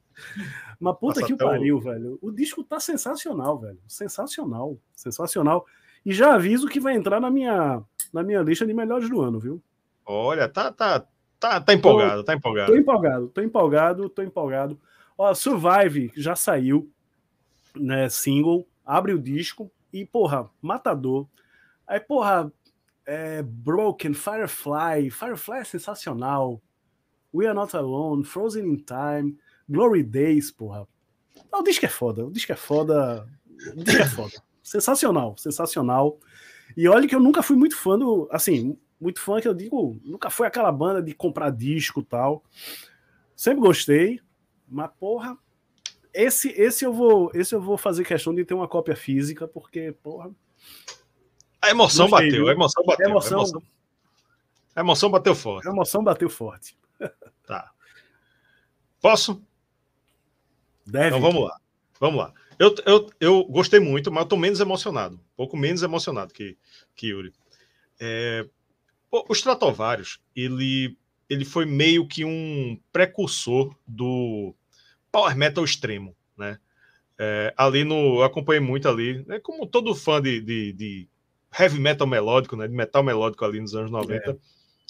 [SPEAKER 1] Mas puta Nossa, que o pariu, o... velho. O disco tá sensacional, velho. Sensacional, sensacional. E já aviso que vai entrar na minha, na minha lista de melhores do ano, viu?
[SPEAKER 2] Olha, tá, tá, tá, tá empolgado, tô, tá empolgado.
[SPEAKER 1] Tô empolgado, tô empolgado, tô empolgado. Ó, Survive já saiu, né? Single, abre o disco e, porra, Matador. Aí, porra, é, Broken, Firefly. Firefly é sensacional. We Are Not Alone, Frozen in Time, Glory Days, porra. O disco é foda, o disco é foda. O disco é foda. [LAUGHS] sensacional, sensacional. E olha que eu nunca fui muito fã do. Assim, muito fã que eu digo, nunca foi aquela banda de comprar disco tal. Sempre gostei, mas porra, esse esse eu vou, esse eu vou fazer questão de ter uma cópia física porque, porra,
[SPEAKER 2] a emoção gostei, bateu, viu? a emoção bateu, a emoção, a emoção, a emoção bateu forte.
[SPEAKER 1] A emoção bateu forte.
[SPEAKER 2] Tá. Posso? Deve. Então vamos lá. Vamos lá. Eu, eu, eu gostei muito, mas eu tô menos emocionado. Um pouco menos emocionado que, que Yuri. É, o Stratovarius, ele, ele foi meio que um precursor do power metal extremo, né? É, ali no. Eu acompanhei muito ali, né, como todo fã de, de, de, heavy metal melódico, né, de metal melódico ali nos anos 90. É.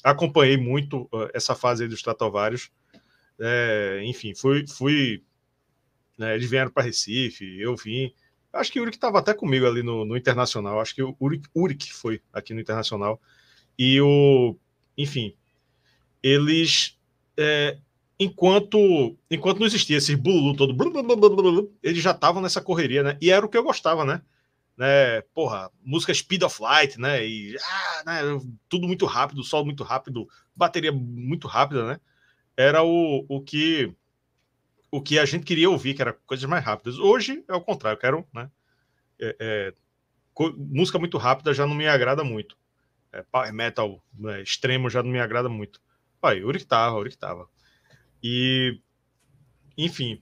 [SPEAKER 2] Acompanhei muito uh, essa fase aí dos Stratovarius. É, enfim, fui. fui né, eles vieram para Recife, eu vim. Acho que o Uric estava até comigo ali no, no Internacional. Acho que o Uric, foi aqui no Internacional. E o, enfim, eles, é, enquanto enquanto não existia esse bulu todo, blu, blu, blu, eles já estavam nessa correria, né? E era o que eu gostava, né? né? Porra, música Speed of Light, né? E ah, né? tudo muito rápido, solo muito rápido, bateria muito rápida, né? Era o, o que o que a gente queria ouvir, que era coisas mais rápidas. Hoje é o contrário, eu quero, né? É, é, música muito rápida já não me agrada muito é, power metal né, extremo já não me agrada muito. Pai, Uri que tava, Uri que tava. E, enfim,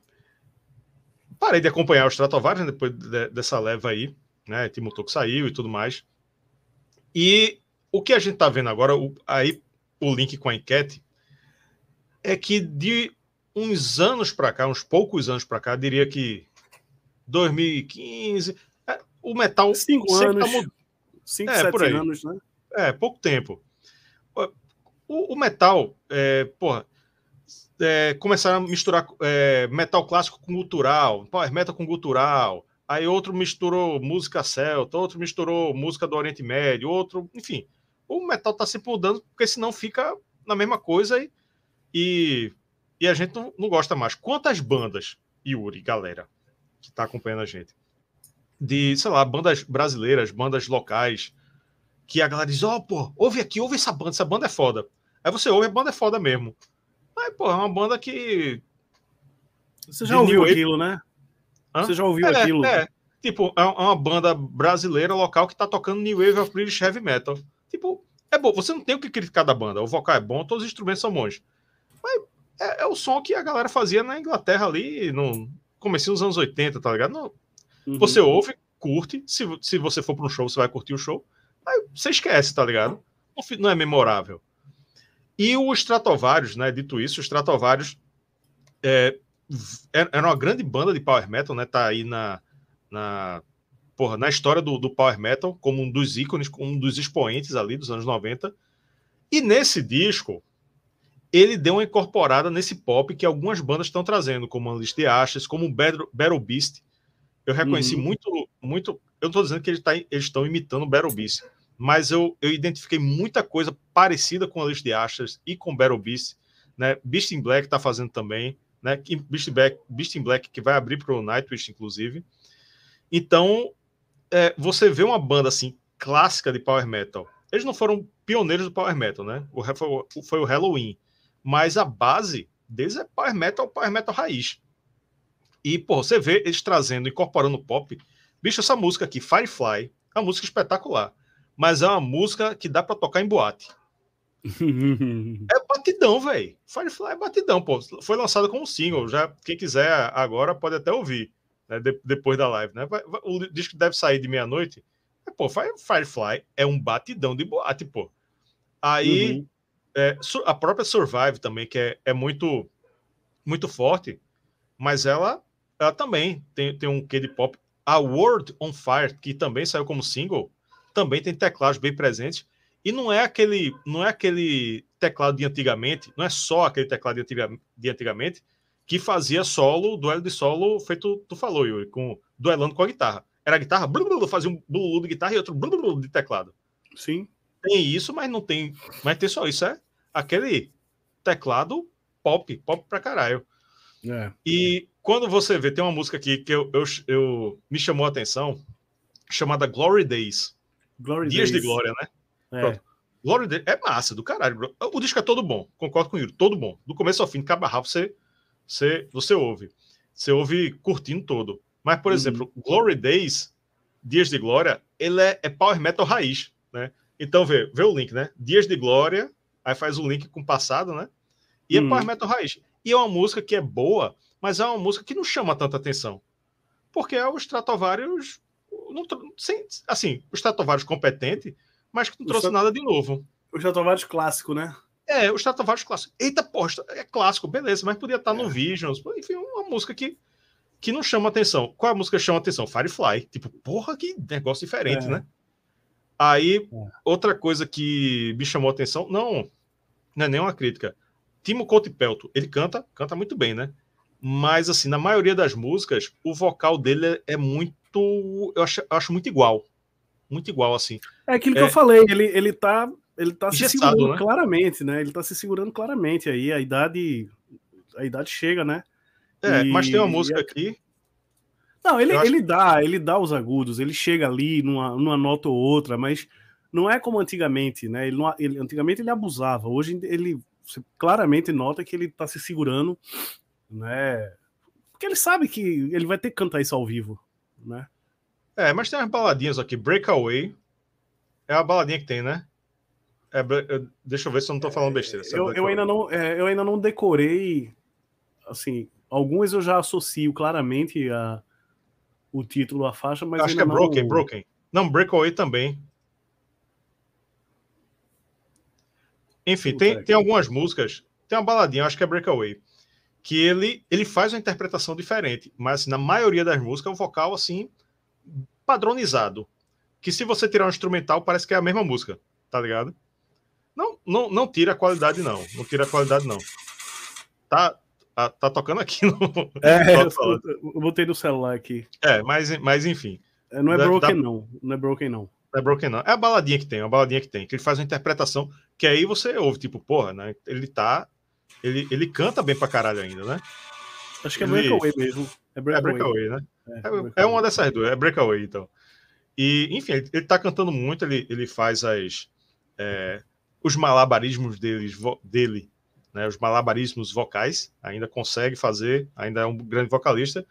[SPEAKER 2] parei de acompanhar os Stratovarius né, depois de, dessa leva aí, né? Timo Toko saiu e tudo mais. E o que a gente tá vendo agora, o, aí o link com a enquete, é que de uns anos para cá, uns poucos anos para cá, diria que 2015, é, o metal
[SPEAKER 1] cinco tá anos, tá cinco, é, sete anos, né?
[SPEAKER 2] É, pouco tempo. O, o metal, é, porra, é, começaram a misturar é, metal clássico com gutural, power metal com gutural, aí outro misturou música celta, outro misturou música do Oriente Médio, outro, enfim. O metal tá se mudando, porque senão fica na mesma coisa e, e, e a gente não, não, gosta mais. Quantas bandas, Yuri, galera, que tá acompanhando a gente, de, sei lá, bandas brasileiras, bandas locais, que a galera diz: Ó, oh, pô, ouve aqui, ouve essa banda, essa banda é foda. Aí você ouve, a banda é foda mesmo. Aí, pô, é uma banda que.
[SPEAKER 1] Você já ouviu aquilo, né? Hã? Você já ouviu é, aquilo? É,
[SPEAKER 2] tipo, é, é uma banda brasileira local que tá tocando New Wave of British Heavy Metal. Tipo, é bom, você não tem o que criticar da banda. O vocal é bom, todos os instrumentos são bons. Mas é, é o som que a galera fazia na Inglaterra ali, no começo dos anos 80, tá ligado? Não, uhum. Você ouve, curte. Se, se você for para um show, você vai curtir o show. Aí você esquece, tá ligado? Não é memorável. E o Stratovarius, né? Dito isso, o Stratovarius é, era uma grande banda de power metal, né? Tá aí na, na, porra, na história do, do power metal, como um dos ícones, como um dos expoentes ali dos anos 90. E nesse disco, ele deu uma incorporada nesse pop que algumas bandas estão trazendo, como Unleashed the Ashes, como Battle, Battle Beast. Eu reconheci uhum. muito, muito eu não estou dizendo que eles, tá, eles estão imitando o Battle Beast, mas eu, eu identifiquei muita coisa parecida com a lista de Ashes e com Battle Beast. Né? Beast in Black está fazendo também, né? Beast, Black, Beast in Black que vai abrir para o Nightwish, inclusive. Então, é, você vê uma banda assim clássica de power metal. Eles não foram pioneiros do power metal, né? O, foi, foi o Halloween, mas a base deles é power metal, power metal raiz. E, pô, você vê eles trazendo, incorporando pop Bicho, essa música aqui, Firefly, é uma música espetacular. Mas é uma música que dá para tocar em boate. [LAUGHS] é batidão, velho. Firefly é batidão, pô. Foi lançada como single. Já, quem quiser agora pode até ouvir, né, de, depois da live, né? O disco deve sair de meia-noite. Pô, Firefly é um batidão de boate, pô. Aí uhum. É, a própria Survive também, que é, é muito, muito forte, mas ela, ela também tem, tem um quê de pop a World on Fire, que também saiu como single, também tem teclados bem presentes. E não é aquele, não é aquele teclado de antigamente, não é só aquele teclado de, antiga, de antigamente que fazia solo, duelo de solo, feito tu falou, Yuri, com duelando com a guitarra. Era a guitarra, blu, blu, fazia um blu, de guitarra e outro blu, de teclado.
[SPEAKER 1] Sim.
[SPEAKER 2] Tem isso, mas não tem, mas tem só isso, é aquele teclado pop, pop pra caralho. É. E quando você vê, tem uma música aqui que eu, eu, eu me chamou a atenção, chamada Glory Days. Glory Dias Days. de Glória, né? É. Glory Days é massa, do caralho. Bro. O disco é todo bom, concordo com o Yuri, todo bom. Do começo ao fim, cabo a você, você, você ouve. Você ouve curtindo todo. Mas, por uhum. exemplo, Glory Days, Dias de Glória, ele é, é power metal raiz, né? Então, vê, vê o link, né? Dias de Glória, aí faz o link com o passado, né? E é uhum. power metal raiz. E é uma música que é boa, mas é uma música que não chama tanta atenção. Porque é o Stratovarius. Não, sem, assim, o Stratovarius competente, mas que não trouxe nada de novo.
[SPEAKER 1] O Stratovarius clássico, né?
[SPEAKER 2] É, o Stratovarius clássico. Eita, posta, é clássico, beleza, mas podia estar é. no Visions. Enfim, uma música que, que não chama atenção. Qual é a música que chama atenção? Firefly. Tipo, porra, que negócio diferente, é. né? Aí, é. outra coisa que me chamou atenção, não, não é nenhuma crítica. Timo Couto ele canta, canta muito bem, né? Mas, assim, na maioria das músicas, o vocal dele é muito. Eu acho, eu acho muito igual. Muito igual, assim.
[SPEAKER 1] É aquilo que é... eu falei, ele, ele tá, ele tá se segurando né? claramente, né? Ele tá se segurando claramente aí. A idade. A idade chega, né?
[SPEAKER 2] É, e... mas tem uma música aqui.
[SPEAKER 1] Não, ele, ele dá, ele dá os agudos, ele chega ali numa, numa nota ou outra, mas não é como antigamente, né? Ele, não, ele antigamente ele abusava. Hoje ele claramente nota que ele tá se segurando né? Porque ele sabe que ele vai ter que cantar isso ao vivo, né?
[SPEAKER 2] É, mas tem umas baladinhas aqui. Breakaway é a baladinha que tem, né? É, deixa eu ver se eu não tô falando besteira.
[SPEAKER 1] Eu, eu, ainda não, é, eu ainda não decorei, assim, alguns eu já associo claramente a, o título, a faixa, mas
[SPEAKER 2] acho que é não... Broken, Broken. Não, Breakaway também. Enfim, tem, tem algumas músicas. Tem uma baladinha, acho que é Breakaway que ele, ele faz uma interpretação diferente, mas assim, na maioria das músicas é um vocal assim padronizado, que se você tirar um instrumental parece que é a mesma música, tá ligado? Não, não, não tira a qualidade não, não tira a qualidade não. Tá, tá, tá tocando aqui no
[SPEAKER 1] É, [LAUGHS] eu, eu botei no celular aqui.
[SPEAKER 2] É, mas mas enfim.
[SPEAKER 1] É, não é broken não, não é broken não.
[SPEAKER 2] Não é broken não. É a baladinha que tem, a baladinha que tem, que ele faz uma interpretação que aí você ouve tipo, porra, né? Ele tá ele, ele canta bem pra caralho ainda, né?
[SPEAKER 1] Acho que é ele... Breakaway mesmo.
[SPEAKER 2] É Breakaway, é breakaway né? É, é, breakaway. é, uma dessas duas, é Breakaway, então. E, enfim, ele, ele tá cantando muito, ele, ele faz as, é, os malabarismos deles, dele, né, os malabarismos vocais, ainda consegue fazer, ainda é um grande vocalista,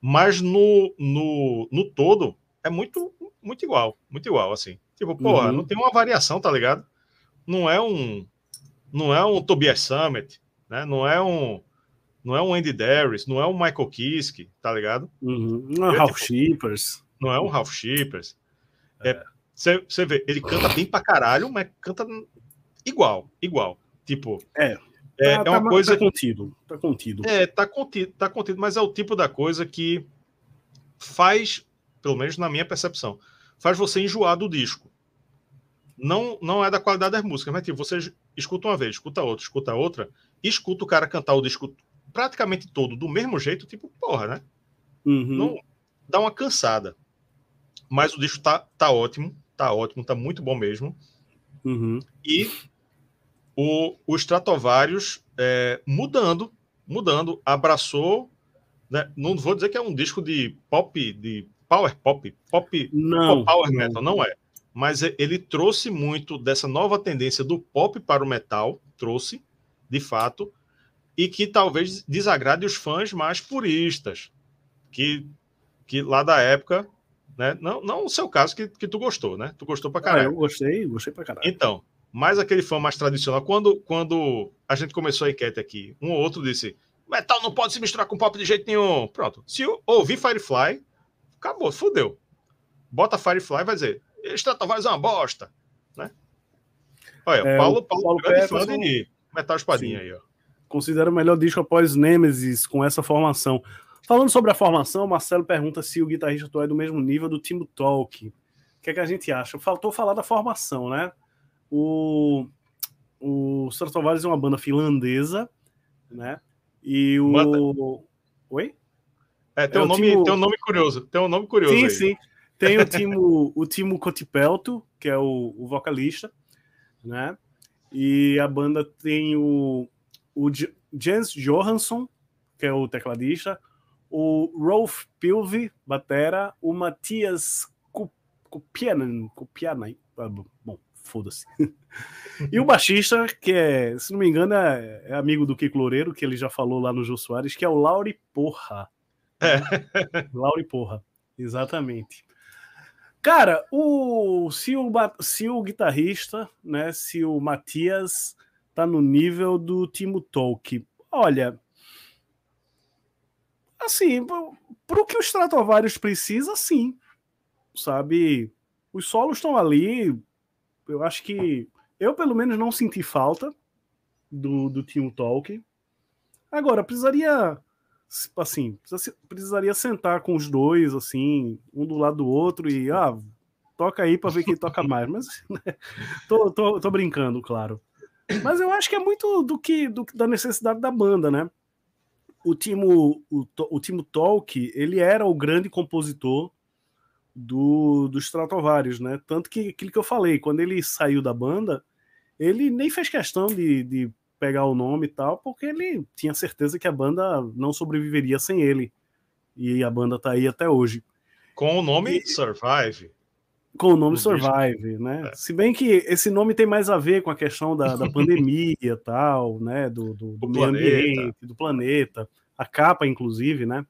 [SPEAKER 2] mas no, no, no todo é muito, muito igual, muito igual, assim. Tipo, porra, uhum. não tem uma variação, tá ligado? Não é um, não é um Tobias Summit, né? Não é um não é um Andy Darius, não é um Michael Kiske, tá ligado?
[SPEAKER 1] Uhum. Não é um Ralph Shippers.
[SPEAKER 2] Não é um Ralph Shippers. Você é, vê, ele canta bem pra caralho, mas canta igual, igual. Tipo,
[SPEAKER 1] é, é, tá, é uma tá, coisa. Tá contido, tá contido.
[SPEAKER 2] É, tá contido, tá contido, mas é o tipo da coisa que faz, pelo menos na minha percepção, faz você enjoar do disco. Não, não é da qualidade das músicas, mas tipo, você escuta uma vez, escuta outra, escuta outra, escuta o cara cantar o disco praticamente todo do mesmo jeito, tipo, porra, né? Uhum. Não, dá uma cansada. Mas o disco tá, tá ótimo, tá ótimo, tá muito bom mesmo.
[SPEAKER 1] Uhum.
[SPEAKER 2] E o, o Stratovarius é, mudando, mudando, abraçou. Né? Não vou dizer que é um disco de pop, de power pop, pop,
[SPEAKER 1] não,
[SPEAKER 2] power metal, não é. Mas ele trouxe muito dessa nova tendência do pop para o metal, trouxe, de fato, e que talvez desagrade os fãs mais puristas, que, que lá da época, né? Não, não o seu caso, que, que tu gostou, né? Tu gostou pra caralho.
[SPEAKER 1] Ah, eu gostei, gostei pra caralho.
[SPEAKER 2] Então, mais aquele fã mais tradicional, quando, quando a gente começou a enquete aqui, um ou outro disse: metal não pode se misturar com pop de jeito nenhum. Pronto. Se eu ouvir Firefly, acabou, fudeu. Bota Firefly vai dizer: Stratovarius é uma bosta, né? Olha, é, Paulo, Paulo, Paulo grande fã de Metal Espadinha Sim. aí, ó.
[SPEAKER 1] Considera o melhor disco após Nemesis com essa formação. Falando sobre a formação, Marcelo pergunta se o guitarrista atual é do mesmo nível do Timo Talk. que é que a gente acha? Faltou falar da formação, né? O, o Stratovarius é uma banda finlandesa, né? E o. Oi?
[SPEAKER 2] É, tem, é um nome, Timo... tem um nome curioso. Tem um nome curioso.
[SPEAKER 1] Sim,
[SPEAKER 2] aí.
[SPEAKER 1] sim. Tem o Timo, o Timo Cotipelto, que é o, o, vocalista, né? E a banda tem o, o Jens Johansson, que é o tecladista, o Rolf Pilvi, batera, o Matias Kupianen, Kupianen, ah, bom, foda-se. [LAUGHS] e o baixista, que é, se não me engano, é, é, amigo do Kiko Loureiro, que ele já falou lá no Jô Soares, que é o Lauri Porra. É. [LAUGHS] Lauri Porra, exatamente. Cara, o se, o se o guitarrista, né, se o Matias tá no nível do Timo Tolk, olha, assim, pro que o Stratovarius precisa, sim. Sabe? Os solos estão ali. Eu acho que eu, pelo menos, não senti falta do, do Timo Talk. Agora, precisaria. Assim, precisaria sentar com os dois, assim, um do lado do outro e. Ah, toca aí para ver quem toca mais. Mas né, [LAUGHS] tô, tô, tô brincando, claro. Mas eu acho que é muito do que do, da necessidade da banda, né? o Timo, o, o Timo Tolk, ele era o grande compositor do, do Stratovarius, né? Tanto que aquilo que eu falei, quando ele saiu da banda, ele nem fez questão de, de pegar o nome e tal, porque ele tinha certeza que a banda não sobreviveria sem ele. E a banda tá aí até hoje.
[SPEAKER 2] Com o nome e, Survive.
[SPEAKER 1] Com o nome Survive, né? É. Se bem que esse nome tem mais a ver com a questão da, da pandemia e tal, né? Do, do, do meio planeta. ambiente, do planeta. A capa, inclusive, né?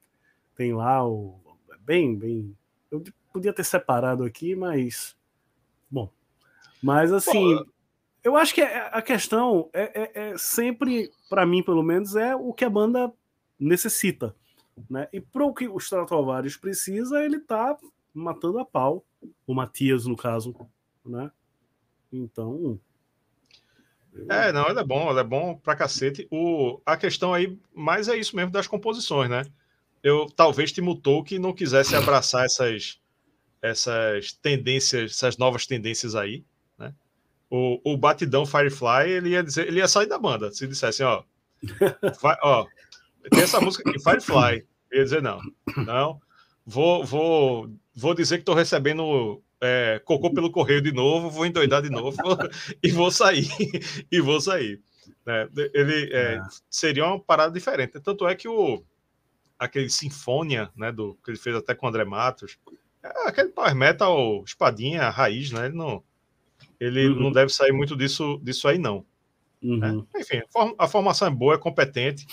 [SPEAKER 1] Tem lá o. Bem, bem. Eu podia ter separado aqui, mas. Bom. Mas assim. Pô, eu acho que é, a questão é, é, é sempre, para mim, pelo menos, é o que a banda necessita. Né? E para o que o Stratovarius precisa, ele tá matando a pau o Matias, no caso, né? Então.
[SPEAKER 2] É, não, ele é bom, ele é bom pra cacete. O, a questão aí, mais é isso mesmo das composições, né? Eu talvez Timo que não quisesse abraçar essas, essas tendências, essas novas tendências aí, né? O, o batidão Firefly, ele ia dizer, ele ia sair da banda, se dissesse, ó, [LAUGHS] vai, ó, tem essa música aqui, Firefly. Ele ia dizer, não, não, vou, vou vou dizer que estou recebendo é, cocô pelo correio de novo, vou endoidar de novo [LAUGHS] e vou sair. e vou sair. É, ele é, é. seria uma parada diferente. Tanto é que o aquele Sinfonia, né, do que ele fez até com o André Matos, é aquele power metal espadinha raiz, né? Ele não ele uhum. não deve sair muito disso disso aí não. Uhum. É, enfim, a formação é boa, é competente.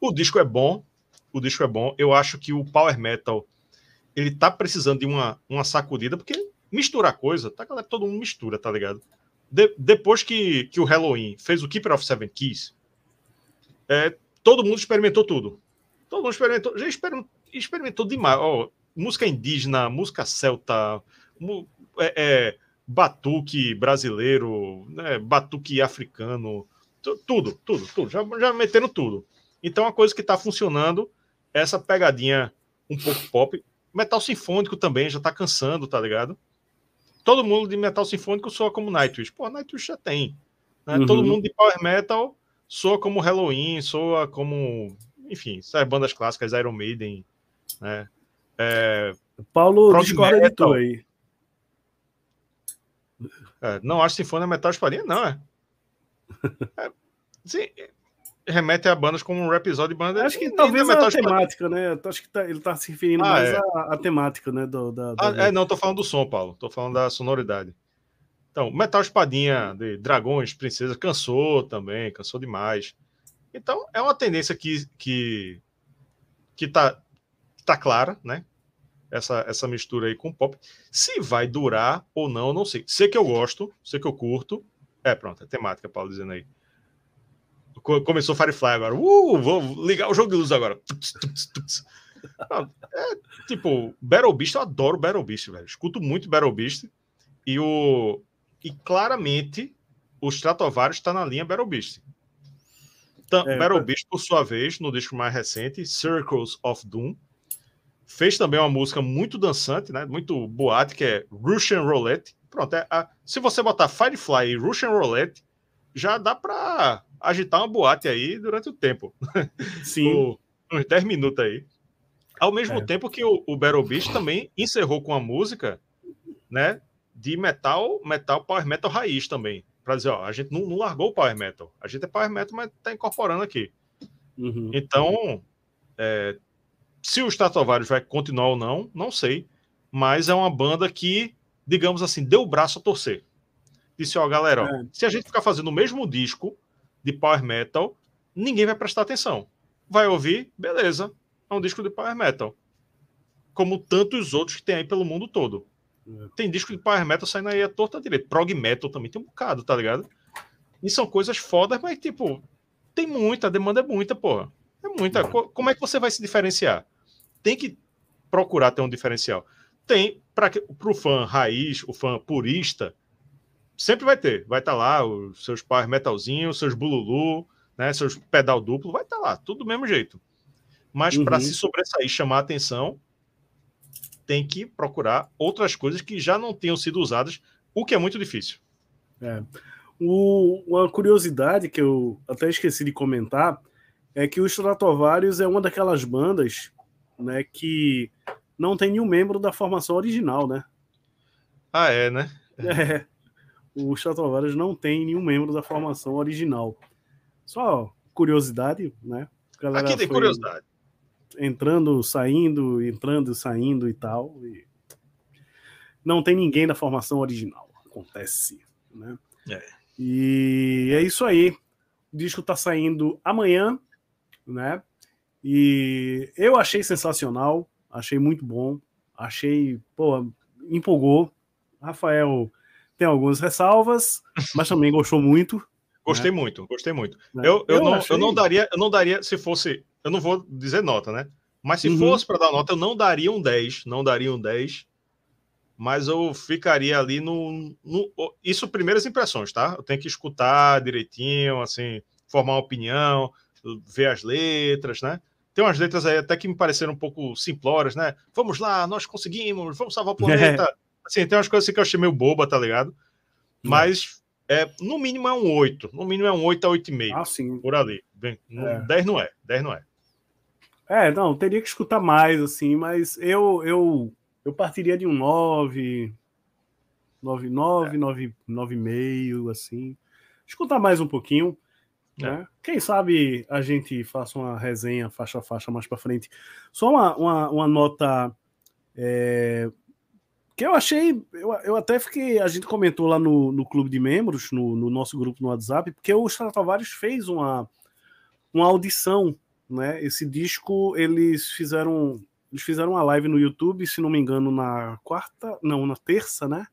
[SPEAKER 2] O disco é bom, o disco é bom. Eu acho que o power metal ele tá precisando de uma, uma sacudida, porque mistura coisa, tá, galera? Todo mundo mistura, tá ligado? De, depois que, que o Halloween fez o Keeper of Seven Keys, é, todo mundo experimentou tudo. Todo mundo experimentou, já experimentou, experimentou demais. Ó, música indígena, música celta, é, é, batuque brasileiro, né, batuque africano, tudo, tudo, tudo. Já, já meteram tudo. Então, a coisa que tá funcionando, essa pegadinha um pouco pop, Metal sinfônico também já tá cansando, tá ligado? Todo mundo de metal sinfônico soa como Nightwish. Pô, Nightwish já tem. Né? Uhum. Todo mundo de power metal soa como Halloween, soa como. Enfim, essas bandas clássicas, Iron Maiden. Né? É...
[SPEAKER 1] Paulo discorda de tu aí.
[SPEAKER 2] É, não acho sinfônica metal espadinha, não, é. [LAUGHS] é sim, remete a bandas como um episódio de banda.
[SPEAKER 1] Acho que talvez a temática, né? Acho que tá, ele tá se referindo ah, mais é. à, temática, né? Do, da,
[SPEAKER 2] ah, é, não, tô falando do som, Paulo. Tô falando da sonoridade. Então, Metal Espadinha de Dragões, Princesa, cansou também, cansou demais. Então, é uma tendência que, que, que tá, tá clara, né? Essa, essa mistura aí com pop. Se vai durar ou não, não sei. Sei que eu gosto, sei que eu curto. É, pronto, é temática, Paulo dizendo aí. Começou Firefly agora. Uh, vou ligar o jogo de luz agora. é, tipo, Battle Beast, eu adoro Battle Beast, velho. Escuto muito Battle Beast. E, o, e claramente o Stratovarius está na linha Battle Beast. Então, é, Battle Beast, por sua vez, no disco mais recente, Circles of Doom, fez também uma música muito dançante, né? Muito boate, que é Russian Roulette. Pronto, é a, se você botar Firefly e Russian Roulette, já dá para agitar uma boate aí durante o tempo. [LAUGHS]
[SPEAKER 1] Sim.
[SPEAKER 2] uns 10 minutos aí. Ao mesmo é. tempo que o, o Battle Beast também encerrou com a música, né? De metal, metal, power metal raiz também. Pra dizer, ó, a gente não, não largou o power metal. A gente é power metal, mas tá incorporando aqui. Uhum. Então, é, se o Stratovarius vai continuar ou não, não sei. Mas é uma banda que, digamos assim, deu o braço a torcer. Disse, ó, galera, é. ó, se a gente ficar fazendo o mesmo disco de power metal, ninguém vai prestar atenção. Vai ouvir, beleza, é um disco de power metal. Como tantos outros que tem aí pelo mundo todo. É. Tem disco de power metal saindo aí a torta direita. Prog metal também tem um bocado, tá ligado? E são coisas fodas, mas, tipo, tem muita, a demanda é muita, porra. É muita. Como é que você vai se diferenciar? Tem que procurar ter um diferencial. Tem, para o fã raiz, o fã purista, sempre vai ter. Vai estar tá lá os seus power metalzinhos, seus bululu, né, seus pedal duplo, vai estar tá lá, tudo do mesmo jeito. Mas uhum. para se sobressair, chamar atenção, tem que procurar outras coisas que já não tenham sido usadas, o que é muito difícil.
[SPEAKER 1] É. O, uma curiosidade que eu até esqueci de comentar é que o Stratovarius é uma daquelas bandas né, que não tem nenhum membro da formação original, né?
[SPEAKER 2] Ah, é, né?
[SPEAKER 1] É. O Stratovarius não tem nenhum membro da formação original. Só curiosidade, né?
[SPEAKER 2] Aqui tem curiosidade
[SPEAKER 1] entrando, saindo, entrando, saindo e tal. E não tem ninguém da formação original. Acontece, né? É. E é isso aí. O disco tá saindo amanhã, né? E eu achei sensacional, achei muito bom, achei, pô, empolgou. Rafael tem algumas ressalvas, mas também gostou muito.
[SPEAKER 2] Gostei né? muito, gostei muito. É. Eu, eu, eu, não, achei... eu não daria, eu não daria se fosse eu não vou dizer nota, né? Mas se uhum. fosse para dar nota, eu não daria um 10, não daria um 10, mas eu ficaria ali no, no, Isso, primeiras impressões, tá? Eu tenho que escutar direitinho, assim, formar uma opinião, ver as letras, né? Tem umas letras aí até que me pareceram um pouco simplórias, né? Vamos lá, nós conseguimos, vamos salvar o [LAUGHS] planeta. É. Assim, tem umas coisas assim que eu achei meio boba, tá ligado? Mas, é, no mínimo é um 8. No mínimo é um 8 a 8,5.
[SPEAKER 1] Ah, sim.
[SPEAKER 2] Por ali. Bem, é. 10 não é. 10 não é.
[SPEAKER 1] É, não, teria que escutar mais, assim, mas eu eu, eu partiria de um 9, 9, 9, é. 9, 9,5, assim. Escutar mais um pouquinho. É. Né? Quem sabe a gente faça uma resenha faixa a faixa mais para frente. Só uma, uma, uma nota é, que eu achei. Eu, eu até fiquei. A gente comentou lá no, no clube de membros, no, no nosso grupo no WhatsApp, porque o Tavares fez uma, uma audição né? Esse disco eles fizeram eles fizeram uma live no YouTube, se não me engano, na quarta, não, na terça, né?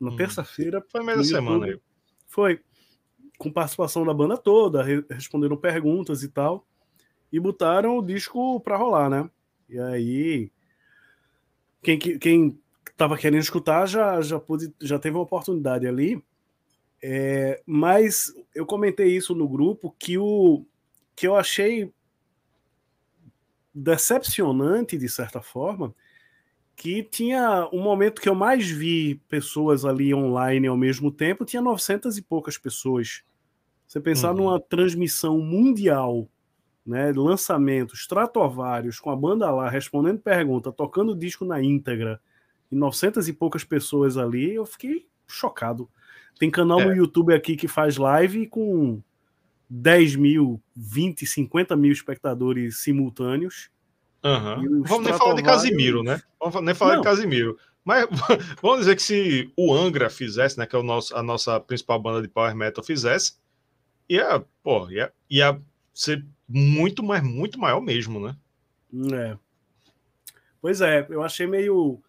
[SPEAKER 1] Na hum. terça-feira.
[SPEAKER 2] Foi meia semana aí.
[SPEAKER 1] Foi. Com participação da banda toda, re responderam perguntas e tal. E botaram o disco pra rolar, né? E aí. Quem, quem tava querendo escutar já, já, pôde, já teve uma oportunidade ali. É, mas eu comentei isso no grupo que o, que eu achei decepcionante, de certa forma, que tinha um momento que eu mais vi pessoas ali online ao mesmo tempo, tinha 900 e poucas pessoas. Você pensar uhum. numa transmissão mundial, né, lançamentos, Stratovarius, com a banda lá respondendo pergunta, tocando disco na íntegra, e 900 e poucas pessoas ali, eu fiquei chocado. Tem canal é. no YouTube aqui que faz live com 10 mil, 20, 50 mil espectadores simultâneos.
[SPEAKER 2] Uhum. Vamos nem falar de Casimiro, né? Vamos nem falar Não. de Casimiro. Mas [LAUGHS] vamos dizer que se o Angra fizesse, né, que é o nosso, a nossa principal banda de power metal fizesse, ia, pô, ia, ia ser muito, mais muito maior mesmo, né?
[SPEAKER 1] É. Pois é, eu achei meio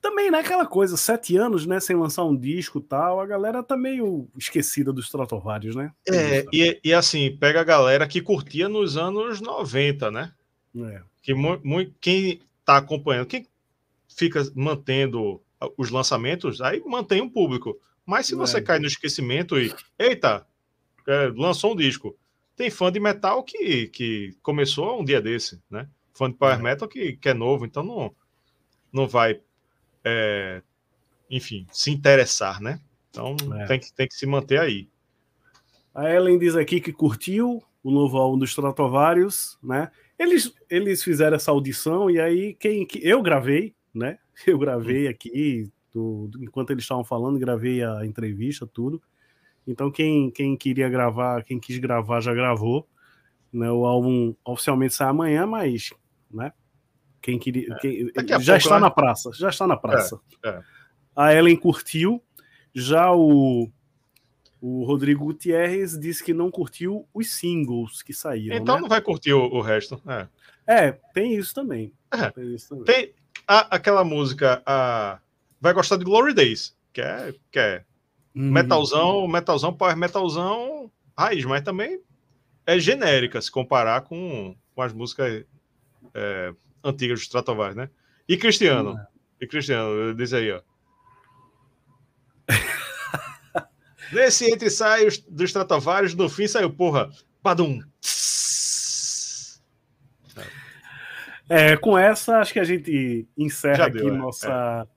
[SPEAKER 1] também, né, aquela coisa, sete anos, né, sem lançar um disco tal, a galera tá meio esquecida dos Stratovarius, né?
[SPEAKER 2] É, e, e assim, pega a galera que curtia nos anos 90, né? É. Que muito, quem tá acompanhando, quem fica mantendo os lançamentos, aí mantém um público. Mas se você é. cai no esquecimento e, eita, é, lançou um disco, tem fã de metal que, que começou um dia desse, né? fã de Power é. Metal que, que é novo, então não, não vai, é, enfim, se interessar, né? Então é. tem, que, tem que se manter aí.
[SPEAKER 1] A Ellen diz aqui que curtiu o novo álbum dos Stratovarius, né? Eles, eles fizeram essa audição e aí quem eu gravei, né? [LAUGHS] Eu gravei aqui, do, enquanto eles estavam falando, gravei a entrevista, tudo. Então quem, quem queria gravar, quem quis gravar já gravou. Né? O álbum oficialmente sai amanhã, mas, né? Quem queria, é. quem, já pouco, está né? na praça, já está na praça. É, é. A Ellen curtiu, já o o Rodrigo Gutierrez disse que não curtiu os singles que saíram.
[SPEAKER 2] Então
[SPEAKER 1] né?
[SPEAKER 2] não vai curtir o, o resto. É.
[SPEAKER 1] é, tem isso também.
[SPEAKER 2] É. Tem, isso também. tem a, aquela música, a... vai gostar de Glory Days, que é, que é hum. metalzão, metalzão, power metalzão raiz, mas também é genérica se comparar com, com as músicas é, antigas do Stratovarius, né? E Cristiano, hum. e Cristiano, diz aí, ó. [LAUGHS] Nesse entre sai dos Stratovarius, no fim saiu, porra, padum.
[SPEAKER 1] É, com essa, acho que a gente encerra aqui é, nossa,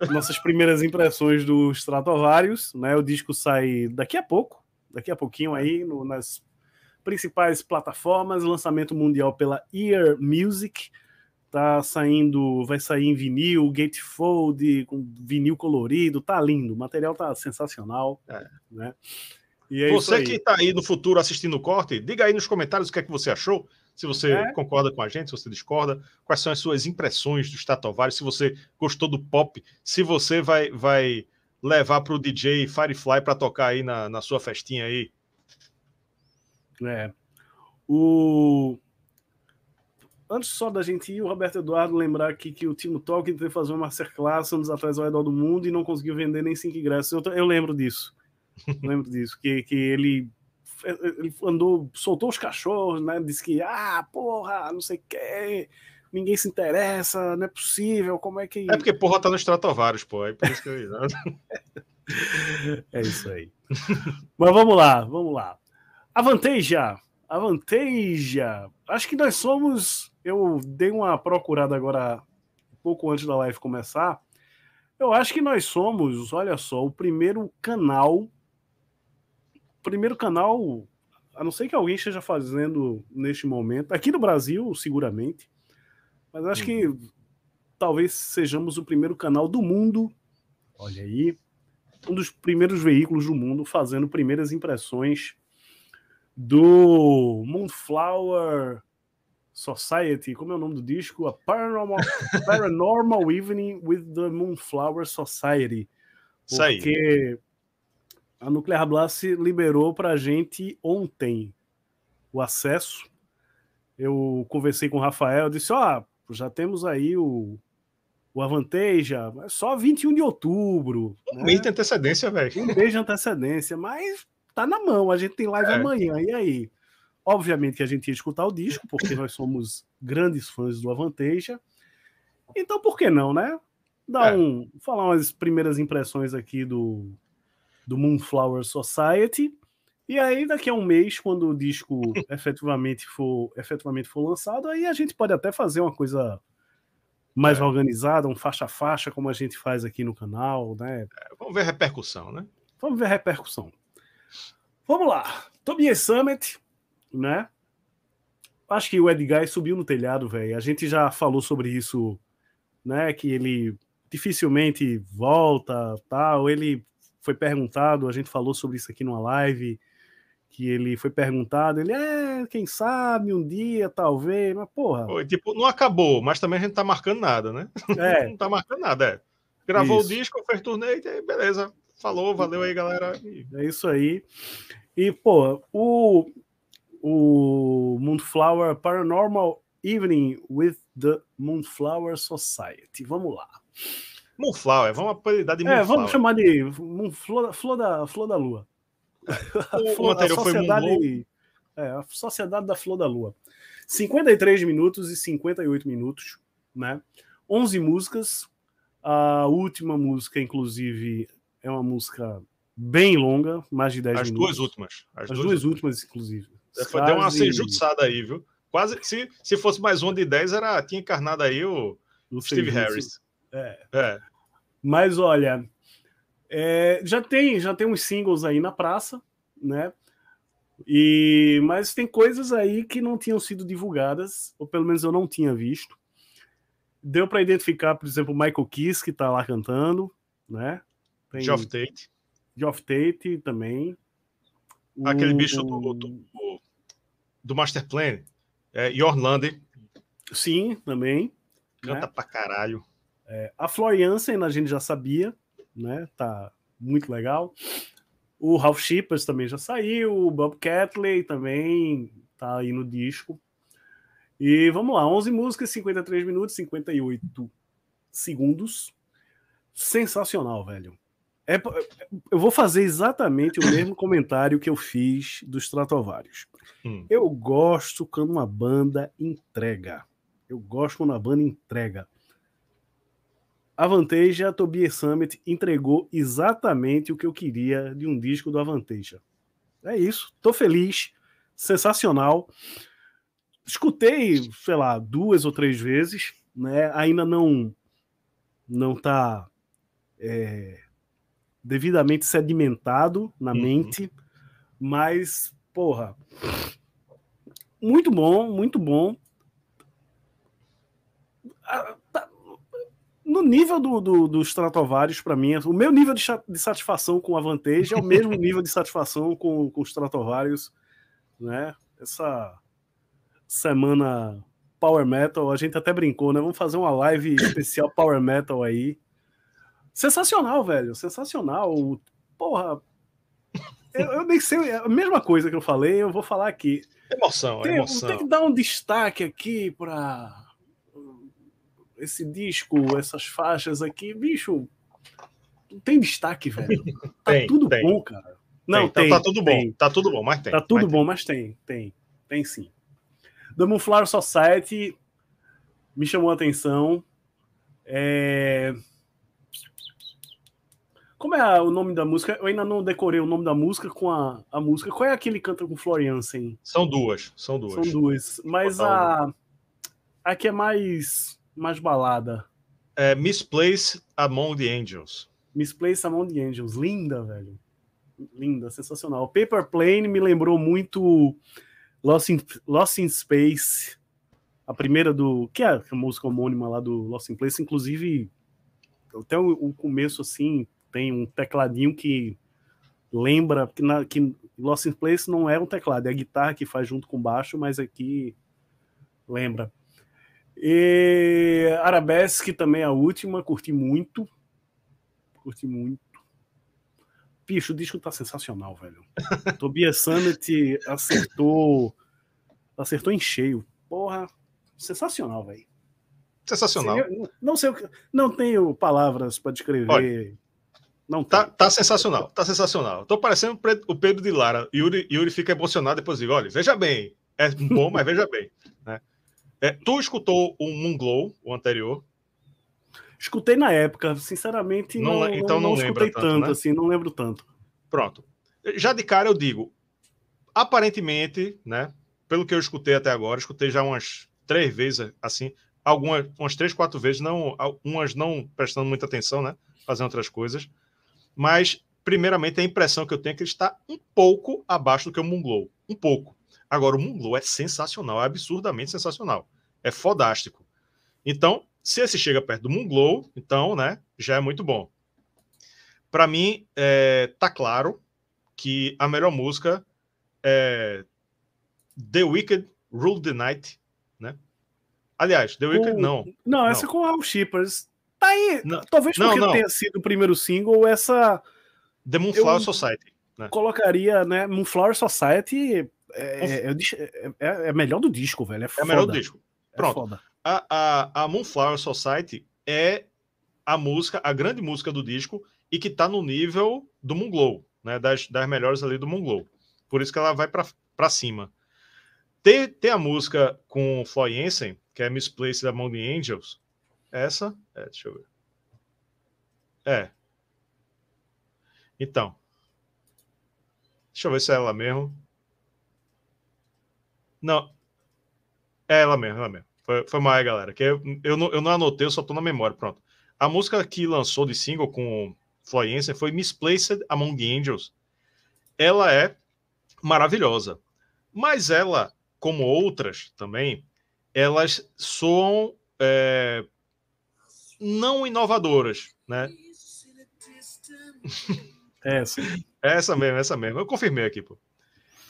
[SPEAKER 1] é. nossas primeiras impressões dos Stratovarius. Né? O disco sai daqui a pouco, daqui a pouquinho aí, no, nas principais plataformas, lançamento mundial pela Ear Music tá saindo, vai sair em vinil, gatefold, com vinil colorido, tá lindo, o material tá sensacional, é. né?
[SPEAKER 2] É você que está aí no futuro assistindo o corte, diga aí nos comentários o que é que você achou, se você é. concorda com a gente, se você discorda, quais são as suas impressões do Statovari, se você gostou do pop, se você vai, vai levar para o DJ Firefly para tocar aí na, na sua festinha aí.
[SPEAKER 1] É. O antes só da gente ir, o Roberto Eduardo lembrar aqui que o Timo Tolkien teve que fazer uma masterclass anos atrás ao redor do mundo e não conseguiu vender nem cinco ingressos. Eu, eu lembro disso. lembro disso. Que, que ele, ele andou, soltou os cachorros, né? Disse que, ah, porra, não sei o que, ninguém se interessa, não é possível, como é que.
[SPEAKER 2] É porque porra tá no Stratovarius, pô. É por isso que eu. [LAUGHS]
[SPEAKER 1] é isso aí. Mas vamos lá, vamos lá. A Vanteja. A Vanteja. Acho que nós somos eu dei uma procurada agora, pouco antes da live começar. Eu acho que nós somos, olha só, o primeiro canal. Primeiro canal, a não ser que alguém esteja fazendo neste momento, aqui no Brasil, seguramente, mas acho que uhum. talvez sejamos o primeiro canal do mundo. Olha aí, um dos primeiros veículos do mundo fazendo primeiras impressões do Moonflower Society, como é o nome do disco? A Paranormal, Paranormal Evening with the Moonflower Society. Porque a Nuclear Blast liberou para a gente ontem o acesso. Eu conversei com o Rafael, disse: Ó, oh, já temos aí o, o Avanteja, só 21 de outubro.
[SPEAKER 2] Um né? mês de antecedência, velho.
[SPEAKER 1] Um mês de antecedência, mas tá na mão, a gente tem live é. amanhã, e aí? Obviamente que a gente ia escutar o disco, porque nós somos grandes fãs do Avanteja. Então, por que não, né? Dar é. um, falar umas primeiras impressões aqui do, do Moonflower Society. E aí, daqui a um mês, quando o disco [LAUGHS] efetivamente for, efetivamente for lançado, aí a gente pode até fazer uma coisa mais é. organizada, um faixa a faixa, como a gente faz aqui no canal, né?
[SPEAKER 2] É, vamos ver a repercussão, né?
[SPEAKER 1] Vamos ver a repercussão. Vamos lá. Tobias Summit, né? Acho que o Edgar subiu no telhado, velho. A gente já falou sobre isso, né? Que ele dificilmente volta, tal. Ele foi perguntado, a gente falou sobre isso aqui numa live, que ele foi perguntado, ele é, quem sabe, um dia, talvez, mas porra.
[SPEAKER 2] Tipo, não acabou, mas também a gente tá marcando nada, né?
[SPEAKER 1] É. [LAUGHS]
[SPEAKER 2] não tá marcando nada, é. Gravou isso. o disco, fez turnê, beleza. Falou, valeu aí, galera.
[SPEAKER 1] É isso aí. E, pô, o, o Moonflower Paranormal Evening with the Moonflower Society. Vamos lá.
[SPEAKER 2] Moonflower, vamos apelidar de Moonflower.
[SPEAKER 1] É, vamos chamar de Moonflower, flor, da, flor da Lua.
[SPEAKER 2] O, flor, a sociedade,
[SPEAKER 1] é, a Sociedade da Flor da Lua. 53 minutos e 58 minutos, né? 11 músicas. A última música, inclusive, é uma música bem longa, mais de 10
[SPEAKER 2] As
[SPEAKER 1] minutos.
[SPEAKER 2] Duas últimas.
[SPEAKER 1] As, As duas, duas últimas, inclusive.
[SPEAKER 2] Foi, deu uma sejuçada aí, viu? quase. Se, se fosse mais um de 10, era, tinha encarnado aí o, o Steve Harris.
[SPEAKER 1] É. é. Mas olha, é, já tem já tem uns singles aí na praça, né? E mas tem coisas aí que não tinham sido divulgadas, ou pelo menos eu não tinha visto. Deu para identificar, por exemplo, o Michael Kiss que está lá cantando, né?
[SPEAKER 2] Tem Geoff Tate.
[SPEAKER 1] Geoff Tate também.
[SPEAKER 2] Aquele o, bicho do, do, do Master Plan, é, Yorlande.
[SPEAKER 1] Sim, também.
[SPEAKER 2] Canta né? pra caralho.
[SPEAKER 1] É, a Floriansen a gente já sabia, né? Tá muito legal. O Ralph Shippers também já saiu, o Bob Catley também tá aí no disco. E vamos lá, 11 músicas, 53 minutos, 58 segundos. Sensacional, velho. É, eu vou fazer exatamente o mesmo comentário que eu fiz dos Stratovarius. Hum. Eu gosto quando uma banda entrega. Eu gosto quando a banda entrega. Avanteja Tobias Summit entregou exatamente o que eu queria de um disco do Avanteja. É isso, tô feliz, sensacional. Escutei, sei lá, duas ou três vezes, né? Ainda não não tá é, devidamente sedimentado na uhum. mente, mas porra, muito bom, muito bom. Ah, tá, no nível do, do, dos Stratovarius, para mim, o meu nível de, de, satisfação com a Vantage é o mesmo [LAUGHS] nível de satisfação com, com os Stratovarius, né? Essa semana Power Metal, a gente até brincou, né? Vamos fazer uma live especial Power Metal aí. Sensacional, velho, sensacional. Porra, eu, eu, nem sei, é a mesma coisa que eu falei, eu vou falar aqui.
[SPEAKER 2] Emoção, tem, emoção.
[SPEAKER 1] Tem que dar um destaque aqui para esse disco, essas faixas aqui, bicho, não tem destaque, velho. [LAUGHS] Tá tem, tudo tem. bom, cara.
[SPEAKER 2] Não, tem, tem, tá, tudo tem. bom, tá tudo bom, mas tem.
[SPEAKER 1] Tá tudo
[SPEAKER 2] mas
[SPEAKER 1] bom, mas tem, tem, tem sim. The Moonflower Society me chamou a atenção. É... Como é o nome da música? Eu ainda não decorei o nome da música com a, a música. Qual é aquele que canta com Floriansen?
[SPEAKER 2] São duas, são duas.
[SPEAKER 1] São duas. Mas a. A que é mais mais balada?
[SPEAKER 2] É Misplaced Among the Angels.
[SPEAKER 1] Misplaced Among the Angels. Linda, velho. Linda, sensacional. Paper Plane me lembrou muito Lost in, Lost in Space, a primeira do. que é a música homônima lá do Lost in Place, inclusive até o, o começo assim tem um tecladinho que lembra que, na, que Lost in Place não é um teclado, é a guitarra que faz junto com o baixo, mas aqui lembra. E Arabesque também é a última, curti muito. Curti muito. Bicho, o disco tá sensacional, velho. [LAUGHS] Tobias Summit acertou acertou em cheio. Porra, sensacional, velho.
[SPEAKER 2] Sensacional.
[SPEAKER 1] não sei o que, não tenho palavras para descrever. Olha,
[SPEAKER 2] não tá, tá sensacional, tá sensacional. Tô parecendo o Pedro de Lara. Yuri, Yuri fica emocionado depois digo, olha, veja bem, é bom, mas veja bem, [LAUGHS] né? É, tu escutou o Moonglow, o anterior?
[SPEAKER 1] Escutei na época, sinceramente, não, não então não, não escutei tanto, tanto né? assim, não lembro tanto.
[SPEAKER 2] Pronto. Já de cara eu digo, aparentemente, né, pelo que eu escutei até agora, escutei já umas três vezes, assim, algumas, umas três, quatro vezes, não, umas não prestando muita atenção, né, fazendo outras coisas, mas, primeiramente, a impressão que eu tenho é que ele está um pouco abaixo do que o Moonglow, um pouco. Agora, o Moonglow é sensacional, é absurdamente sensacional. É fodástico. Então, se esse chega perto do Moonglow, então, né, já é muito bom. Para mim, é, tá claro que a melhor música é The Wicked Rule the Night, né? Aliás, The Wicked o... não.
[SPEAKER 1] Não, essa não. com Al Shippers. Tá aí. Não, Talvez porque não, não. tenha sido o primeiro single, essa.
[SPEAKER 2] The Moonflower Society.
[SPEAKER 1] Né? Colocaria, né? Moonflower Society é, é, é, é, é, melhor do disco, velho. É,
[SPEAKER 2] é melhor do disco. É Pronto. a, a, a Moonflower Society é a música, a grande música do disco e que tá no nível do Moonglow, né? Das, das melhores ali do Moonglow. Por isso que ela vai para cima. Tem, tem a música com Floy Jensen, que é Misplaced Among the Angels. Essa? É, deixa eu ver. É. Então. Deixa eu ver se é ela mesmo. Não. É ela mesmo, ela mesmo. Foi, foi mal, galera. Que eu, eu, não, eu não anotei, eu só tô na memória. Pronto. A música que lançou de single com Floyense foi Misplaced Among Angels. Ela é maravilhosa. Mas ela, como outras também, elas soam é, não inovadoras, né?
[SPEAKER 1] Essa.
[SPEAKER 2] essa mesmo, essa mesmo. Eu confirmei aqui, pô.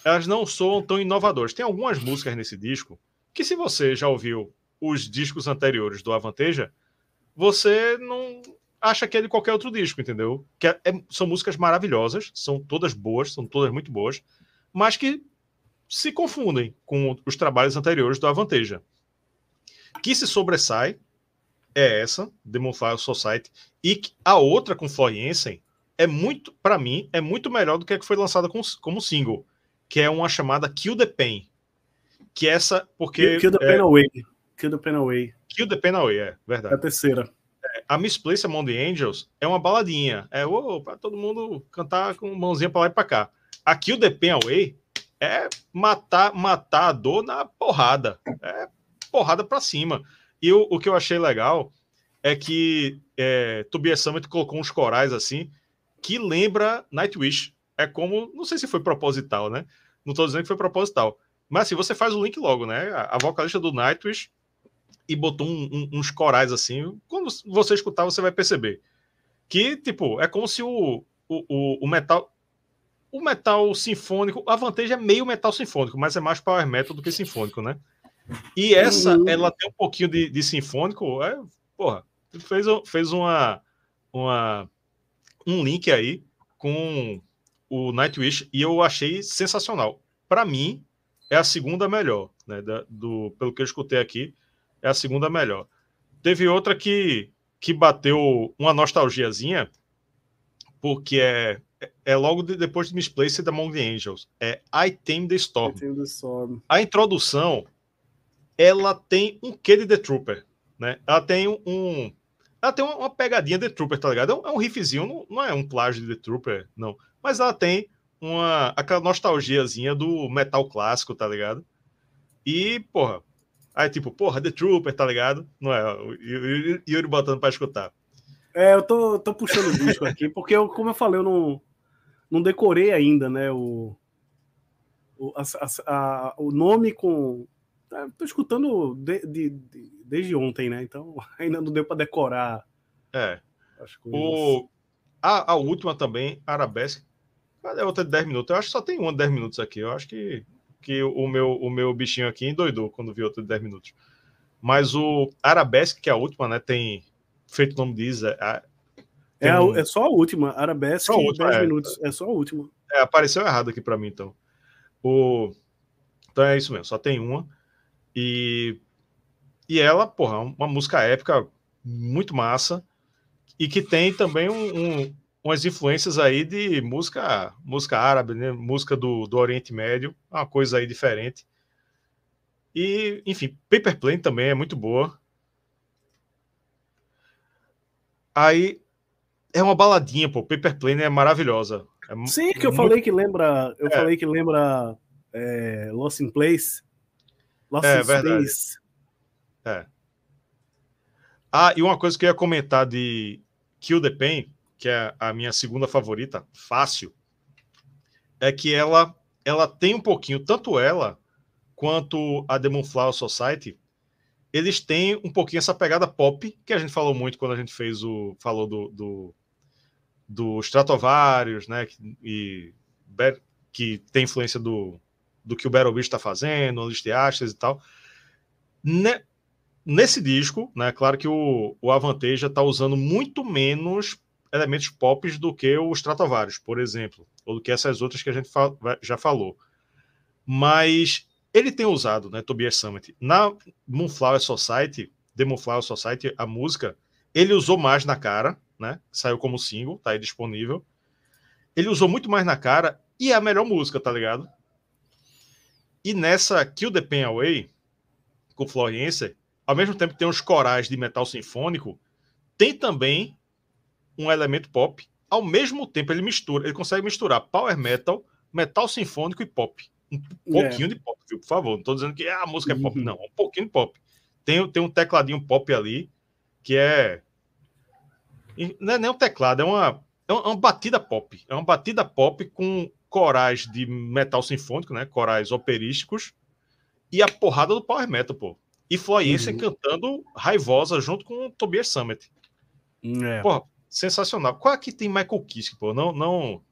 [SPEAKER 2] Elas não soam tão inovadoras. Tem algumas músicas nesse disco que, se você já ouviu os discos anteriores do Avanteja, você não acha que é de qualquer outro disco, entendeu? Que é, é, são músicas maravilhosas, são todas boas, são todas muito boas, mas que se confundem com os trabalhos anteriores do Avanteja. Que se sobressai é essa, Demonfire Society, e a outra com Floriensen é muito, para mim, é muito melhor do que a que foi lançada com, como single, que é uma chamada Kill the Pain. Que é essa, porque.
[SPEAKER 1] Kill, the
[SPEAKER 2] é,
[SPEAKER 1] Pain Away. Kill the Pain Away.
[SPEAKER 2] Kill the Pain Away, é verdade.
[SPEAKER 1] É a terceira.
[SPEAKER 2] É, a Misplace Among the Angels é uma baladinha. É oh, para todo mundo cantar com mãozinha para lá e para cá. A Kill the Pain Away é matar, matar a dor na porrada. É porrada para cima. E o, o que eu achei legal é que é, Tobias Summit colocou uns corais assim que lembra Nightwish. É como, não sei se foi proposital, né? Não estou dizendo que foi proposital. Mas assim, você faz o link logo, né? A, a vocalista do Nightwish e botou um, um, uns corais assim. Quando você escutar, você vai perceber. Que, tipo, é como se o, o, o metal. O metal sinfônico, a vantagem é meio metal sinfônico, mas é mais power metal do que sinfônico, né? E essa, uhum. ela tem um pouquinho de, de sinfônico, é, porra, fez, fez uma, uma, um link aí com o Nightwish e eu achei sensacional. Para mim, é a segunda melhor, né? Da, do, pelo que eu escutei aqui, é a segunda melhor. Teve outra que, que bateu uma nostalgiazinha, porque é, é logo de, depois de Misplaced Among the Angels. É I Tame the Storm.
[SPEAKER 1] I Tame the Storm.
[SPEAKER 2] A introdução, ela tem um quê de The Trooper, né? Ela tem um... Ela tem uma pegadinha de The Trooper, tá ligado? É um, é riffzinho, não, não é um plágio de The Trooper, não. Mas ela tem uma aquela nostalgiazinha do metal clássico, tá ligado? E, porra, aí tipo, porra, The Trooper, tá ligado? Não é? E Yuri botando pra escutar.
[SPEAKER 1] É, eu tô, tô puxando o disco aqui, porque, eu, como eu falei, eu não, não decorei ainda, né, o, o, a, a, o nome com... Tá, tô escutando de, de, de, desde ontem, né, então [LAUGHS] ainda não deu para decorar.
[SPEAKER 2] É. O, a, a última também, Arabesque, Cadê a outra de 10 minutos? Eu acho que só tem uma de 10 minutos aqui. Eu acho que, que o, meu, o meu bichinho aqui endoidou quando viu outra de 10 minutos. Mas o Arabesque, que é a última, né? Tem feito o nome diz. É,
[SPEAKER 1] é, um... é, só a última. Arabesque, só a última, 10 é, minutos. É só a última.
[SPEAKER 2] É, apareceu errado aqui para mim, então. O... Então é isso mesmo, só tem uma. E, e ela, porra, é uma música épica muito massa. E que tem também um, um umas influências aí de música música árabe, né? música do, do Oriente Médio, uma coisa aí diferente. E, enfim, Paper Plane também é muito boa. Aí é uma baladinha, pô. Paper Plane é maravilhosa. É
[SPEAKER 1] Sim, que eu muito... falei que lembra. Eu é. falei que lembra é, Lost in Place.
[SPEAKER 2] Lost é, in verdade. Space. É. Ah, e uma coisa que eu ia comentar de Kill the Pain que é a minha segunda favorita, fácil, é que ela ela tem um pouquinho, tanto ela quanto a Demon Flower Society, eles têm um pouquinho essa pegada pop, que a gente falou muito quando a gente fez o. falou do, do, do Stratovarius, né? E que tem influência do, do que o Battle Beast está fazendo, List Ashes e tal. Ne, nesse disco, né? Claro que o, o Avanteja está usando muito menos elementos pop do que o Stratovarius, por exemplo, ou do que essas outras que a gente já falou. Mas ele tem usado, né, Tobias Summit, na Moonflower Society, The Moonflower Society, a música, ele usou mais na cara, né, saiu como single, tá aí disponível. Ele usou muito mais na cara e é a melhor música, tá ligado? E nessa Kill the Pain Away, com Florence, ao mesmo tempo que tem os corais de metal sinfônico, tem também um elemento pop, ao mesmo tempo ele mistura, ele consegue misturar power metal, metal sinfônico e pop. um pouquinho é. de pop, viu? Por favor. Não tô dizendo que ah, a música é pop, uhum. não. Um pouquinho de pop. Tem, tem um tecladinho pop ali que é. Não é nem um teclado, é uma, é uma batida pop. É uma batida pop com corais de metal sinfônico, né? Corais operísticos. E a porrada do power metal, pô. E Floyensen uhum. cantando raivosa junto com o Tobias Summit. É. Porra, sensacional. Qual é que tem Michael Kiske, pô? Não, não.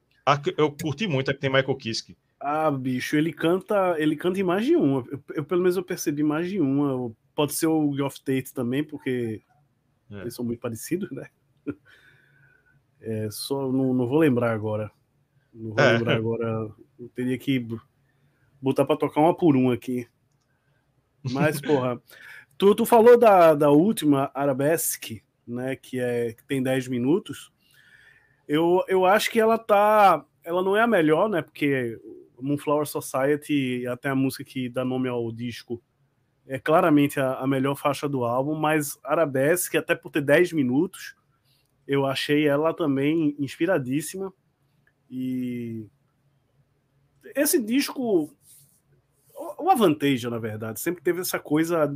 [SPEAKER 2] Eu curti muito a que tem Michael Kiske.
[SPEAKER 1] Ah, bicho, ele canta, ele canta em mais de uma. Eu, eu, pelo menos eu percebi mais de uma. Pode ser o Geoff Tate também, porque é. eles são muito parecidos, né? [LAUGHS] É, só não, não vou lembrar agora. Não vou é. lembrar agora. Eu teria que botar para tocar uma por uma aqui. Mas, [LAUGHS] porra, tu, tu falou da, da última Arabesque, né? Que, é, que tem 10 minutos. Eu, eu acho que ela tá. Ela não é a melhor, né? Porque Moonflower Society, até a música que dá nome ao disco, é claramente a, a melhor faixa do álbum, mas Arabesque, até por ter 10 minutos, eu achei ela também inspiradíssima. E esse disco, o Avanteja, na verdade, sempre teve essa coisa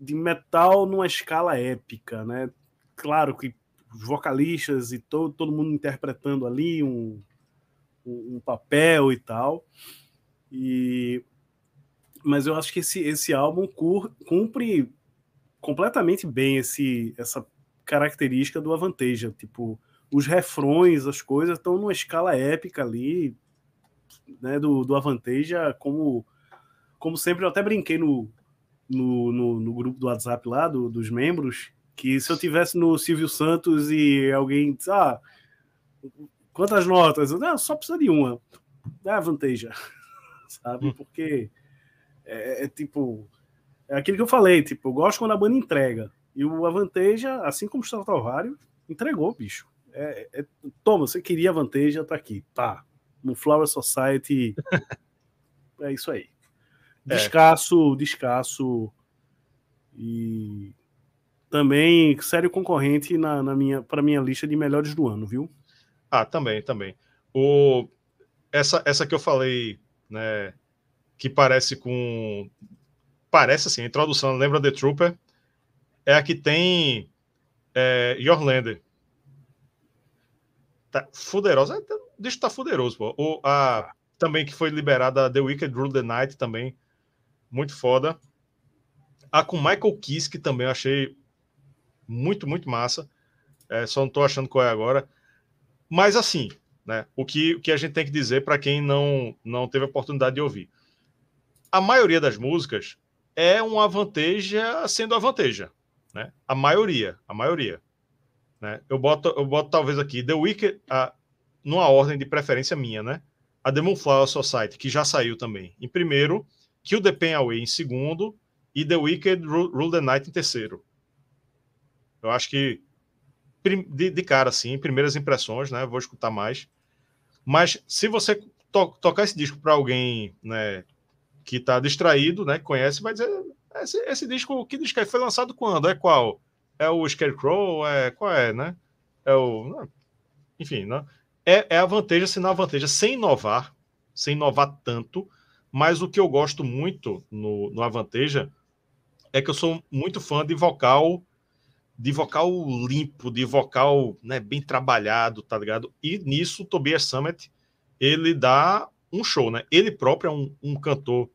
[SPEAKER 1] de metal numa escala épica, né? Claro que os vocalistas e todo, todo mundo interpretando ali um, um, um papel e tal. E mas eu acho que esse, esse álbum cumpre completamente bem esse, essa característica do Avanteja. Tipo, os refrões, as coisas estão numa escala épica ali, né, do, do Avanteja, como, como sempre, eu até brinquei no, no, no, no grupo do WhatsApp lá, do, dos membros, que se eu tivesse no Silvio Santos e alguém disse, ah, quantas notas? Eu, não, só precisa de uma. É Avanteja, [LAUGHS] sabe? Hum. Porque é, é, tipo, é aquilo que eu falei, tipo, eu gosto quando a banda entrega. E o Avanteja, assim como o Stratovarius, entregou, bicho. É, é, toma, você queria Avanteja, tá aqui. Tá. No Flower Society. [LAUGHS] é isso aí. É. Descasso, descasso. E também sério concorrente na, na minha para minha lista de melhores do ano, viu?
[SPEAKER 2] Ah, também, também. O essa essa que eu falei, né, que parece com parece assim, a introdução lembra The Trooper, é a que tem é, Yorlander. Tá fuderosa. Deixa tá fuderoso, pô. O, a, também que foi liberada The Wicked Rule the Night também. Muito foda. A com Michael Kiske também eu achei muito, muito massa. É, só não tô achando qual é agora. Mas assim, né? O que, o que a gente tem que dizer para quem não, não teve a oportunidade de ouvir. A maioria das músicas é uma vanteja sendo a vanteja né? A maioria, a maioria. Né? Eu, boto, eu boto talvez aqui The Wicked, a, numa ordem de preferência minha, né? A The Moonflower Society, que já saiu também, em primeiro, Kill the Pain Away em segundo e The Wicked Rule the Night em terceiro. Eu acho que de, de cara, assim, primeiras impressões, né? Vou escutar mais. Mas se você to tocar esse disco para alguém, né, que está distraído, né, conhece, vai dizer, esse, esse disco, que disco é? Foi lançado quando? É qual? É o Scarecrow? É, qual é, né? É o. Enfim, né? É, é a vantagem, se não a vantagem, sem inovar, sem inovar tanto, mas o que eu gosto muito no, no Avanteja é que eu sou muito fã de vocal de vocal limpo, de vocal né, bem trabalhado, tá ligado? E nisso o Tobias Summit ele dá um show, né? Ele próprio é um, um cantor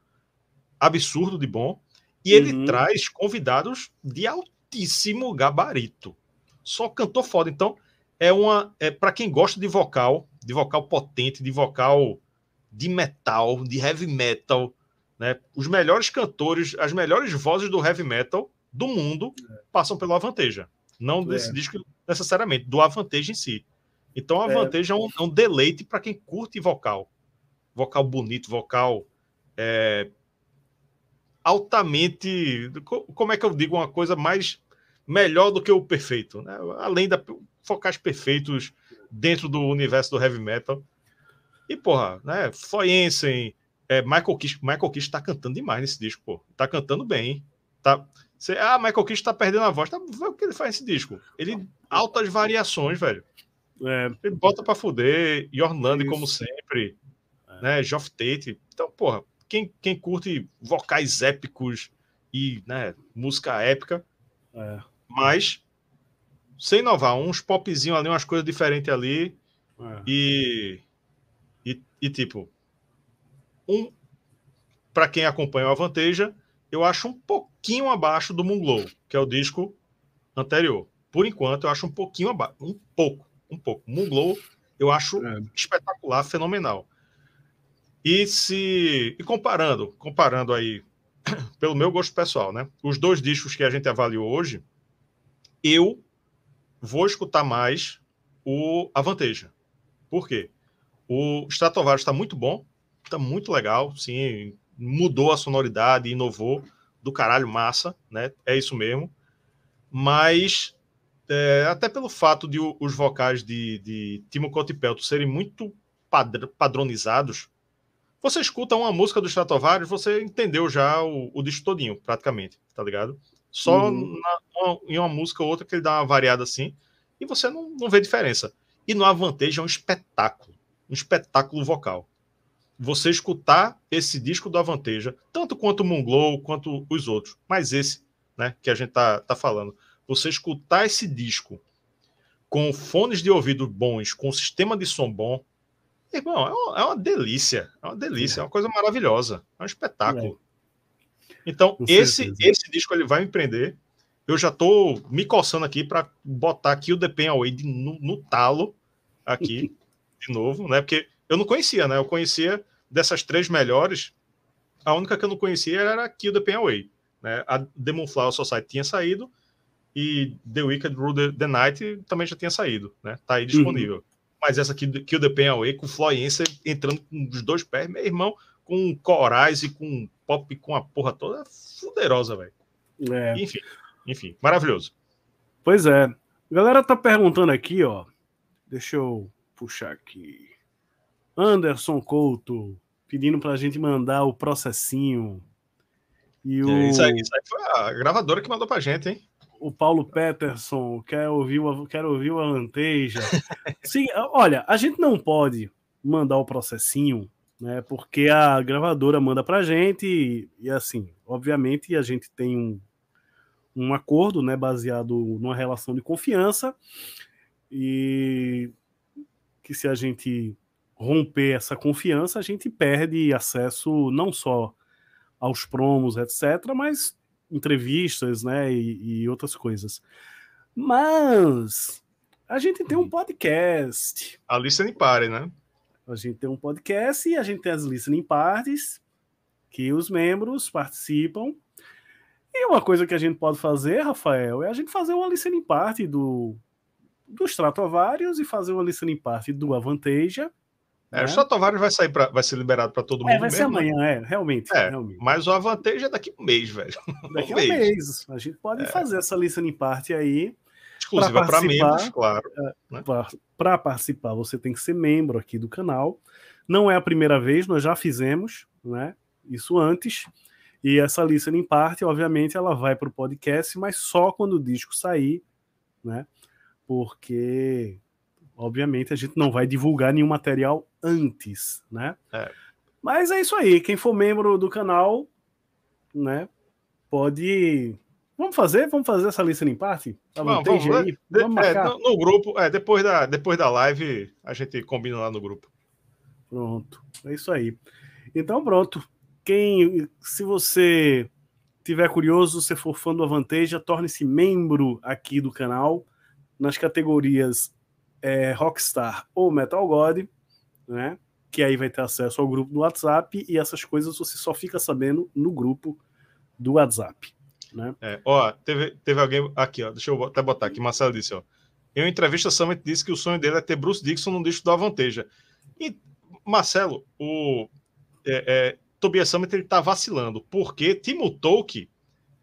[SPEAKER 2] absurdo de bom e ele uhum. traz convidados de altíssimo gabarito. Só cantor foda. Então, é uma. É, para quem gosta de vocal, de vocal potente, de vocal de metal, de heavy metal, né? Os melhores cantores, as melhores vozes do heavy metal do mundo passam pelo Avanteja. Não desse é. disco necessariamente, do Avanteja em si. Então, a Avanteja é, é um, é um deleite para quem curte vocal. Vocal bonito, vocal é, altamente. Como é que eu digo uma coisa mais melhor do que o perfeito? Né? Além da focais perfeitos dentro do universo do heavy metal. E, porra, né? Foyensen, é, Michael Kish, Michael Kish tá cantando demais nesse disco, pô. Tá cantando bem. Tá. Cê, ah, Michael Kish tá perdendo a voz. Tá, o que ele faz nesse disco? Ele. Altas variações, velho. É. Ele bota pra fuder. E Orlando, como sempre. É. né? Geoff Tate. Então, porra, quem, quem curte vocais épicos e né, música épica, é. mas sem inovar, uns popzinhos ali, umas coisas diferentes ali, é. e, e, e, tipo, um para quem acompanha o Avanteja, eu acho um pouquinho abaixo do Moonglow, que é o disco anterior. Por enquanto, eu acho um pouquinho abaixo, um pouco, um pouco. Moonglow, eu acho é. espetacular, fenomenal. E se e comparando, comparando aí [CLEARS THROAT] pelo meu gosto pessoal, né? Os dois discos que a gente avaliou hoje, eu vou escutar mais o Avanteja. Por quê? O Stratovarius está muito bom, está muito legal, sim, mudou a sonoridade, inovou, do caralho, massa, né? É isso mesmo. Mas é, até pelo fato de os vocais de, de Timo Cotipelto serem muito padronizados, você escuta uma música do Stratovarius, você entendeu já o, o disco todinho, praticamente, tá ligado? Só uhum. na, uma, em uma música ou outra que ele dá uma variada assim, e você não, não vê diferença. E no Avantage é um espetáculo, um espetáculo vocal. Você escutar esse disco do Avanteja, tanto quanto o Moonglow, quanto os outros, mas esse, né, que a gente tá, tá falando. Você escutar esse disco com fones de ouvido bons, com sistema de som bom, Irmão, é uma, é uma delícia. É uma delícia, é uma coisa maravilhosa. É um espetáculo. É. Então, esse, esse disco ele vai me prender. Eu já tô me coçando aqui para botar aqui o The Pen Away de, no, no talo aqui [LAUGHS] de novo, né? Porque eu não conhecia, né? Eu conhecia dessas três melhores, a única que eu não conhecia era o The Pen Away. Né? A Demon Flower Society tinha saído e The Wicked Rule the Night também já tinha saído, né? Tá aí disponível. Uhum. Mas essa aqui, Kill the Pain Away, com Floyença entrando com os dois pés, meu irmão, com corais e com pop com a porra toda, é fuderosa, velho. É. Enfim, enfim, maravilhoso.
[SPEAKER 1] Pois é. A galera tá perguntando aqui, ó. Deixa eu puxar aqui. Anderson Couto pedindo pra gente mandar o processinho.
[SPEAKER 2] E o... É, isso, aí, isso aí foi a gravadora que mandou pra gente, hein?
[SPEAKER 1] O Paulo Peterson quer ouvir quer ouvir o Avanteja. Sim, olha, a gente não pode mandar o processinho, né? Porque a gravadora manda pra gente e, e assim, obviamente a gente tem um, um acordo, né, baseado numa relação de confiança e que se a gente romper essa confiança, a gente perde acesso não só aos promos, etc., mas entrevistas, né, e, e outras coisas. Mas a gente tem um uhum. podcast.
[SPEAKER 2] A listening party, né?
[SPEAKER 1] A gente tem um podcast e a gente tem as listening parties que os membros participam. E uma coisa que a gente pode fazer, Rafael, é a gente fazer uma listening party do dos Stratovarius e fazer uma listening party do Avanteja
[SPEAKER 2] é, né? O Sotovário vai sair para vai ser liberado para todo é, mundo.
[SPEAKER 1] É, vai mesmo, ser amanhã, né? é, realmente,
[SPEAKER 2] é,
[SPEAKER 1] realmente.
[SPEAKER 2] Mas o Avantage é daqui a um mês, velho. [LAUGHS]
[SPEAKER 1] Daqui a um, mês. mês. A gente pode é. fazer essa lista em parte aí.
[SPEAKER 2] Exclusiva para membros, claro.
[SPEAKER 1] É, né? Para participar, você tem que ser membro aqui do canal. Não é a primeira vez, nós já fizemos, né? Isso antes. E essa lista em parte, obviamente, ela vai para o podcast, mas só quando o disco sair, né? Porque obviamente a gente não vai divulgar nenhum material antes, né? É. Mas é isso aí. Quem for membro do canal, né, pode. Vamos fazer? Vamos fazer essa lista em parte?
[SPEAKER 2] Vamos, vamos, aí? De, vamos é, no, no, grupo, é, depois, da, depois da live, a gente combina lá no grupo.
[SPEAKER 1] Pronto, é isso aí. Então, pronto. Quem, se você tiver curioso, se for fã do Avanteja, torne-se membro aqui do canal nas categorias é, Rockstar ou Metal God, né? Que aí vai ter acesso ao grupo do WhatsApp e essas coisas você só fica sabendo no grupo do WhatsApp. Né?
[SPEAKER 2] É, ó, teve, teve alguém aqui, ó, deixa eu até botar aqui, Marcelo disse, ó. Em uma entrevista, Summit disse que o sonho dele é ter Bruce Dixon no disco do Avanteja. E, Marcelo, o é, é, Tobias Summit ele tá vacilando, porque Timo Tolkien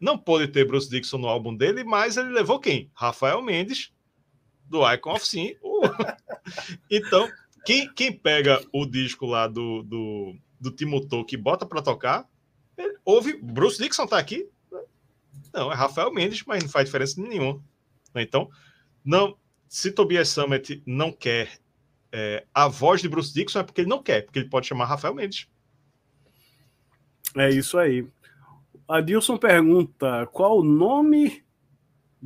[SPEAKER 2] não pôde ter Bruce Dixon no álbum dele, mas ele levou quem? Rafael Mendes, do Icon of Sin. [LAUGHS] então, quem, quem pega o disco lá do, do, do que bota para tocar, ouve. Bruce Dixon tá aqui? Não, é Rafael Mendes, mas não faz diferença nenhuma. Então, não, se Tobias Summit não quer é, a voz de Bruce Dixon é porque ele não quer, porque ele pode chamar Rafael Mendes.
[SPEAKER 1] É isso aí. A Dilson pergunta: qual o nome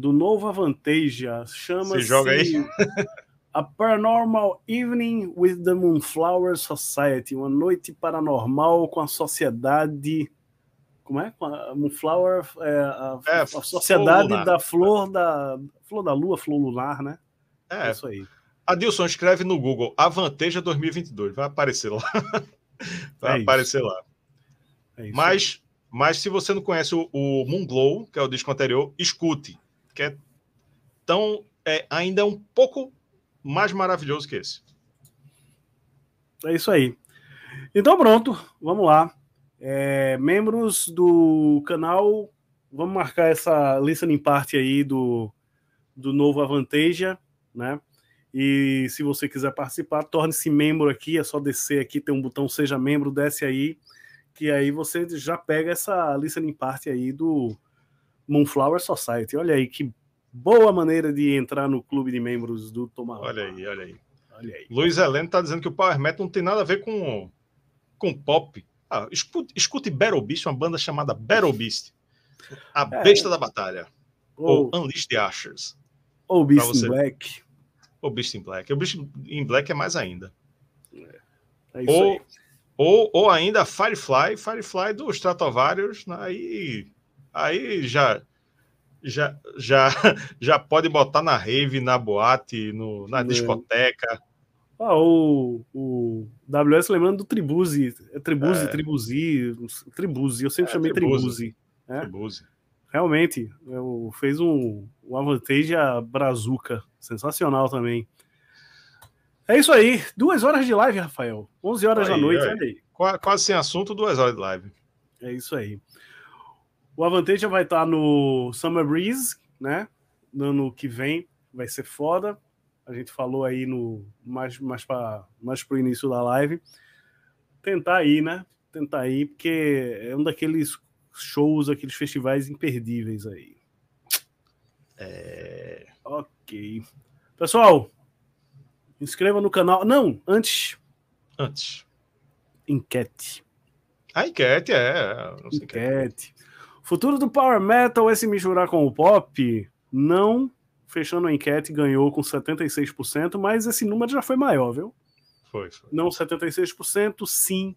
[SPEAKER 1] do novo Avanteja? Chama-se.
[SPEAKER 2] joga aí. [LAUGHS]
[SPEAKER 1] A Paranormal Evening with the Moonflower Society. Uma noite paranormal com a sociedade. Como é? Com a Moonflower. É, a, é, a sociedade da flor da. Flor da lua, flor lunar, né?
[SPEAKER 2] É, é isso aí. Adilson, escreve no Google Avanteja 2022. Vai aparecer lá. [LAUGHS] Vai é aparecer isso. lá. É mas, mas se você não conhece o, o Moon Glow, que é o disco anterior, escute. Que é tão. É, ainda um pouco mais maravilhoso que esse.
[SPEAKER 1] É isso aí. Então pronto, vamos lá. É, membros do canal, vamos marcar essa listening party aí do, do novo Avanteja, né? E se você quiser participar, torne-se membro aqui, é só descer aqui, tem um botão Seja Membro, desce aí, que aí você já pega essa listening party aí do Moonflower Society. Olha aí que boa maneira de entrar no clube de membros do Tomahawk.
[SPEAKER 2] Olha aí, olha aí. Olha aí. Luiz Heleno está dizendo que o Power Metal não tem nada a ver com, com pop. Ah, escute, escute Battle Beast, uma banda chamada Battle Beast. A é. besta da batalha. Ou, ou Unleash the Ashers.
[SPEAKER 1] Ou Beast in Black.
[SPEAKER 2] Ou Beast in Black. O Beast in Black é mais ainda. É, é ou, ou, ou ainda Firefly, Firefly do Stratovarius, né? aí, aí já, já, já, [LAUGHS] já pode botar na rave, na boate, no, na é. discoteca.
[SPEAKER 1] Ah, o, o WS lembrando do Tribuzi. É Tribuzi, é. Tribuzi, Tribuzi. Eu sempre é, chamei Tribuzi. Tribuzi. É? Realmente, eu, fez um, um Avanteja Brazuca. Sensacional também. É isso aí. Duas horas de live, Rafael. 11 horas aí, da noite, olha aí.
[SPEAKER 2] Quase sem assunto, duas horas de live.
[SPEAKER 1] É isso aí. O Avanteja vai estar no Summer Breeze, né? No ano que vem. Vai ser foda. A gente falou aí no mais, mais para mais pro início da live. Tentar ir, né? Tentar ir, porque é um daqueles shows, aqueles festivais imperdíveis aí.
[SPEAKER 2] É...
[SPEAKER 1] Ok. Pessoal, inscreva no canal. Não, antes.
[SPEAKER 2] Antes.
[SPEAKER 1] Enquete.
[SPEAKER 2] A enquete, é.
[SPEAKER 1] enquete. Futuro do Power Metal é se misturar com o pop? Não. Fechando a enquete, ganhou com 76%, mas esse número já foi maior, viu?
[SPEAKER 2] Foi, foi.
[SPEAKER 1] Não 76%, sim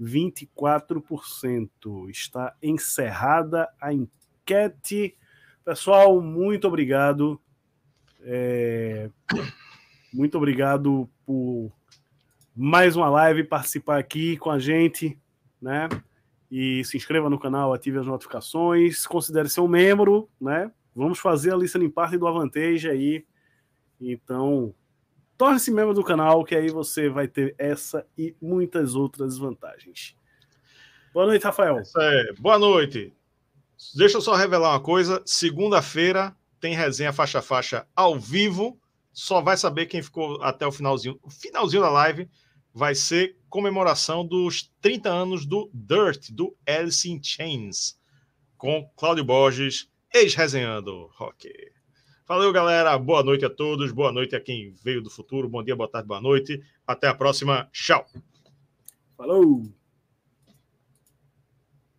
[SPEAKER 1] 24%. Está encerrada a enquete. Pessoal, muito obrigado. É... Muito obrigado por mais uma live, participar aqui com a gente, né? E se inscreva no canal, ative as notificações, considere ser um membro, né? Vamos fazer a lista parte do Avantage aí. Então, Torne-se membro do canal, que aí você vai ter essa e muitas outras vantagens. Boa noite, Rafael.
[SPEAKER 2] É, boa noite. Deixa eu só revelar uma coisa. Segunda-feira tem resenha faixa faixa ao vivo. Só vai saber quem ficou até o finalzinho. Finalzinho da live vai ser comemoração dos 30 anos do Dirt, do Alice in Chains, com Cláudio Borges, ex-resenhando rock. Valeu, galera. Boa noite a todos. Boa noite a quem veio do futuro. Bom dia, boa tarde, boa noite. Até a próxima. Tchau.
[SPEAKER 1] Falou.